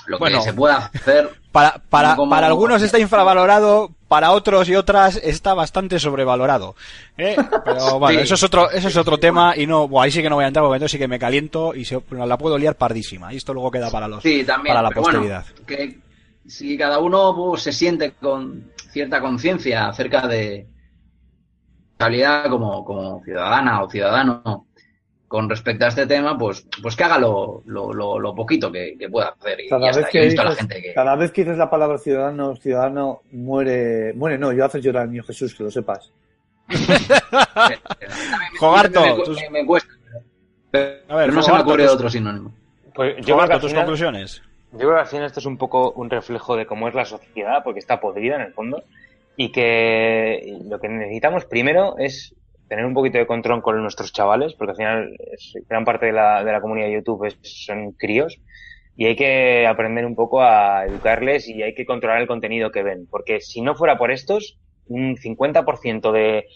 Lo Bueno. que se pueda hacer. <laughs> Para, para, Como- para algunos está infravalorado, para otros y otras está bastante sobrevalorado. ¿eh? Pero <laughs> bueno, Sí. eso es otro, eso es otro tema y no, buah, ahí sí que no voy a entrar porque entonces sí que me caliento y se, la puedo liar pardísima. Y esto luego queda para los, Sí, también. para la bueno, posteridad. que si cada uno pues, se siente con cierta conciencia acerca de calidad como, como ciudadana o ciudadano con respecto a este tema, pues, pues que haga lo, lo, lo, lo poquito que, que pueda hacer. Y Cada ya vez, está. que a la dices, gente que. cada vez que dices la palabra ciudadano, ciudadano muere, muere no, yo haces llorar al niño Jesús, que lo sepas. <laughs> Jogarto, me, me- tus- me- me cuesta. Pero, A ver, pero no se me Jogarto, ocurre otro sinónimo. Pues yo al tus final, conclusiones. Yo creo que al final esto es un poco un reflejo de cómo es la sociedad, porque está podrida en el fondo, y que lo que necesitamos primero es tener un poquito de control con nuestros chavales, porque al final es- gran parte de la, de la comunidad de YouTube es- son críos, y hay que aprender un poco a educarles y hay que controlar el contenido que ven, porque si no fuera por estos, un 50% de,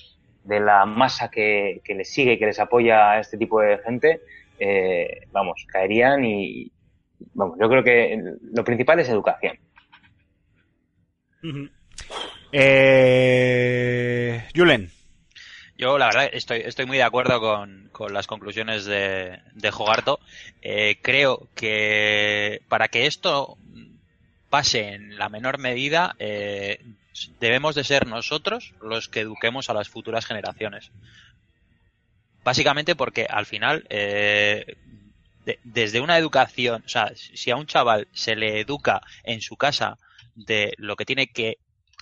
de la masa que, que les sigue, que les apoya a este tipo de gente, eh, vamos, caerían y, vamos, yo creo que lo principal es educación. Eh, Julen. Yo, la verdad, estoy, estoy muy de acuerdo con, con las conclusiones de, de Jogarto. Eh, creo que para que esto pase en la menor medida, eh, debemos de ser nosotros los que eduquemos a las futuras generaciones. Básicamente porque al final, eh, de- desde una educación, o sea, si a un chaval se le educa en su casa de lo que tiene que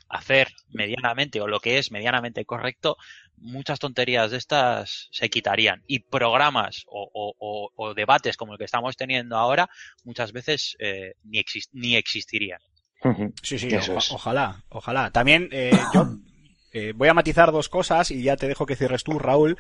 hacer medianamente o lo que es medianamente correcto, muchas tonterías de estas se quitarían. Y programas o, o- o- o debates como el que estamos teniendo ahora, muchas veces eh, ni, ni existirían. Sí, sí, Eso es. ojalá, ojalá. También eh, yo <clears throat> eh, voy a matizar dos cosas y ya te dejo que cierres tú, Raúl.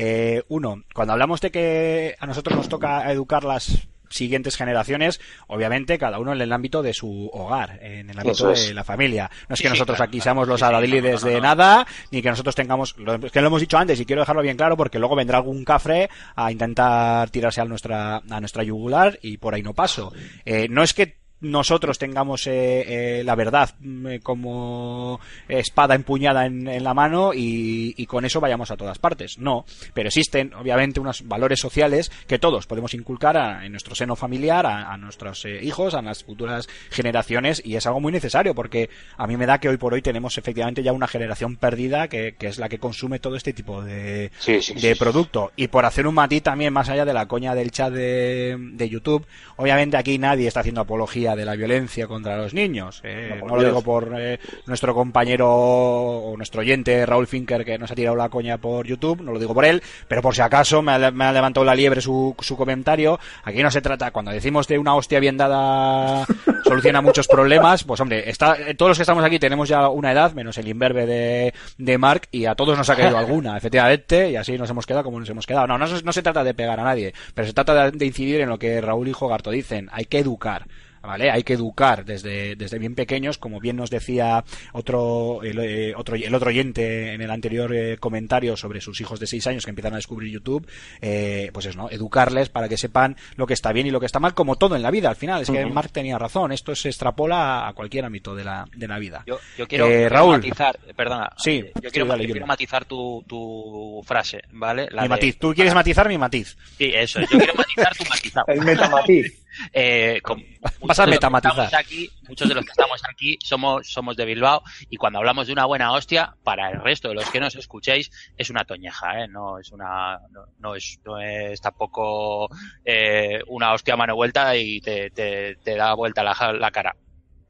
Eh, uno, cuando hablamos de que a nosotros nos toca educar las siguientes generaciones, obviamente cada uno en el ámbito de su hogar, en el ámbito es. de la familia. No es que sí, nosotros claro, aquí claro. seamos los Sí, sí, adalides no, no, de no. nada, ni que nosotros tengamos, lo, es que lo hemos dicho antes y quiero dejarlo bien claro porque luego vendrá algún cafre a intentar tirarse a nuestra, a nuestra yugular y por ahí no paso. Eh, no es que nosotros tengamos eh, eh, la verdad mm, eh, como espada empuñada en, en la mano y, y con eso vayamos a todas partes. No, pero existen obviamente unos valores sociales que todos podemos inculcar a- en nuestro seno familiar, a, a nuestros eh, hijos, a las futuras generaciones y es algo muy necesario porque a mí me da que hoy por hoy tenemos efectivamente ya una generación perdida que, que es la que consume todo este tipo de, Sí, sí, de sí. producto. Y por hacer un matiz también, más allá de la coña del chat de, de YouTube, obviamente aquí nadie está haciendo apología de la violencia contra los niños. Eh, No, lo digo por eh, nuestro compañero o nuestro oyente Raúl Finker que nos ha tirado la coña por YouTube, no lo digo por él, pero por si acaso me ha, me ha levantado la liebre su, su comentario. Aquí no se trata, cuando decimos de una hostia bien dada <laughs> soluciona muchos problemas, pues hombre, está, eh, todos los que estamos aquí tenemos ya una edad, menos el imberbe de, de Mark, y a todos nos ha caído <laughs> alguna, efectivamente, y así nos hemos quedado como nos hemos quedado. No, no, se- no se trata de pegar a nadie, pero se trata de, de incidir en lo que Raúl y Jogarto dicen, hay que educar. ¿Vale? Hay que educar desde, desde bien pequeños, como bien nos decía otro el, eh, otro el otro oyente en el anterior eh, comentario sobre sus hijos de 6 años que empiezan a descubrir YouTube, eh, pues es no, educarles para que sepan lo que está bien y lo que está mal, como todo en la vida al final. Es que Mark tenía razón, esto se extrapola a cualquier ámbito de la, de la vida. Yo, yo quiero, Eh, Raúl. matizar, perdona, Sí, yo sí, quiero, dale, yo quiero matizar tu, tu frase, ¿vale? La mi de- matiz. ¿Tú quieres matizar mi matiz? Sí, eso, yo quiero matizar tu matizado. <laughs> El metamatiz. Eh, con- Vas a muchos de los que metamatizar. estamos aquí, muchos de los que estamos aquí somos, somos de Bilbao y cuando hablamos de una buena hostia, para el resto de los que nos escuchéis, es una toñeja, ¿eh? No es una, no, no es, no es tampoco eh, una hostia a mano vuelta y te, te, te da vuelta la, cara.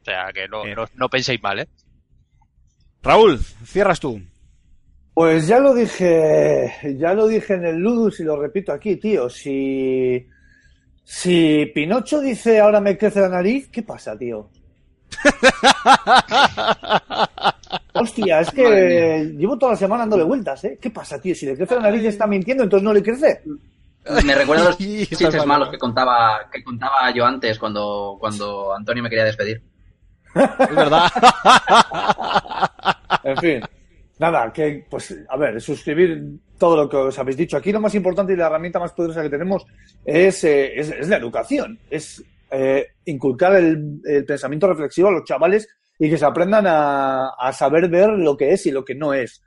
O sea, que no, Eh. no, no penséis mal, ¿eh? Raúl, cierras tú. Pues ya lo dije, ya lo dije en el Ludus y lo repito aquí, tío. Si, si Pinocho dice ahora me crece la nariz, ¿qué pasa, tío? <laughs> Hostia, es que llevo toda la semana dándole vueltas, ¿eh? ¿Qué pasa, tío? Si le crece la nariz está mintiendo, entonces no le crece. Me recuerda a los <laughs> chistes mal. malos que contaba, que contaba yo antes cuando, cuando Antonio me quería despedir. Es verdad. <laughs> En fin, nada, que, pues, a ver, suscribir todo lo que os habéis dicho. Aquí lo más importante y la herramienta más poderosa que tenemos es, eh, es, la educación, es eh, inculcar el, el pensamiento reflexivo a los chavales y que se aprendan a, a saber ver lo que es y lo que no es.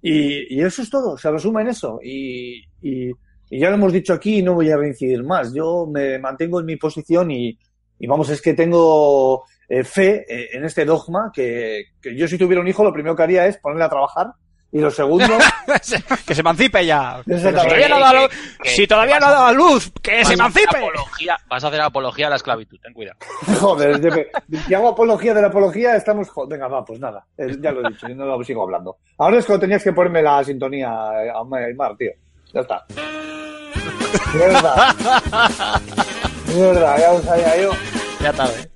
Y, y eso es todo, se resume en eso. Y, y, y ya lo hemos dicho aquí y no voy a reincidir más. Yo me mantengo en mi posición y, y vamos, es que tengo eh, fe eh, en este dogma que, que yo si tuviera un hijo lo primero que haría es ponerle a trabajar y lo segundo <laughs> que se emancipe ya. Si todavía no ha dado, Que- si todavía no ha dado a luz, que se emancipe. apología- vas a hacer apología a la esclavitud, ten cuidado. <laughs> joder de- si hago apología de la apología estamos venga va pues nada ya lo he dicho yo no lo sigo hablando ahora es cuando tenías que ponerme la sintonía eh, a Aymar tío ya está mierda mierda <laughs> ya lo sabía yo Ya tarde. Eh,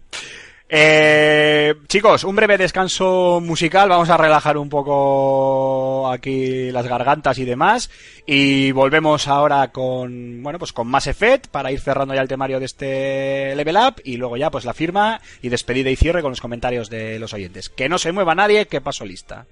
chicos, un breve descanso musical. Vamos a relajar un poco aquí las gargantas y demás. Y volvemos ahora con, bueno, pues con Mass Effect para ir cerrando ya el temario de este Level Up. Y luego ya, pues la firma y despedida y cierre con los comentarios de los oyentes. Que no se mueva nadie, que paso lista.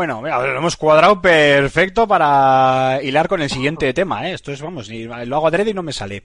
Bueno, mira, lo hemos cuadrado perfecto para hilar con el siguiente <laughs> tema, ¿eh? Esto es, vamos, lo hago adrede y no me sale.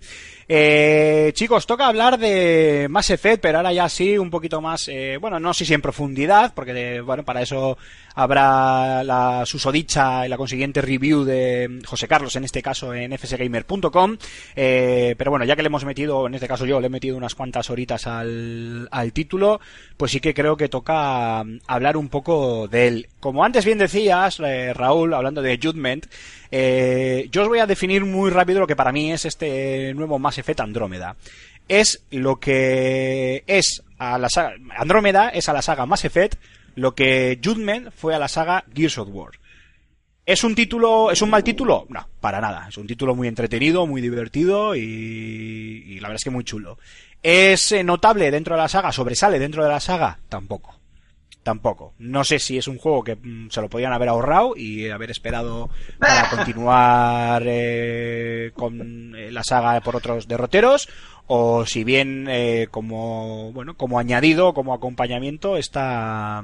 Eh, chicos, toca hablar de Mass Effect, pero ahora ya sí, un poquito más, eh, bueno, no sé si en profundidad, porque, bueno, para eso habrá la susodicha y la consiguiente review de José Carlos, en este caso en fsgamer.com, eh, pero bueno, ya que le hemos metido, en este caso yo, le he metido unas cuantas horitas al, al título, pues sí que creo que toca mm, hablar un poco de él. Como antes bien decías, eh, Raúl, hablando de Judgment, eh, yo os voy a definir muy rápido lo que para mí es este nuevo Mass Effect Andrómeda. Es lo que es a la saga, Andrómeda es a la saga Mass Effect lo que Judgment fue a la saga Gears of War. ¿Es un título, es un mal título? No, para nada. Es un título muy entretenido, muy divertido y, y la verdad es que muy chulo. ¿Es eh, notable dentro de la saga? ¿Sobresale dentro de la saga? Tampoco. Tampoco. No sé si es un juego que mm, se lo podían haber ahorrado y haber esperado para <laughs> continuar eh, con eh, la saga por otros derroteros o si bien eh, como bueno como añadido como acompañamiento está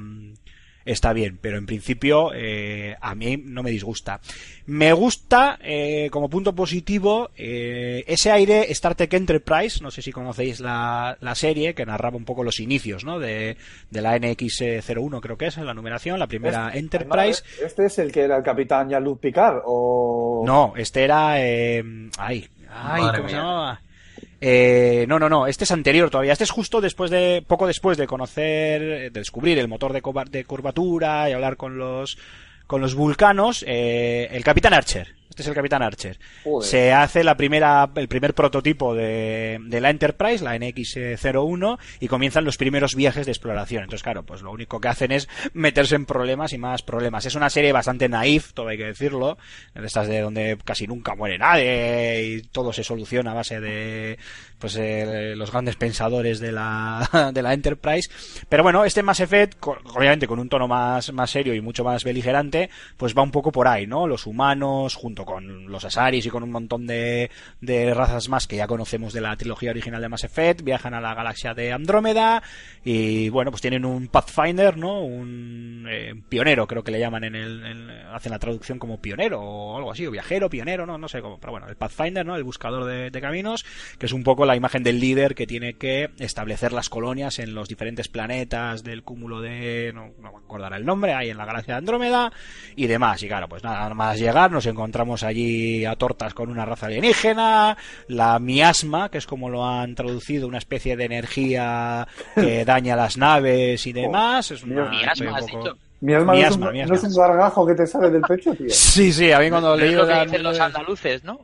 está bien, pero en principio eh, a mí no me disgusta. Me gusta, eh, como punto positivo, eh, ese aire Star Trek Enterprise, no sé si conocéis la, la serie, que narraba un poco los inicios ¿no? de, de la NX01, creo que es, la numeración, la primera Este- Enterprise. ¿Este es el que era el capitán Jean-Luc Picard? O... No, este era... Eh, ay, ay, Madre ¿cómo se mía. llamaba? Eh, no, no, no, este es anterior todavía. Este es justo después de, poco después de conocer, de descubrir el motor de curvatura y hablar con los, con los vulcanos, eh, el Capitán Archer. Este es el Capitán Archer. Joder. Se hace la primera, el primer prototipo de, de la Enterprise, la NX-01, y comienzan los primeros viajes de exploración. Entonces, claro, pues lo único que hacen es meterse en problemas y más problemas. Es una serie bastante naif, todo hay que decirlo, de estas de donde casi nunca muere nadie y todo se soluciona a base de pues eh, los grandes pensadores de la, <laughs> de la Enterprise. Pero bueno, este Mass Effect, obviamente con un tono más, más serio y mucho más beligerante, pues va un poco por ahí, ¿no? Los humanos, junto con los Asaris y con un montón de, de razas más que ya conocemos de la trilogía original de Mass Effect, viajan a la galaxia de Andrómeda y bueno, pues tienen un Pathfinder, ¿no? Un eh, pionero, creo que le llaman en el, en- hacen la traducción como pionero o algo así, o viajero, pionero, no, no sé cómo, pero bueno, el Pathfinder, ¿no? El buscador de, de caminos, que es un poco la imagen del líder que tiene que establecer las colonias en los diferentes planetas del cúmulo de, no, no me acordará el nombre, ahí en la galaxia de Andrómeda y demás. Y claro, pues nada más llegar, nos encontramos allí a tortas con una raza alienígena, la miasma, que es como lo han traducido, una especie de energía que <laughs> daña las naves y demás. Es una, Miasma, un has poco- dicho. Mi alma Miasma, no, es un, miasma. no es un gargajo que te sale del pecho, tío. <laughs> Sí, sí, a mí cuando leí lo que la- dicen los andaluces, ¿no?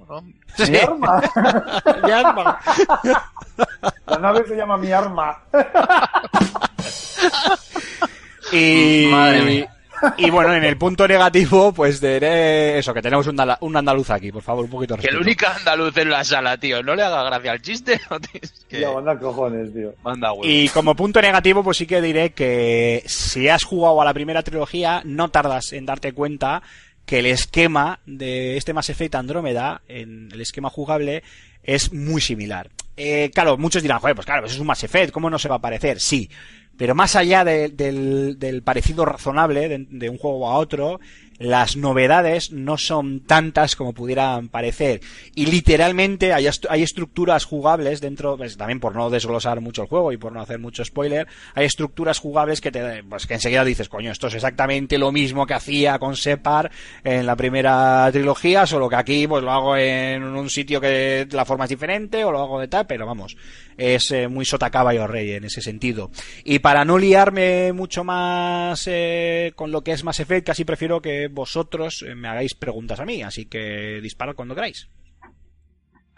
Sí. Mi arma. <laughs> Miasma. <laughs> La nave se llama mi arma. Y, Madre mía. Y bueno, en el punto negativo, pues diré eso, que tenemos un, un andaluz aquí, por favor, un poquito de Que el único andaluz en la sala, tío. ¿No le haga gracia al chiste? <laughs> ¿O tienes que... Tío, anda cojones, tío. Manda huevo. Y como punto negativo, pues sí que diré que si has jugado a la primera trilogía, no tardas en darte cuenta que el esquema de este Mass Effect Andrómeda, en el esquema jugable, es muy similar. Eh, claro, muchos dirán, joder, pues claro, eso es un Mass Effect, ¿cómo no se va a parecer? Sí. Pero más allá de- del, parecido razonable de un juego a otro, las novedades no son tantas como pudieran parecer. Y literalmente hay, hay estructuras jugables dentro, pues, también por no desglosar mucho el juego y por no hacer mucho spoiler, hay estructuras jugables que te, pues que enseguida dices, coño, esto es exactamente lo mismo que hacía con Separ en la primera trilogía, solo que aquí pues lo hago en un sitio que la forma es diferente o lo hago de tal, pero vamos, es eh, muy sota caballo rey en ese sentido. Y para no liarme mucho más eh, con lo que es Mass Effect, casi prefiero que vosotros eh, me hagáis preguntas a mí, así que disparad cuando queráis.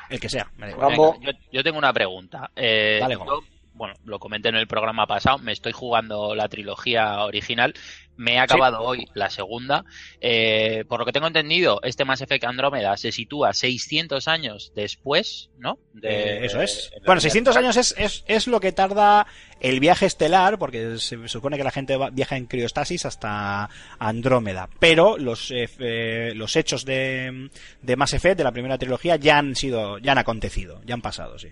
El que sea, me. Venga, yo, yo tengo una pregunta. Eh, Dale, yo, bueno, lo comenté en el programa pasado, me estoy jugando la trilogía original, me he acabado hoy la segunda. Eh, por lo que tengo entendido, este Mass Effect Andrómeda se sitúa 600 años después, ¿no? De- Eh, eso es. Bueno, vida 600 real. años es, es, es lo que tarda el viaje estelar, porque se supone que la gente va- viaja en criostasis hasta Andrómeda. Pero los, eh, eh, los hechos de, de Mass Effect, de la primera trilogía, ya han sido, ya han acontecido, ya han pasado, sí.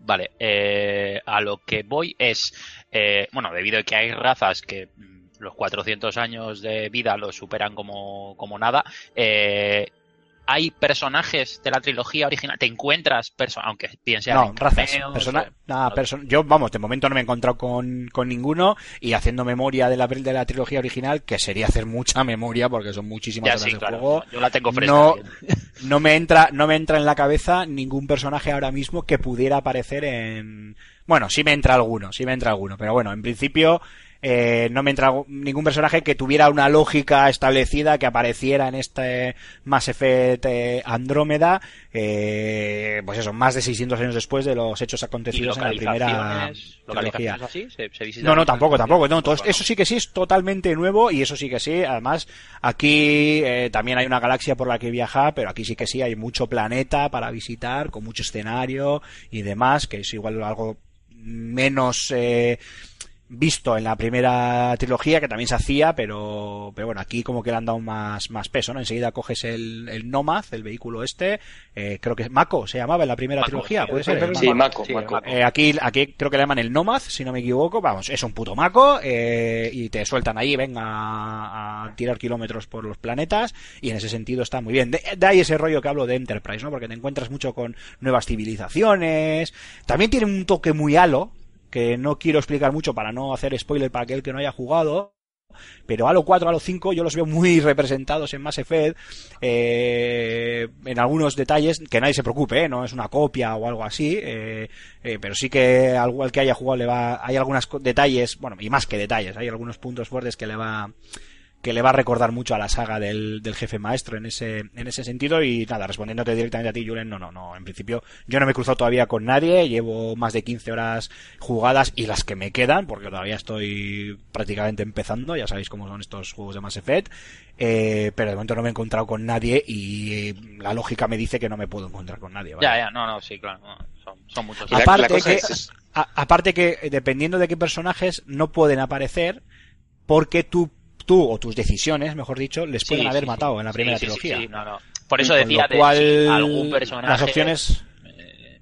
Vale, eh, a lo que voy es, eh, bueno, debido a que hay razas que los 400 años de vida los superan como, como nada. Eh, hay personajes de la trilogía original, te encuentras, perso aunque bien sean No, razas. cameos persona- o- nada, no, perso- yo, vamos, de momento no me he encontrado con, con ninguno y haciendo memoria de la, de la trilogía original, que sería hacer mucha memoria porque son muchísimas Ya horas sí, de claro, juego. yo la tengo fresca. No, <laughs> no me entra, no me entra en la cabeza ningún personaje ahora mismo que pudiera aparecer en, bueno, sí me entra alguno, sí me entra alguno, pero bueno, en principio, eh, no me entra ningún personaje que tuviera una lógica establecida que apareciera en este Mass Effect eh, Andrómeda, eh, pues eso, más de 600 años después de los hechos acontecidos en la primera trilogía. así, se, se No, no, tampoco, tampoco. No, todo Bueno, eso sí que sí es totalmente nuevo y eso sí que sí. Además, aquí eh, también hay una galaxia por la que viajar, pero aquí sí que sí hay mucho planeta para visitar, con mucho escenario y demás, que es igual algo menos eh, visto en la primera trilogía, que también se hacía, pero, pero bueno, aquí como que le han dado más, más peso, ¿no? Enseguida coges el, el Nomad, el vehículo este, eh, creo que Mako se llamaba en la primera Mako, trilogía, sí, puede ser. Sí, Mako. Mako, Sí, Mako. Mako. Eh, aquí, aquí creo que le llaman el Nomad, si no me equivoco. Vamos, es un puto maco eh, y te sueltan ahí, venga a, a tirar kilómetros por los planetas y en ese sentido está muy bien. De, de ahí ese rollo que hablo de Enterprise, ¿no? Porque te encuentras mucho con nuevas civilizaciones. También tiene un toque muy halo, que no quiero explicar mucho para no hacer spoiler para aquel que no haya jugado. Pero Halo 4, Halo 5 yo los veo muy representados en Mass Effect eh, en algunos detalles que nadie se preocupe, ¿eh? no es una copia o algo así, eh, eh, pero sí que al que haya jugado le va, hay algunos detalles, bueno, y más que detalles, hay algunos puntos fuertes que le va que le va a recordar mucho a la saga del, del jefe maestro en ese, en ese sentido y nada, respondiéndote directamente a ti, Julen, no, no, no, en principio yo no me he cruzado todavía con nadie, llevo más de 15 horas jugadas y las que me quedan, porque todavía estoy prácticamente empezando, ya sabéis cómo son estos juegos de Mass Effect, eh, pero de momento no me he encontrado con nadie y eh, la lógica me dice que no me puedo encontrar con nadie. ¿vale? Ya, ya, no, no, sí, claro. no, son, son muchos. Aparte que- es- es- A- aparte que eh, dependiendo de qué personajes no pueden aparecer porque tú, tú o tus decisiones, mejor dicho, les Sí, pueden haber sí, matado en la primera trilogía. sí, no, no. Por eso decía lo de cual, si algún personaje las opciones eh,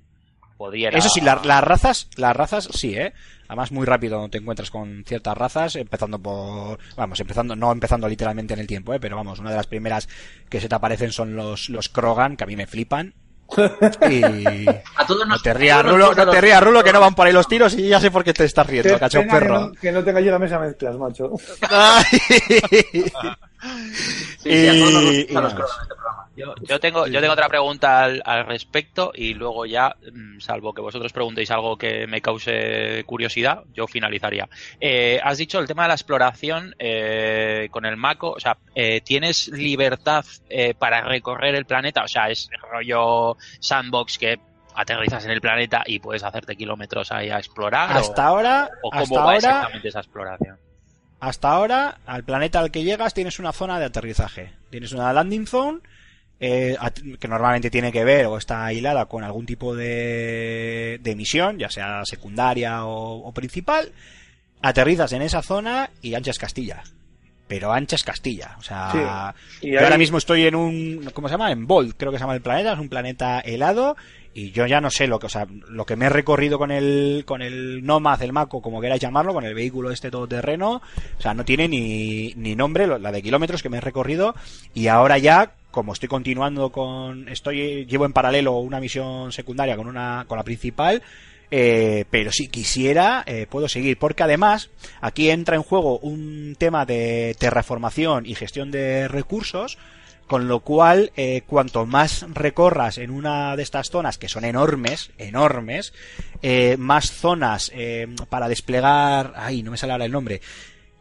pudiera... Eso sí, la- las razas, las razas sí, ¿eh? Además, muy rápido te encuentras con ciertas razas, empezando por, vamos, empezando, no empezando literalmente en el tiempo, ¿eh? Pero vamos, una de las primeras que se te aparecen son los, los Krogan, que a mí me flipan. Y A todos no te rías, Rulo, gusta no te los- rías, Rulo, que no van por ahí los tiros y ya sé por qué te estás riendo, Qué cacho pena que perro. no, que no tenga yo la mesa mezclas, macho. <laughs> Sí, sí, a todos nos Yo, yo tengo, yo tengo otra pregunta al, al respecto y luego ya, mm, salvo que vosotros preguntéis algo que me cause curiosidad, yo finalizaría. Eh, has dicho el tema de la exploración eh, con el Mako, o sea, eh, ¿tienes libertad eh, para recorrer el planeta? O sea, es rollo sandbox que aterrizas en el planeta y puedes hacerte kilómetros ahí a explorar. o- Hasta ahora, o, cómo hasta va ahora, exactamente esa exploración. hasta ahora, al planeta al que llegas tienes una zona de aterrizaje. Tienes una landing zone eh, que normalmente tiene que ver o está hilada con algún tipo de, de misión, ya sea secundaria o, o principal. Aterrizas en esa zona y anchas Castilla. Pero anchas Castilla. O sea, Y yo ahí- ahora mismo estoy en un, ¿cómo se llama? En Bolt, creo que se llama el planeta, es un planeta helado y yo ya no sé lo que, o sea, lo que me he recorrido con el, con el Nomad, el Mako, como queráis llamarlo, con el vehículo este todoterreno, o sea, no tiene ni, ni nombre, la de kilómetros que me he recorrido y ahora ya, como estoy continuando con, estoy, llevo en paralelo una misión secundaria con una, con la principal, eh, pero si quisiera, eh, puedo seguir, porque además aquí entra en juego un tema de terraformación y gestión de recursos, con lo cual, eh, cuanto más recorras en una de estas zonas, que son enormes, enormes, eh, más zonas eh, para desplegar, ay, no me sale ahora el nombre,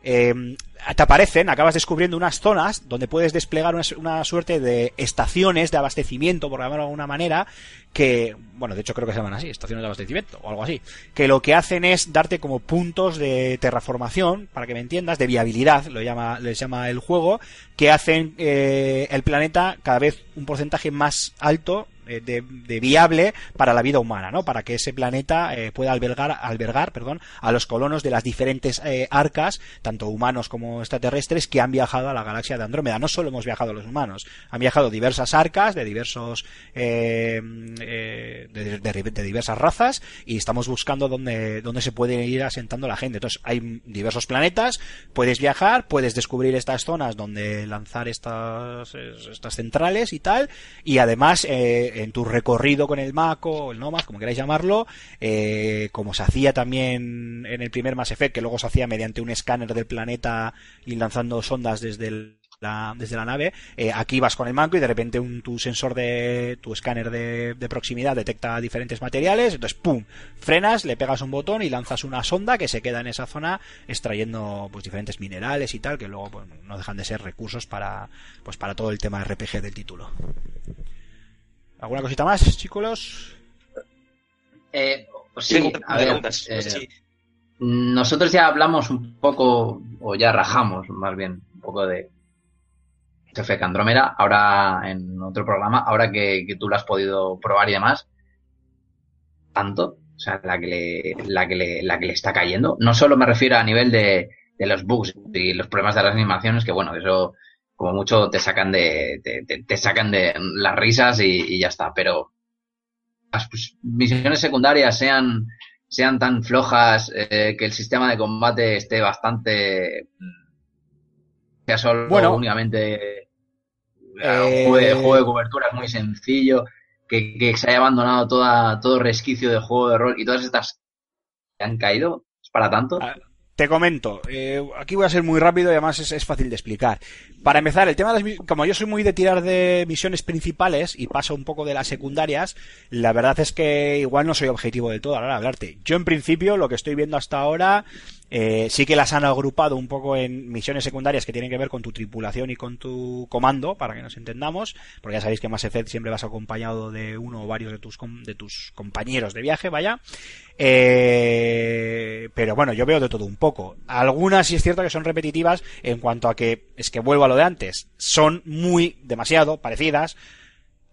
eh, te aparecen, acabas descubriendo unas zonas donde puedes desplegar una, suerte de estaciones de abastecimiento, por llamarlo de alguna manera, que, bueno, de hecho creo que se llaman así, estaciones de abastecimiento o algo así, que lo que hacen es darte como puntos de terraformación, para que me entiendas, de viabilidad, lo llama, les llama el juego, que hacen eh, el planeta cada vez un porcentaje más alto de, de viable para la vida humana, ¿no? Para que ese planeta eh, pueda albergar, albergar, perdón, a los colonos de las diferentes eh, arcas, tanto humanos como extraterrestres, que han viajado a la galaxia de Andrómeda. No solo hemos viajado los humanos, han viajado diversas arcas de diversos, eh, eh, de, diversas razas y estamos buscando dónde, dónde se puede ir asentando la gente. Entonces, hay diversos planetas, puedes viajar, puedes descubrir estas zonas donde lanzar estas, estas centrales y tal, y además, eh, en tu recorrido con el Mako, o el Nomad, como queráis llamarlo, eh, como se hacía también en el primer Mass Effect, que luego se hacía mediante un escáner del planeta y lanzando sondas desde el la- desde la nave, eh, aquí vas con el manco y de repente un, tu sensor de tu escáner de, de proximidad detecta diferentes materiales, entonces pum, frenas, le pegas un botón y lanzas una sonda que se queda en esa zona extrayendo pues diferentes minerales y tal que luego pues, no dejan de ser recursos para pues para todo el tema RPG del título. ¿Alguna cosita más, chicos? Eh, sí, Tengo a ver, eh, Sí. nosotros ya hablamos un poco, o ya rajamos más bien, un poco de Jefe Andrómeda, ahora en otro programa, ahora que, que tú lo has podido probar y demás, tanto, o sea, la que le, la que le, la que le está cayendo. No solo me refiero a nivel de, de los bugs y los problemas de las animaciones, que bueno, eso como mucho te sacan de, te, te- sacan de las risas y, y ya está, pero las misiones secundarias sean, sean tan flojas, eh, que el sistema de combate esté bastante, mm, sea solo Bueno. únicamente Eh, un juego de, juego de cobertura muy sencillo, que, que se haya abandonado toda, todo resquicio de juego de rol y todas estas que han caído, ¿es para tanto? Ah, Te comento, eh, aquí voy a ser muy rápido y además es, fácil de explicar. Para empezar, el tema de las como yo soy muy de tirar de misiones principales y paso un poco de las secundarias, la verdad es que igual no soy objetivo del todo a de hablarte. Yo en principio lo que estoy viendo hasta ahora eh, sí que las han agrupado un poco en misiones secundarias que tienen que ver con tu tripulación y con tu comando, para que nos entendamos, porque ya sabéis que en Mass Effect siempre vas acompañado de uno o varios de tus, de tus compañeros de viaje, vaya. Eh, pero bueno, yo veo de todo un poco. Algunas sí es cierto que son repetitivas en cuanto a que, es que vuelvo a lo de antes, son muy, demasiado parecidas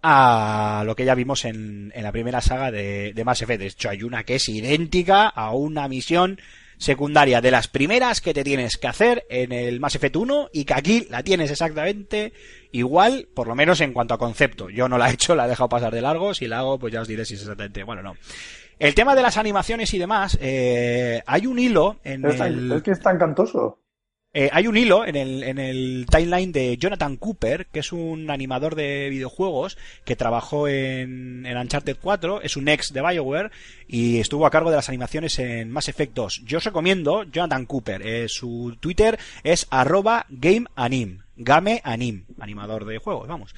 a lo que ya vimos en, en la primera saga de, de Mass Effect. De hecho, hay una que es idéntica a una misión secundaria de las primeras que te tienes que hacer en el Mass Effect 1 y que aquí la tienes exactamente igual, por lo menos en cuanto a concepto. Yo no la he hecho, la he dejado pasar de largo. Si la hago, pues ya os diré si es exactamente. Bueno, no. El tema de las animaciones y demás, eh, hay un hilo en Es, el... es que es tan cantoso. Eh, hay un hilo en el, en el timeline de Jonathan Cooper, que es un animador de videojuegos que trabajó en, en Uncharted 4, es un ex de BioWare y estuvo a cargo de las animaciones en Mass Effect 2. Yo os recomiendo Jonathan Cooper, eh, su Twitter es arroba gameanim, gameanim, animador de juegos, vamos.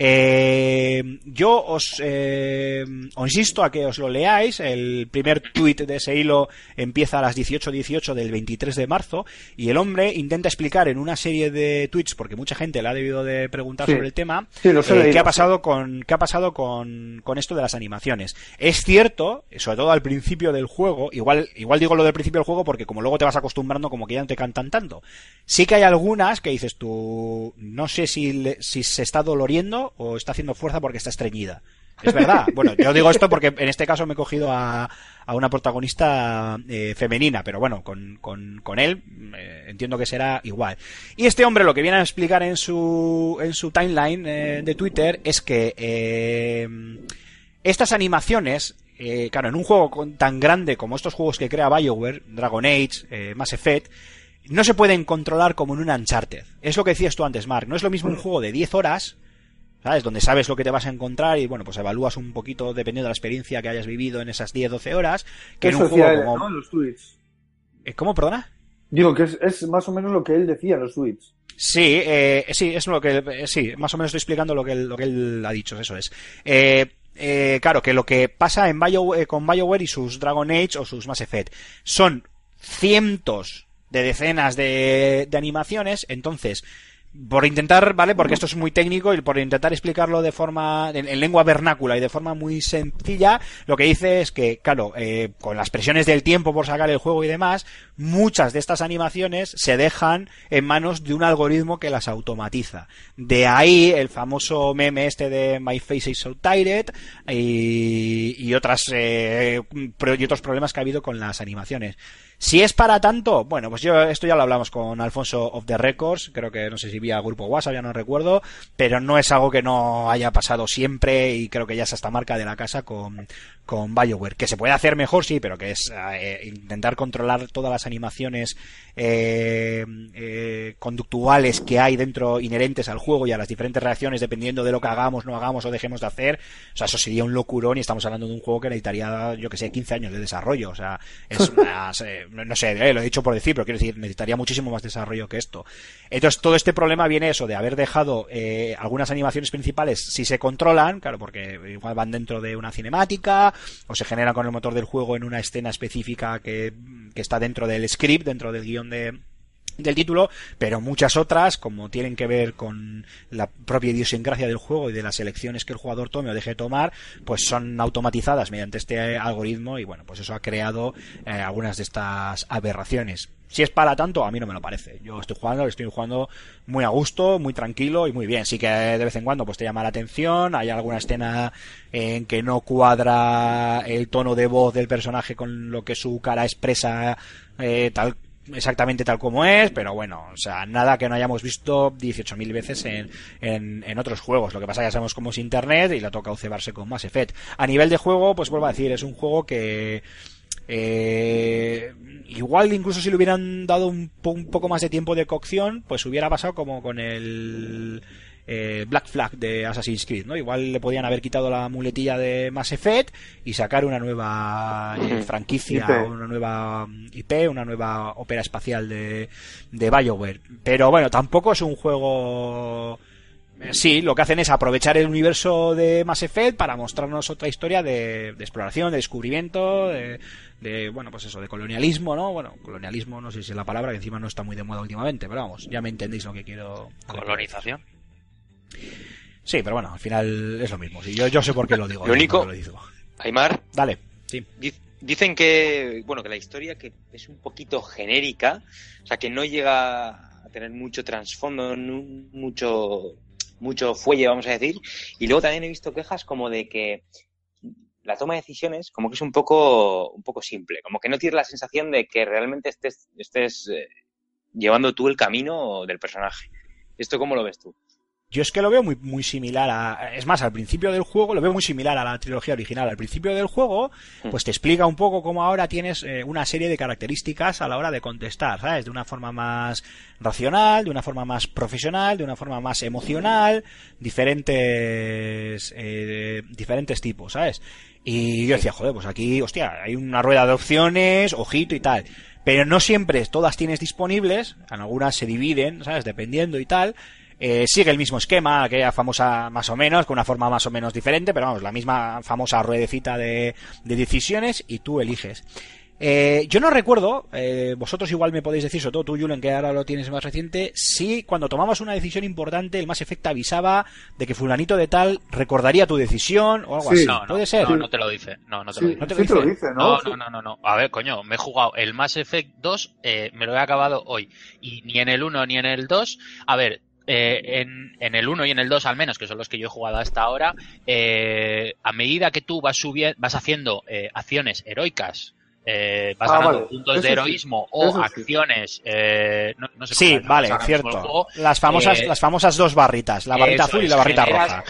Eh, yo os, eh, os insisto a que os lo leáis. El primer tuit de ese hilo empieza a las 18.18 del 23 de marzo y el hombre intenta explicar en una serie de tweets, porque mucha gente le ha debido de preguntar Sí. sobre el tema, Sí, eh, qué ha pasado con qué ha pasado con, con esto de las animaciones. Es cierto, sobre todo al principio del juego, igual igual digo lo del principio del juego porque como luego te vas acostumbrando como que ya no te cantan tanto. Sí que hay algunas que dices tú, no sé si le- si se está doloriendo o está haciendo fuerza porque está estreñida. Es verdad. <laughs> Bueno, yo digo esto porque en este caso me he cogido a, a una protagonista eh, femenina, pero bueno, con, con, con él eh, entiendo que será igual. Y este hombre lo que viene a explicar en su, en su timeline eh, de Twitter es que estas animaciones, claro, en un juego con- tan grande como estos juegos que crea BioWare, Dragon Age, Mass Effect, no se pueden controlar como en un Uncharted. Es lo que decías tú antes, Mark. No es lo mismo un juego de 10 horas, ¿sabes? Donde sabes lo que te vas a encontrar y, bueno, pues evalúas un poquito dependiendo de la experiencia que hayas vivido en esas 10-12 horas, que en un juego como... ¿no? Los tweets. Eh, ¿Cómo, perdona? Digo que es, es más o menos lo que él decía en los tweets. Sí, eh, sí, es lo que, eh, sí, más o menos estoy explicando lo que él, lo que él ha dicho, eso es. Eh, eh, claro, que lo que pasa en Bio, eh, con BioWare y sus Dragon Age o sus Mass Effect son cientos de decenas de, de animaciones, entonces, por intentar, ¿vale? Porque esto es muy técnico y por intentar explicarlo de forma, en, en lengua vernácula y de forma muy sencilla, lo que dice es que, claro, eh, con las presiones del tiempo por sacar el juego y demás, muchas de estas animaciones se dejan en manos de un algoritmo que las automatiza. De ahí el famoso meme este de My Face is so tired y, y otras, eh, y otros problemas que ha habido con las animaciones. Si es para tanto, bueno, pues yo esto ya lo hablamos con Alfonso of the Records, creo que no sé si vía grupo WhatsApp, ya no recuerdo, pero no es algo que no haya pasado siempre y creo que ya es hasta marca de la casa con, con BioWare. Que se puede hacer mejor, sí, pero que es eh, intentar controlar todas las animaciones eh, eh, conductuales que hay dentro inherentes al juego y a las diferentes reacciones dependiendo de lo que hagamos, no hagamos o dejemos de hacer. O sea, eso sería un locurón y estamos hablando de un juego que necesitaría, yo que sé, 15 años de desarrollo. O sea, es <laughs> más, eh, no no sé, eh, lo he dicho por decir, pero quiero decir, necesitaría muchísimo más desarrollo que esto. Entonces, todo este problema viene eso de haber dejado eh, algunas animaciones principales, si se controlan, claro, porque igual van dentro de una cinemática, o se generan con el motor del juego en una escena específica que, que está dentro del script, dentro del guion de, del título, pero muchas otras, como tienen que ver con la propia idiosincrasia del juego y de las elecciones que el jugador tome o deje de tomar, pues son automatizadas mediante este algoritmo y bueno, pues eso ha creado eh, algunas de estas aberraciones. Si es para tanto, a mí no me lo parece. Yo estoy jugando, estoy jugando muy a gusto, muy tranquilo y muy bien. Sí que de vez en cuando pues te llama la atención, hay alguna escena en que no cuadra el tono de voz del personaje con lo que su cara expresa eh, tal exactamente tal como es, pero bueno, o sea, nada que no hayamos visto 18.000 veces en, en, en otros juegos. Lo que pasa ya sabemos cómo es Internet y le toca cebarse con Mass Effect. A nivel de juego, pues vuelvo a decir, es un juego que... Eh, igual incluso si le hubieran dado un, un poco más de tiempo de cocción, pues hubiera pasado como con el eh, Black Flag de Assassin's Creed, ¿no? Igual le podían haber quitado la muletilla de Mass Effect y sacar una nueva eh, franquicia, IP. una nueva mm, IP, una nueva ópera espacial de, de BioWare. Pero bueno, tampoco es un juego... eh, Sí, lo que hacen es aprovechar el universo de Mass Effect para mostrarnos otra historia de, de exploración, de descubrimiento, de, de, bueno, pues eso, de colonialismo, ¿no? Bueno, colonialismo no sé si es la palabra, que encima no está muy de moda últimamente, pero vamos, ya me entendéis lo que quiero. Colonización. Sí, pero bueno, al final es lo mismo. Sí, yo, yo sé por qué lo digo. Lo único- lo digo. Aymar, Dale, sí. di- dicen que, bueno, que la historia que es un poquito genérica, o sea, que no llega a tener mucho trasfondo, mucho, mucho fuelle, vamos a decir. Y luego también he visto quejas como de que la toma de decisiones como que es un poco, un poco simple, como que no tienes la sensación de que realmente estés, estés eh, llevando tú el camino del personaje. ¿Esto cómo lo ves tú? Yo es que lo veo muy, muy similar a. Es más, al principio del juego lo veo muy similar a la trilogía original. Al principio del juego, pues te explica un poco cómo ahora tienes eh, una serie de características a la hora de contestar, ¿sabes? De una forma más racional, de una forma más profesional, de una forma más emocional, diferentes, eh, diferentes tipos, ¿sabes? Y yo decía, joder, pues aquí, hostia, hay una rueda de opciones, ojito y tal. Pero no siempre todas tienes disponibles, en algunas se dividen, ¿sabes? Dependiendo y tal. Eh, sigue el mismo esquema, aquella famosa más o menos, con una forma más o menos diferente, pero vamos, la misma famosa ruedecita de, de decisiones y tú eliges. Eh, yo no recuerdo, eh, vosotros igual me podéis decir, sobre todo tú, Julen, que ahora lo tienes más reciente, si cuando tomabas una decisión importante, el Mass Effect avisaba de que fulanito de tal recordaría tu decisión o algo Sí. así. No, no, ¿Puede ser? no, no te lo dice. No, no te Sí, lo dice. ¿No te lo sí te lo dice? No, no, no, no, no. A ver, coño, me he jugado el Mass Effect 2, eh, me lo he acabado hoy. Y ni en el 1 ni en el 2. A ver, eh, en, en el 1 y en el 2 al menos, que son los que yo he jugado hasta ahora, eh, a medida que tú vas subiendo, vas haciendo eh, acciones heroicas, eh, vas Ah, ganando vale. puntos Eso de sí. heroísmo o Eso sí. acciones, eh, no, no sé Sí, vale, cierto. juego, Las famosas, eh, las famosas dos barritas, la barrita azul y es, la barrita generas- roja.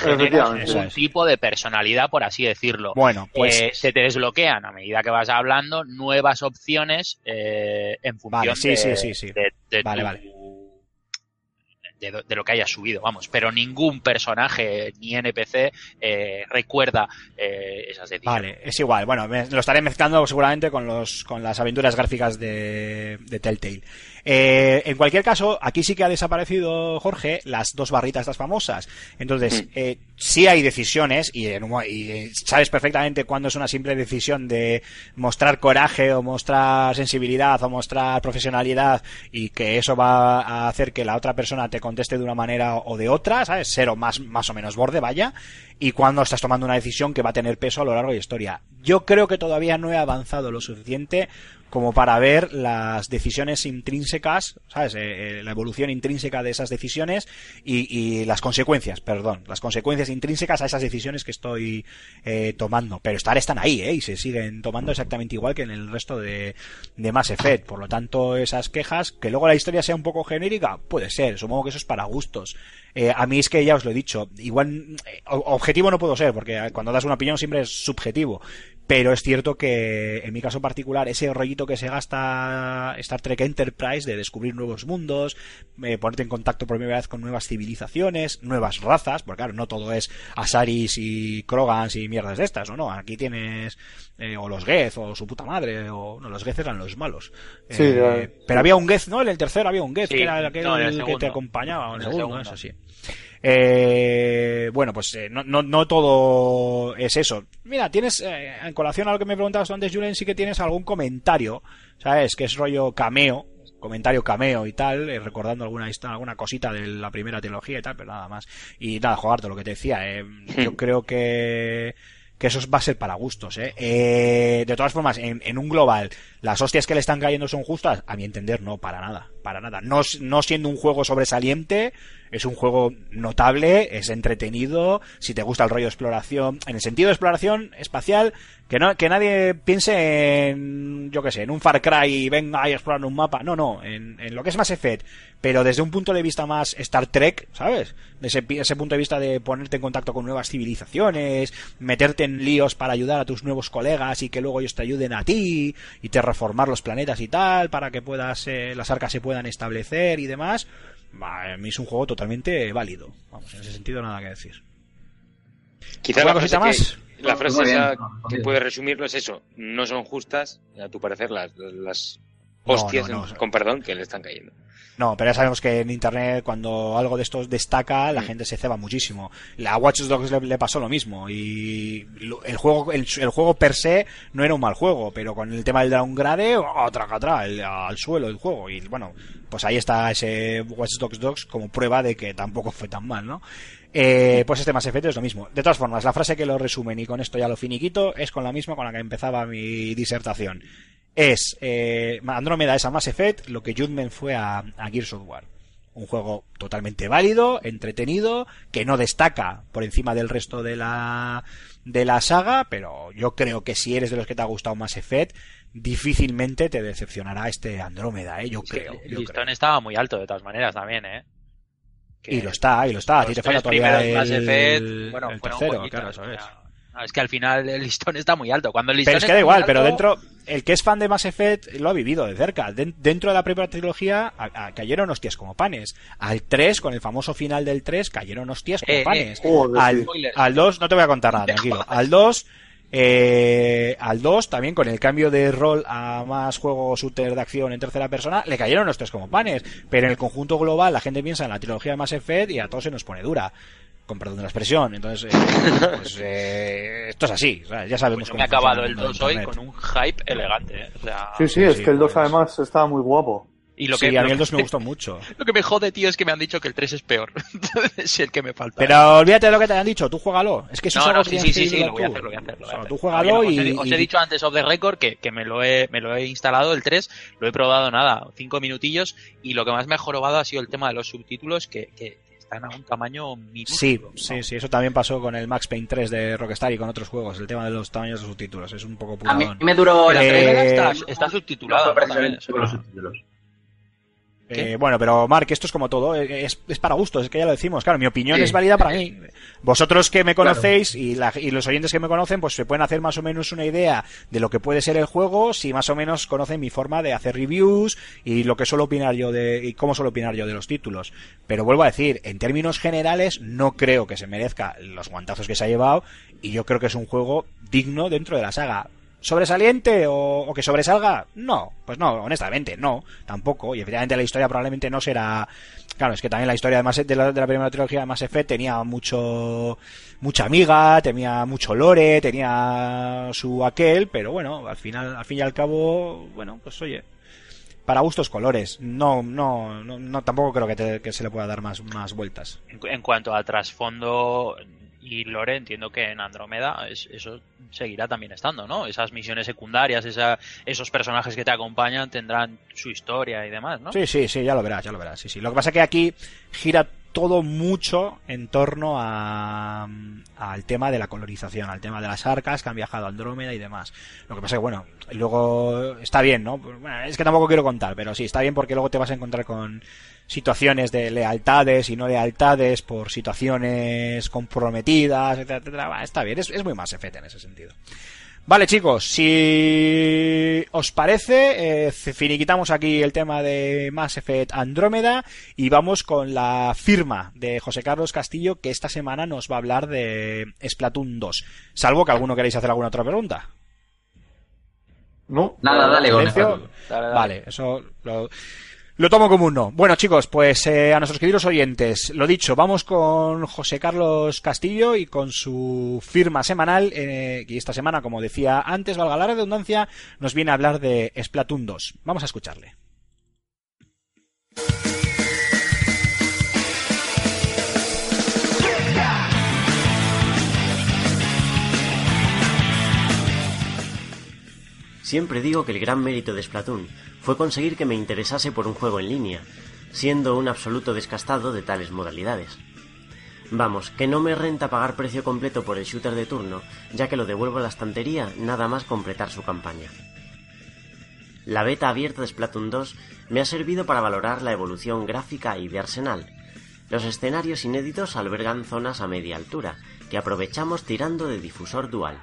Eso un es. tipo de personalidad, por así decirlo. Bueno, pues Eh, se te desbloquean a medida que vas hablando nuevas opciones eh, en función Vale, sí, de, sí, sí, sí. de- de Vale, tu- vale. De, de lo que hayas subido, vamos. Pero ningún personaje ni NPC eh, recuerda eh, esas decisiones. Vale, es igual. Bueno, me- lo estaré mezclando seguramente con los con las aventuras gráficas de, de Telltale. Eh, en cualquier caso, aquí sí que ha desaparecido, Jorge, las dos barritas las famosas. Entonces, eh, sí hay decisiones y, en y, eh, sabes perfectamente cuándo es una simple decisión de mostrar coraje o mostrar sensibilidad o mostrar profesionalidad y que eso va a hacer que la otra persona te conteste de una manera o de otra, ¿sabes? Ser o más, más o menos borde, vaya. Y cuando estás tomando una decisión que va a tener peso a lo largo de la historia. Yo creo que todavía no he avanzado lo suficiente como para ver las decisiones intrínsecas, ¿sabes? Eh, eh, la evolución intrínseca de esas decisiones y, las consecuencias, perdón, las consecuencias intrínsecas a esas decisiones que estoy eh, tomando. Pero estar están ahí, ¿eh? Y se siguen tomando exactamente igual que en el resto de, de Mass Effect. Por lo tanto, esas quejas, que luego la historia sea un poco genérica, puede ser. Supongo que eso es para gustos. A mí es que ya os lo he dicho, igual objetivo no puedo ser, porque cuando das una opinión siempre es subjetivo. Pero es cierto que en mi caso particular, ese rollito que se gasta Star Trek Enterprise de descubrir nuevos mundos, eh, ponerte en contacto por primera vez con nuevas civilizaciones, nuevas razas, porque claro, no todo es Asaris y Krogans y mierdas de estas, ¿no? no aquí tienes eh, o los Geth o su puta madre, o no, los Geth eran los malos. Sí, Eh, ya. pero había un Geth, ¿no? En el tercero había un Geth, Sí, que era aquel no, en el que te acompañaba, o en el En el segundo, segundo. eso sí. Eh, bueno, pues eh, no, no, no todo es eso. Mira, tienes, eh, en colación a lo que me preguntabas antes, Julen, sí que tienes algún comentario, ¿sabes? Que es rollo cameo, comentario cameo y tal, eh, recordando alguna, alguna cosita de la primera trilogía y tal, pero nada más. Y nada, jugarte lo que te decía, eh, yo creo que que eso va a ser para gustos, ¿eh? Eh, de todas formas, en, en un global, ¿las hostias que le están cayendo son justas? A mi entender, no, para nada, para nada. No, no siendo un juego sobresaliente, es un juego notable, es entretenido, si te gusta el rollo de exploración, en el sentido de exploración espacial, que no, que nadie piense en, yo qué sé, en un Far Cry y venga a explorar un mapa, no, no, en, en lo que es Mass Effect, pero desde un punto de vista más Star Trek, ¿sabes? De ese, ese punto de vista de ponerte en contacto con nuevas civilizaciones, meterte en líos para ayudar a tus nuevos colegas y que luego ellos te ayuden a ti y te reformar los planetas y tal para que puedas eh, las arcas se puedan establecer y demás. Va, a mí es un juego totalmente válido. Vamos, en ese sentido nada que decir. Quizá ¿Alguna la cosita frase más? que- la frase esa que puede resumirlo es eso. No son justas, a tu parecer, las, las No, hostias, no, no. con perdón, que le están cayendo. No, pero ya sabemos que en internet cuando algo de estos destaca, la gente se ceba muchísimo. La Watch Dogs le, le pasó lo mismo y el juego el, el juego per se no era un mal juego, pero con el tema del downgrade, otra atrás, al suelo el juego y bueno, pues ahí está ese Watch Dogs Dogs como prueba de que tampoco fue tan mal, ¿no? Eh, pues este Mass Effect es lo mismo. De todas formas, la frase que lo resumen y con esto ya lo finiquito es con la misma con la que empezaba mi disertación. Es eh, Andrómeda es a Mass Effect lo que Judgment fue a, a Gears of War. Un juego totalmente válido, entretenido, que no destaca por encima del resto de la, de la saga, pero yo creo que si eres de los que te ha gustado Mass Effect, difícilmente te decepcionará este Andrómeda, ¿eh? yo creo. el yo listón creo. estaba muy alto de todas maneras también, ¿eh? Que Y lo está, y lo está. A ti los te falta todavía Mass Effect, bueno, el tercero, claro, eso es. No, es que al final el listón está muy alto. Cuando el listón Pero es que da igual, pero dentro, el que es fan de Mass Effect lo ha vivido de cerca. Den- dentro de la primera trilogía a- a- cayeron hostias como panes. Al 3, con el famoso final del 3, cayeron hostias como Eh, eh, panes. al, al 2, no te voy a contar nada, <laughs> tranquilo. Al 2, eh, al 2 también con el cambio de rol a más juego shooter de acción en tercera persona, le cayeron hostias como panes. Pero en el conjunto global la gente piensa en la trilogía de Mass Effect y a todos se nos pone dura. Con perdón de la expresión. Entonces, eh, <laughs> pues, eh, esto es así. ¿sabes? Ya sabemos Pues cómo me ha acabado el mundo de 2 hoy con un hype elegante, ¿eh? O sea, Sí, sí, sí, es sí, que el 2 pues. además estaba muy guapo. y lo sí, que, a mí el que- 2 me <laughs> gustó mucho. Lo que me jode, tío, es que me han dicho que el 3 es peor. <laughs> es el que me falta. Pero olvídate de lo que te han dicho, tú juégalo. Es que eso es no, algo no, que sí, sí, que sí, sí, lo voy a hacer, lo voy a hacer. lo voy a O sea, hacer. tú No, juégalo que y, Os he, os he y- dicho antes off the record que, que me, lo he, me lo he instalado el 3, lo he probado nada, cinco minutillos, y lo que más me ha jorobado ha sido el tema de los subtítulos que, que están a un tamaño minúsculo. Sí, ¿no? sí, sí, eso también pasó con el Max Payne 3 de Rockstar y con otros juegos, el tema de los tamaños de subtítulos, es un poco A mí puradón. me duró La Eh, está, está No los subtítulos. Eh, bueno, pero Mark, esto es como todo, eh, es, es para gustos, es que ya lo decimos. Claro, mi opinión Sí. es válida para mí. Vosotros que me conocéis y, la- y los oyentes que me conocen, pues se pueden hacer más o menos una idea de lo que puede ser el juego, si más o menos conocen mi forma de hacer reviews y lo que suelo opinar yo de, y cómo suelo opinar yo de los títulos. Pero vuelvo a decir, en términos generales, no creo que se merezca los guantazos que se ha llevado y yo creo que es un juego digno dentro de la saga. ¿Sobresaliente o, que sobresalga? No, pues no, honestamente, no, tampoco. Y efectivamente la historia probablemente no será. Claro, es que también la historia de, de, la, de la primera trilogía de Mass Effect tenía mucho. mucha amiga, tenía mucho lore, tenía su aquel, pero bueno, al final, al fin y al cabo, bueno, pues oye. Para gustos colores, no, no, no, no tampoco creo que se le pueda dar más, más vueltas. En, en cuanto a trasfondo y lore, entiendo que en Andrómeda es- eso seguirá también estando, ¿no? Esas misiones secundarias, esa, esos personajes que te acompañan tendrán su historia y demás, ¿no? Sí, sí, sí, ya lo verás, ya lo verás. Sí, sí. Lo que pasa es que aquí gira todo mucho en torno a, al tema de la colorización, al tema de las arcas que han viajado a Andrómeda y demás. Lo que pasa es que, bueno, luego está bien, ¿no? Es que tampoco quiero contar, pero sí, está bien porque luego te vas a encontrar con situaciones de lealtades y no lealtades por situaciones comprometidas, etcétera, etcétera. Está bien, es, muy más Effect en ese sentido. Vale, chicos, si os parece, eh, finiquitamos aquí el tema de Mass Effect Andrómeda y vamos con la firma de José Carlos Castillo que esta semana nos va a hablar de Splatoon 2. Salvo que alguno queréis hacer alguna otra pregunta. No. Nada, dale, dale. Vale, eso lo, lo tomo como un no. Bueno, chicos, pues eh, a nuestros queridos oyentes, lo dicho, vamos con José Carlos Castillo y con su firma semanal. Eh, y esta semana, como decía antes, valga la redundancia, nos viene a hablar de Splatoon 2. Vamos a escucharle. Siempre digo que el gran mérito de Splatoon fue conseguir que me interesase por un juego en línea, siendo un absoluto descastado de tales modalidades. Vamos, que no me renta pagar precio completo por el shooter de turno, ya que lo devuelvo a la estantería nada más completar su campaña. La beta abierta de Splatoon 2 me ha servido para valorar la evolución gráfica y de arsenal. Los escenarios inéditos albergan zonas a media altura, que aprovechamos tirando de difusor dual.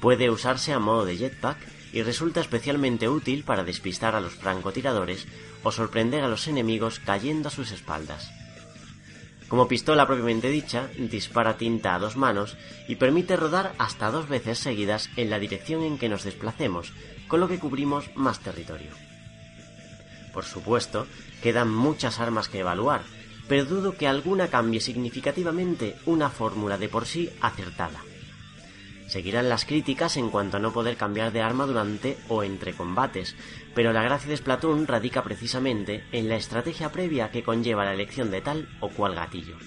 Puede usarse a modo de jetpack y resulta especialmente útil para despistar a los francotiradores o sorprender a los enemigos cayendo a sus espaldas. Como pistola propiamente dicha, dispara tinta a dos manos y permite rodar hasta dos veces seguidas en la dirección en que nos desplacemos, con lo que cubrimos más territorio. Por supuesto, quedan muchas armas que evaluar, pero dudo que alguna cambie significativamente una fórmula de por sí acertada. Seguirán las críticas en cuanto a no poder cambiar de arma durante o entre combates, pero la gracia de Splatoon radica precisamente en la estrategia previa que conlleva la elección de tal o cual gatillo.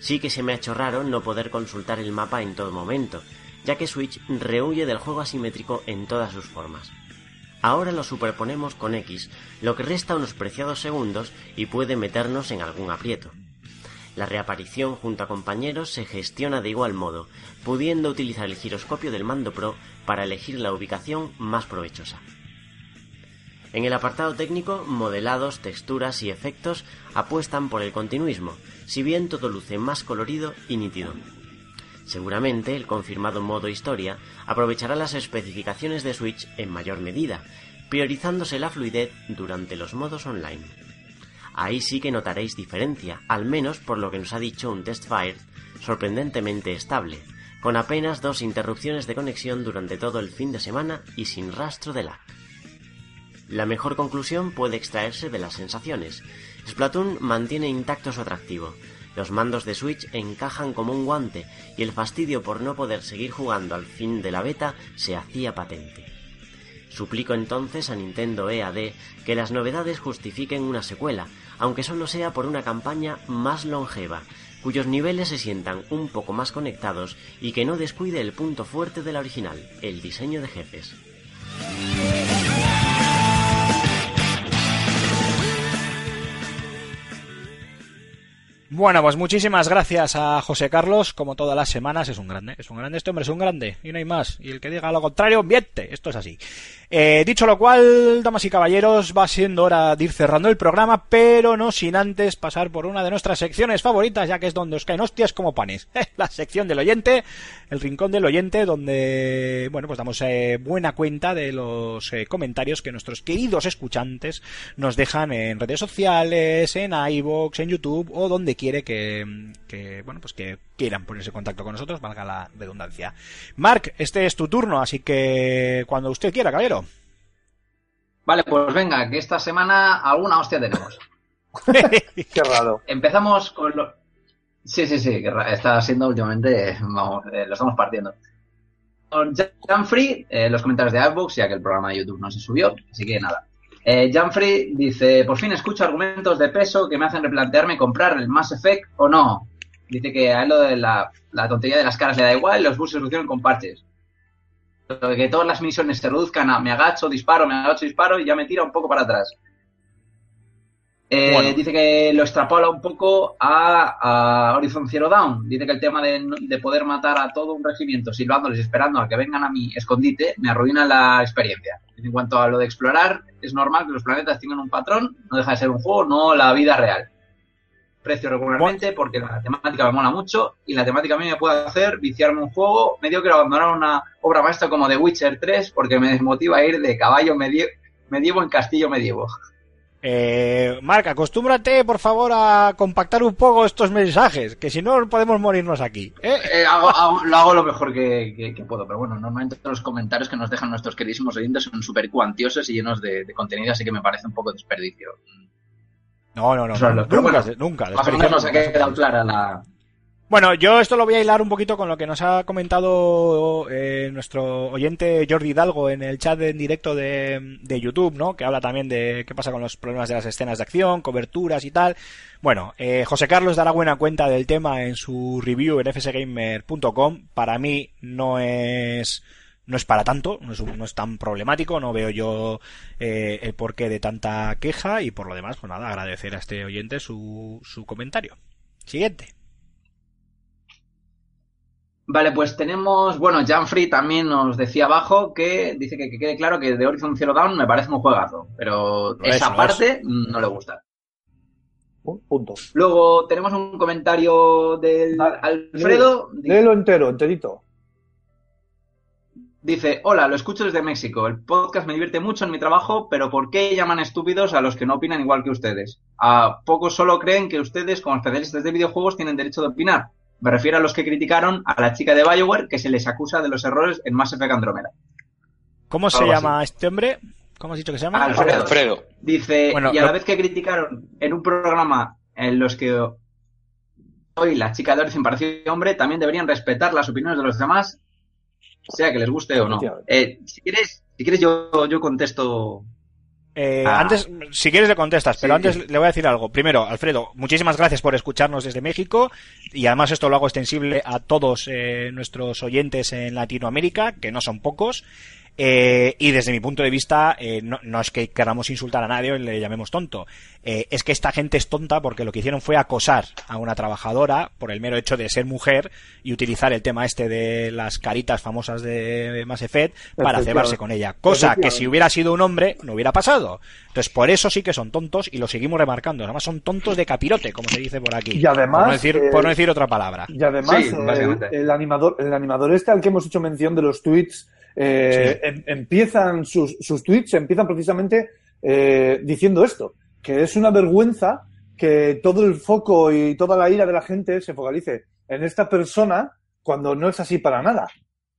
Sí que se me ha hecho raro no poder consultar el mapa en todo momento, ya que Switch rehuye del juego asimétrico en todas sus formas. Ahora lo superponemos con X, lo que resta unos preciados segundos y puede meternos en algún aprieto. La reaparición junto a compañeros se gestiona de igual modo, pudiendo utilizar el giroscopio del mando Pro para elegir la ubicación más provechosa. En el apartado técnico, modelados, texturas y efectos apuestan por el continuismo, si bien todo luce más colorido y nítido. Seguramente el confirmado modo historia aprovechará las especificaciones de Switch en mayor medida, priorizándose la fluidez durante los modos online. Ahí sí que notaréis diferencia, al menos por lo que nos ha dicho un test fire sorprendentemente estable, con apenas dos interrupciones de conexión durante todo el fin de semana y sin rastro de lag. La mejor conclusión puede extraerse de las sensaciones. Splatoon mantiene intacto su atractivo. Los mandos de Switch encajan como un guante y el fastidio por no poder seguir jugando al fin de la beta se hacía patente. Suplico entonces a Nintendo EAD que las novedades justifiquen una secuela, aunque solo sea por una campaña más longeva, cuyos niveles se sientan un poco más conectados y que no descuide el punto fuerte de la original, el diseño de jefes. Bueno, pues muchísimas gracias a José Carlos, como todas las semanas, es un grande, es un grande, este hombre es un grande, y no hay más, y el que diga lo contrario, miente, esto es así. Eh, dicho lo cual, damas y caballeros, va siendo hora de ir cerrando el programa, pero no sin antes pasar por una de nuestras secciones favoritas, ya que es donde os caen hostias como panes, <laughs> la sección del oyente, el rincón del oyente, donde, bueno, pues damos eh, buena cuenta de los eh, comentarios que nuestros queridos escuchantes nos dejan en redes sociales, en iVoox, en YouTube o donde quiere que, que, bueno, pues que quieran ponerse en contacto con nosotros, valga la redundancia. Mark, este es tu turno, así que cuando usted quiera, caballero. Vale, pues venga, que esta semana alguna hostia tenemos. <laughs> Qué raro. Empezamos con lo... Sí, sí, sí, está siendo últimamente, vamos, eh, lo estamos partiendo. Con Janfrey, eh, los comentarios de iVoox, ya que el programa de YouTube no se subió, así que nada. Eh, Janfrey dice, por fin escucho argumentos de peso que me hacen replantearme comprar el Mass Effect o no. Dice que a él lo de la, la tontería de las caras le da igual, los bugs se con parches. Lo de que todas las misiones se reduzcan a me agacho, disparo, me agacho, disparo y ya me tira un poco para atrás. Eh, Bueno. Dice que lo extrapola un poco a, a Horizon Zero Dawn. Dice que el tema de, de poder matar a todo un regimiento silbándoles y esperando a que vengan a mi escondite me arruina la experiencia. En cuanto a lo de explorar, es normal que los planetas tengan un patrón, no deja de ser un juego, no la vida real. Precio regularmente porque la temática me mola mucho y la temática a mí me puede hacer viciarme un juego. Medio quiero abandonar una obra maestra como The Witcher 3 porque me desmotiva a ir de caballo medie- medievo en castillo medievo. Eh, Marc, acostúmbrate, por favor, a compactar un poco estos mensajes, que si no podemos morirnos aquí. ¿eh? Eh, hago- hago- lo hago lo mejor que, que- que puedo, pero bueno, normalmente los comentarios que nos dejan nuestros queridísimos oyentes son súper cuantiosos y llenos de, de contenido, así que me parece un poco desperdicio. No, no, no, pero nunca, bueno, nunca. Desperdiciamos menos nos ha nunca. quedado clara la... Bueno, yo esto lo voy a hilar un poquito con lo que nos ha comentado eh, nuestro oyente Jordi Hidalgo en el chat en directo de, de YouTube, ¿no? Que habla también de qué pasa con los problemas de las escenas de acción, coberturas y tal. Bueno, eh, José Carlos dará buena cuenta del tema en su review en fsgamer.com. Para mí no es no es para tanto, no es, no es tan problemático, no veo yo eh, el porqué de tanta queja y por lo demás, pues nada, agradecer a este oyente su, su comentario. Siguiente. Vale, pues tenemos, bueno, Janfrey también nos decía abajo que dice que, que quede claro que de Horizon Zero Dawn me parece un juegazo, pero esa parte no le gusta. Punto. Luego tenemos un comentario del Alfredo. Léelo entero, enterito. Dice, hola, lo escucho desde México. El podcast me divierte mucho en mi trabajo, pero ¿por qué llaman estúpidos a los que no opinan igual que ustedes? A pocos solo creen que ustedes, como especialistas de videojuegos, tienen derecho de opinar. Me refiero a los que criticaron a la chica de Bioware que se les acusa de los errores en Mass Effect Andromeda. ¿Cómo se llama este hombre? ¿Cómo has dicho que se llama? Alfredo. Alfredo. Dice, Bueno, y a lo- la vez que criticaron en un programa en los que hoy la chica de Horizon parecía hombre, también deberían respetar las opiniones de los demás, sea que les guste o no. Eh, si quieres, si quieres yo, yo contesto. Eh, Ah. Antes, si quieres le contestas, pero Sí, antes sí. le voy a decir algo. Primero, Alfredo, muchísimas gracias por escucharnos desde México y además esto lo hago extensible a todos eh, nuestros oyentes en Latinoamérica, que no son pocos. Eh, y desde mi punto de vista, eh, no, no es que queramos insultar a nadie o le llamemos tonto. Eh, es que esta gente es tonta porque lo que hicieron fue acosar a una trabajadora por el mero hecho de ser mujer y utilizar el tema este de las caritas famosas de Mass Effect para cebarse con ella. Cosa que si hubiera sido un hombre no hubiera pasado. Entonces, por eso sí que son tontos y lo seguimos remarcando. Además, son tontos de capirote, como se dice por aquí. Y además, Por no decir, eh, por no decir otra palabra. Y además, Sí, eh, el, animador, el animador este al que hemos hecho mención de los tweets, eh, em- empiezan sus, sus tweets empiezan precisamente eh, diciendo esto, que es una vergüenza que todo el foco y toda la ira de la gente se focalice en esta persona cuando no es así para nada.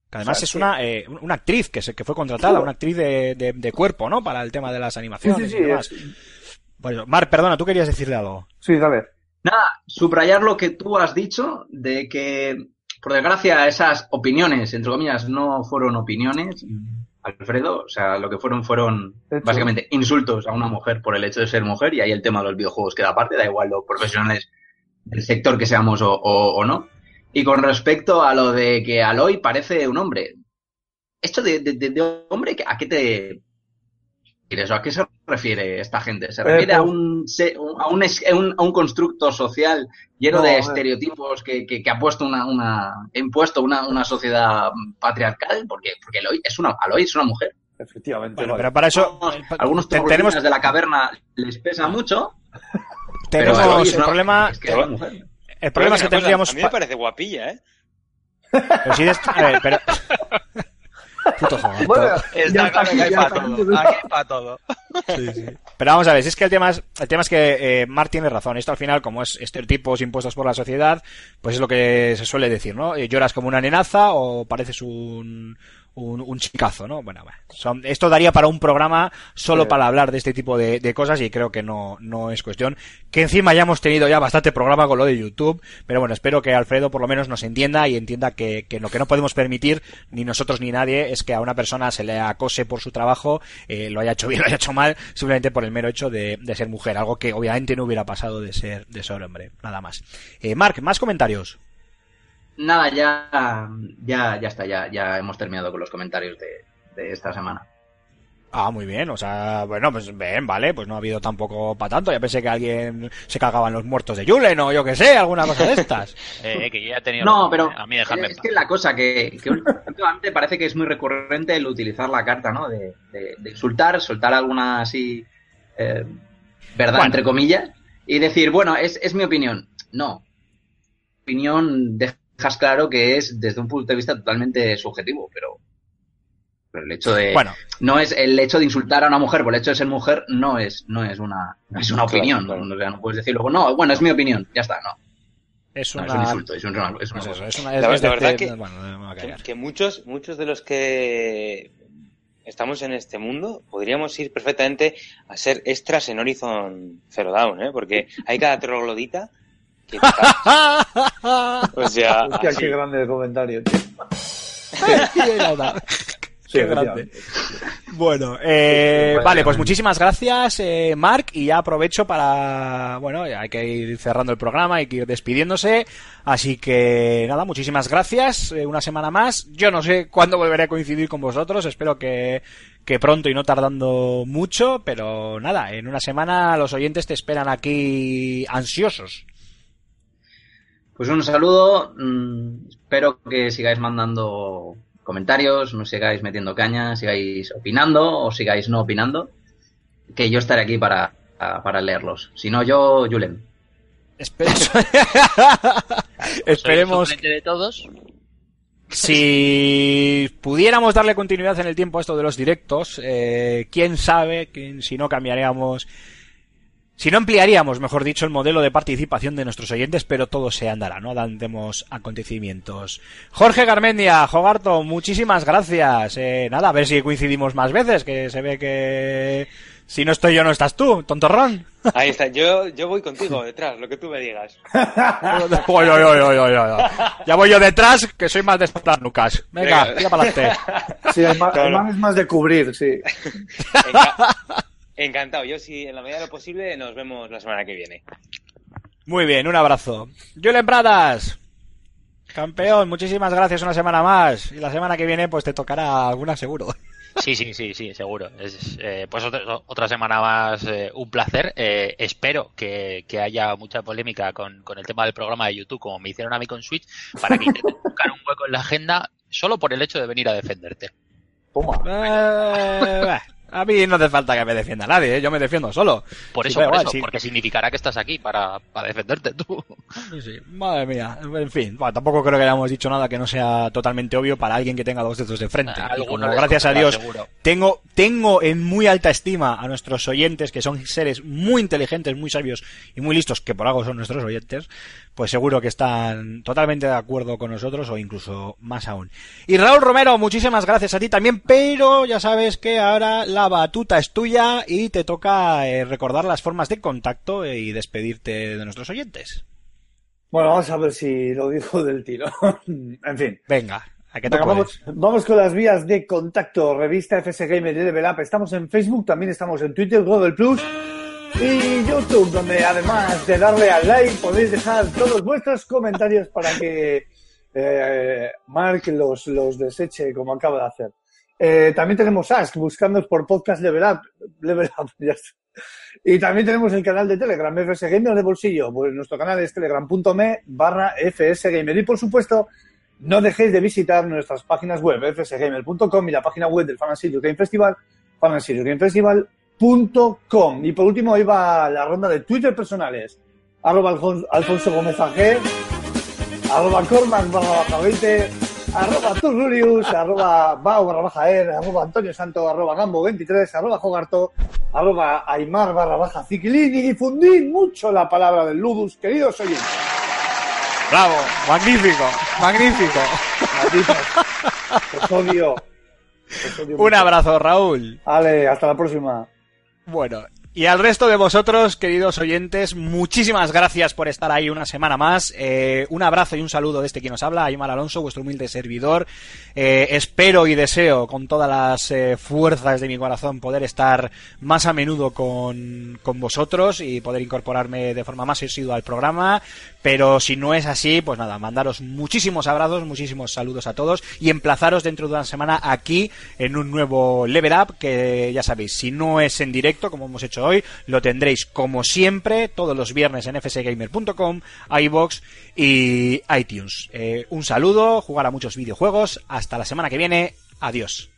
Que además o sea, es una, eh, una actriz que, se, que fue contratada, Claro. una actriz de, de- de cuerpo, ¿no? Para el tema de las Sí, animaciones sí, y sí. demás. es- Bueno, Mar, perdona, tú querías decirle algo. sí, dale. Nada, subrayar lo que tú has dicho de que, por desgracia, esas opiniones, entre comillas, no fueron opiniones, Alfredo. O sea, lo que fueron fueron básicamente insultos a una mujer por el hecho de ser mujer y ahí el tema de los videojuegos queda aparte, da igual los profesionales del sector que seamos o, o- o no. Y con respecto a lo de que Aloy parece un hombre, esto de, de- de- de hombre, ¿a qué te refieres? ¿O ¿A qué se refiere esta gente? ¿Se Eh, refiere a, pues- un, se- a, un, es- a un- a un constructo social lleno No, de ver. estereotipos que, que- que ha puesto una, una impuesto una, una sociedad patriarcal? Porque, porque Aloy es una, Aloy es una mujer. Efectivamente. Bueno, vale. pero para eso Algunos- eh, te- tenemos de la caverna les pesa mucho. <laughs> tenemos pero el problema, es que es mujer. el problema es que cosa, tendríamos A mí me pa- parece guapilla, ¿eh? pero si des- a ver, pero- <laughs> Puto Jogarto. Bueno, Está ya claro que hay ya para todo. Aquí hay para todo. Pero vamos a ver, si es que el tema es, el tema es que eh, Mark tiene razón. Esto al final, como es estereotipos impuestos por la sociedad, pues es lo que se suele decir, ¿no? Eh, lloras como una nenaza o pareces un, un, un chicazo, ¿no? Bueno, bueno, son- esto daría para un programa solo Sí. para hablar de este tipo de, de cosas y creo que no, no es cuestión. Que encima ya hemos tenido ya bastante programa con lo de YouTube, pero bueno, espero que Alfredo por lo menos nos entienda y entienda que, que lo que no podemos permitir, ni nosotros ni nadie, es que a una persona se le acose por su trabajo, eh, lo haya hecho bien, <laughs> lo haya hecho mal, simplemente por el mero hecho de, de ser mujer, algo que obviamente no hubiera pasado de ser, de ser hombre, nada más. Eh, Mark, más comentarios. Nada, ya, ya, ya está, ya, ya hemos terminado con los comentarios de, de esta semana. Ah, muy bien, o sea, bueno, pues bien, vale, pues no ha habido tampoco para tanto. Ya pensé que alguien se cagaba en los muertos de Julen o yo que sé, alguna cosa de estas. <laughs> Eh, que yo ya he tenido. No, pero A mí dejarme es que la cosa que, que últimamente parece que es muy recurrente el utilizar la carta, ¿no? De, de- de insultar, soltar alguna así eh, verdad Bueno. entre comillas y decir, bueno, es, es mi opinión. No. Opinión dejas claro que es desde un punto de vista totalmente subjetivo, pero, pero el hecho de Bueno, no es el hecho de insultar a una mujer por el hecho de ser mujer no es no es una no es una Claro, opinión claro. ¿no? O sea, no puedes decir luego no bueno es mi opinión ya está no, es No, una... es un insulto es, un- es una pues cosa. es una- La- es la de- verdad de- que- bueno, Que, muchos, muchos de los que estamos en este mundo podríamos ir perfectamente a ser extras en Horizon Zero Dawn, ¿eh? Porque hay cada troglodita. <laughs> O sea, Hostia, así. qué grande el comentario, tío. Qué Sí, grande. <laughs> <laughs> Bueno, eh, vale, pues muchísimas gracias, eh, Mark, y ya aprovecho para, bueno, ya hay que ir cerrando el programa, hay que ir despidiéndose, así que nada, muchísimas gracias, eh, una semana más, yo no sé cuándo volveré a coincidir con vosotros, espero que, que pronto y no tardando mucho, pero nada, en una semana los oyentes te esperan aquí ansiosos. Pues un saludo, mm, espero que sigáis mandando comentarios, no sigáis metiendo caña, sigáis opinando o sigáis no opinando, que yo estaré aquí para, para leerlos. Si no, yo, Julen. Espero- <laughs> Soy el Esperemos suplente de todos. Si pudiéramos darle continuidad en el tiempo a esto de los directos, eh, quién sabe que si no cambiaríamos, si no ampliaríamos, mejor dicho, el modelo de participación de nuestros oyentes, pero todo se andará, no damos acontecimientos. Jorge Garmendia, Jogarto, muchísimas gracias. Eh, nada, a ver si coincidimos más veces, que se ve que si no estoy yo no estás tú, tontorrón. Ahí está, yo, yo voy contigo detrás, lo que tú me digas. Oy, oy, oy, oy, oy, oy. Ya voy yo detrás, que soy más de estas nucas. Venga, Venga. tira para adelante. Sí, el man, Claro. el man es más de cubrir, sí. Enca- Encantado, yo si en la medida de lo posible nos vemos la semana que viene. Muy bien, un abrazo. Julen Pradas, campeón, muchísimas gracias una semana más. Y la semana que viene pues te tocará alguna seguro. Sí, sí, sí, sí, seguro. Es, eh, pues otra, otra semana más, eh, un placer. Eh, espero que, que haya mucha polémica con, con el tema del programa de YouTube, como me hicieron a mí con Switch, para que intenten <laughs> buscar un hueco en la agenda solo por el hecho de venir a defenderte. Toma. <laughs> A mí no hace falta que me defienda nadie, ¿eh? yo me defiendo solo. Por Sí, eso, da por igual, eso, sí. porque significará que estás aquí para, para defenderte tú. Sí, sí, madre mía. En fin, bueno, tampoco creo que hayamos dicho nada que no sea totalmente obvio para alguien que tenga dos dedos de frente. Alguno como, gracias a Dios, seguro. tengo, tengo en muy alta estima a nuestros oyentes, que son seres muy inteligentes, muy sabios y muy listos, que por algo son nuestros oyentes, pues seguro que están totalmente de acuerdo con nosotros o incluso más aún. Y Raúl Romero, muchísimas gracias a ti también, pero ya sabes que ahora la batuta es tuya y te toca eh, recordar las formas de contacto y despedirte de nuestros oyentes. Bueno, vamos a ver si lo digo <laughs> del tiro. en fin. Venga, ¿a qué te Venga, puedes? vamos, vamos con las vías de contacto. Revista FS Gamer y Level Up. Estamos en Facebook, también estamos en Twitter, Google Plus y YouTube, donde además de darle al like podéis dejar todos vuestros comentarios para que eh, Mark los, los deseche como acaba de hacer. Eh, también tenemos Ask, buscándonos por podcast Level Up. Level Up. <laughs> Y también tenemos el canal de Telegram, FS Gamer de bolsillo. Pues nuestro canal es telegram.me barra FS Gamer. Y por supuesto, no dejéis de visitar nuestras páginas web, fsgamer.com y la página web del Fantasy Game Festival, fantasygamefestival.com. Y por último, hoy va la ronda de Twitter personales. Arroba Alfon- Alfonso Gómez AG, arroba Cormac barra baja 20, arroba Turlurius, arroba Bau barra baja er, arroba Antonio Santo, arroba Gambo 23, arroba Jogarto, arroba Aymar barra baja Ciclín y difundid mucho la palabra del Ludus, queridos oyentes. Bravo, magnífico, magnífico. Os odio. Os odio Un mucho. abrazo, Raúl. Vale, hasta la próxima. Bueno, y al resto de vosotros, queridos oyentes, muchísimas gracias por estar ahí una semana más. Eh, un abrazo y un saludo de este quien nos habla, Aymar Alonso, vuestro humilde servidor. Eh, espero y deseo con todas las eh, fuerzas de mi corazón poder estar más a menudo con, con vosotros y poder incorporarme de forma más asidua al programa. Pero si no es así, pues nada, mandaros muchísimos abrazos, muchísimos saludos a todos y emplazaros dentro de una semana aquí en un nuevo Level Up que ya sabéis, si no es en directo como hemos hecho hoy, lo tendréis como siempre todos los viernes en fsgamer.com, iBox y iTunes. Eh, un saludo, jugar a muchos videojuegos, hasta la semana que viene, adiós.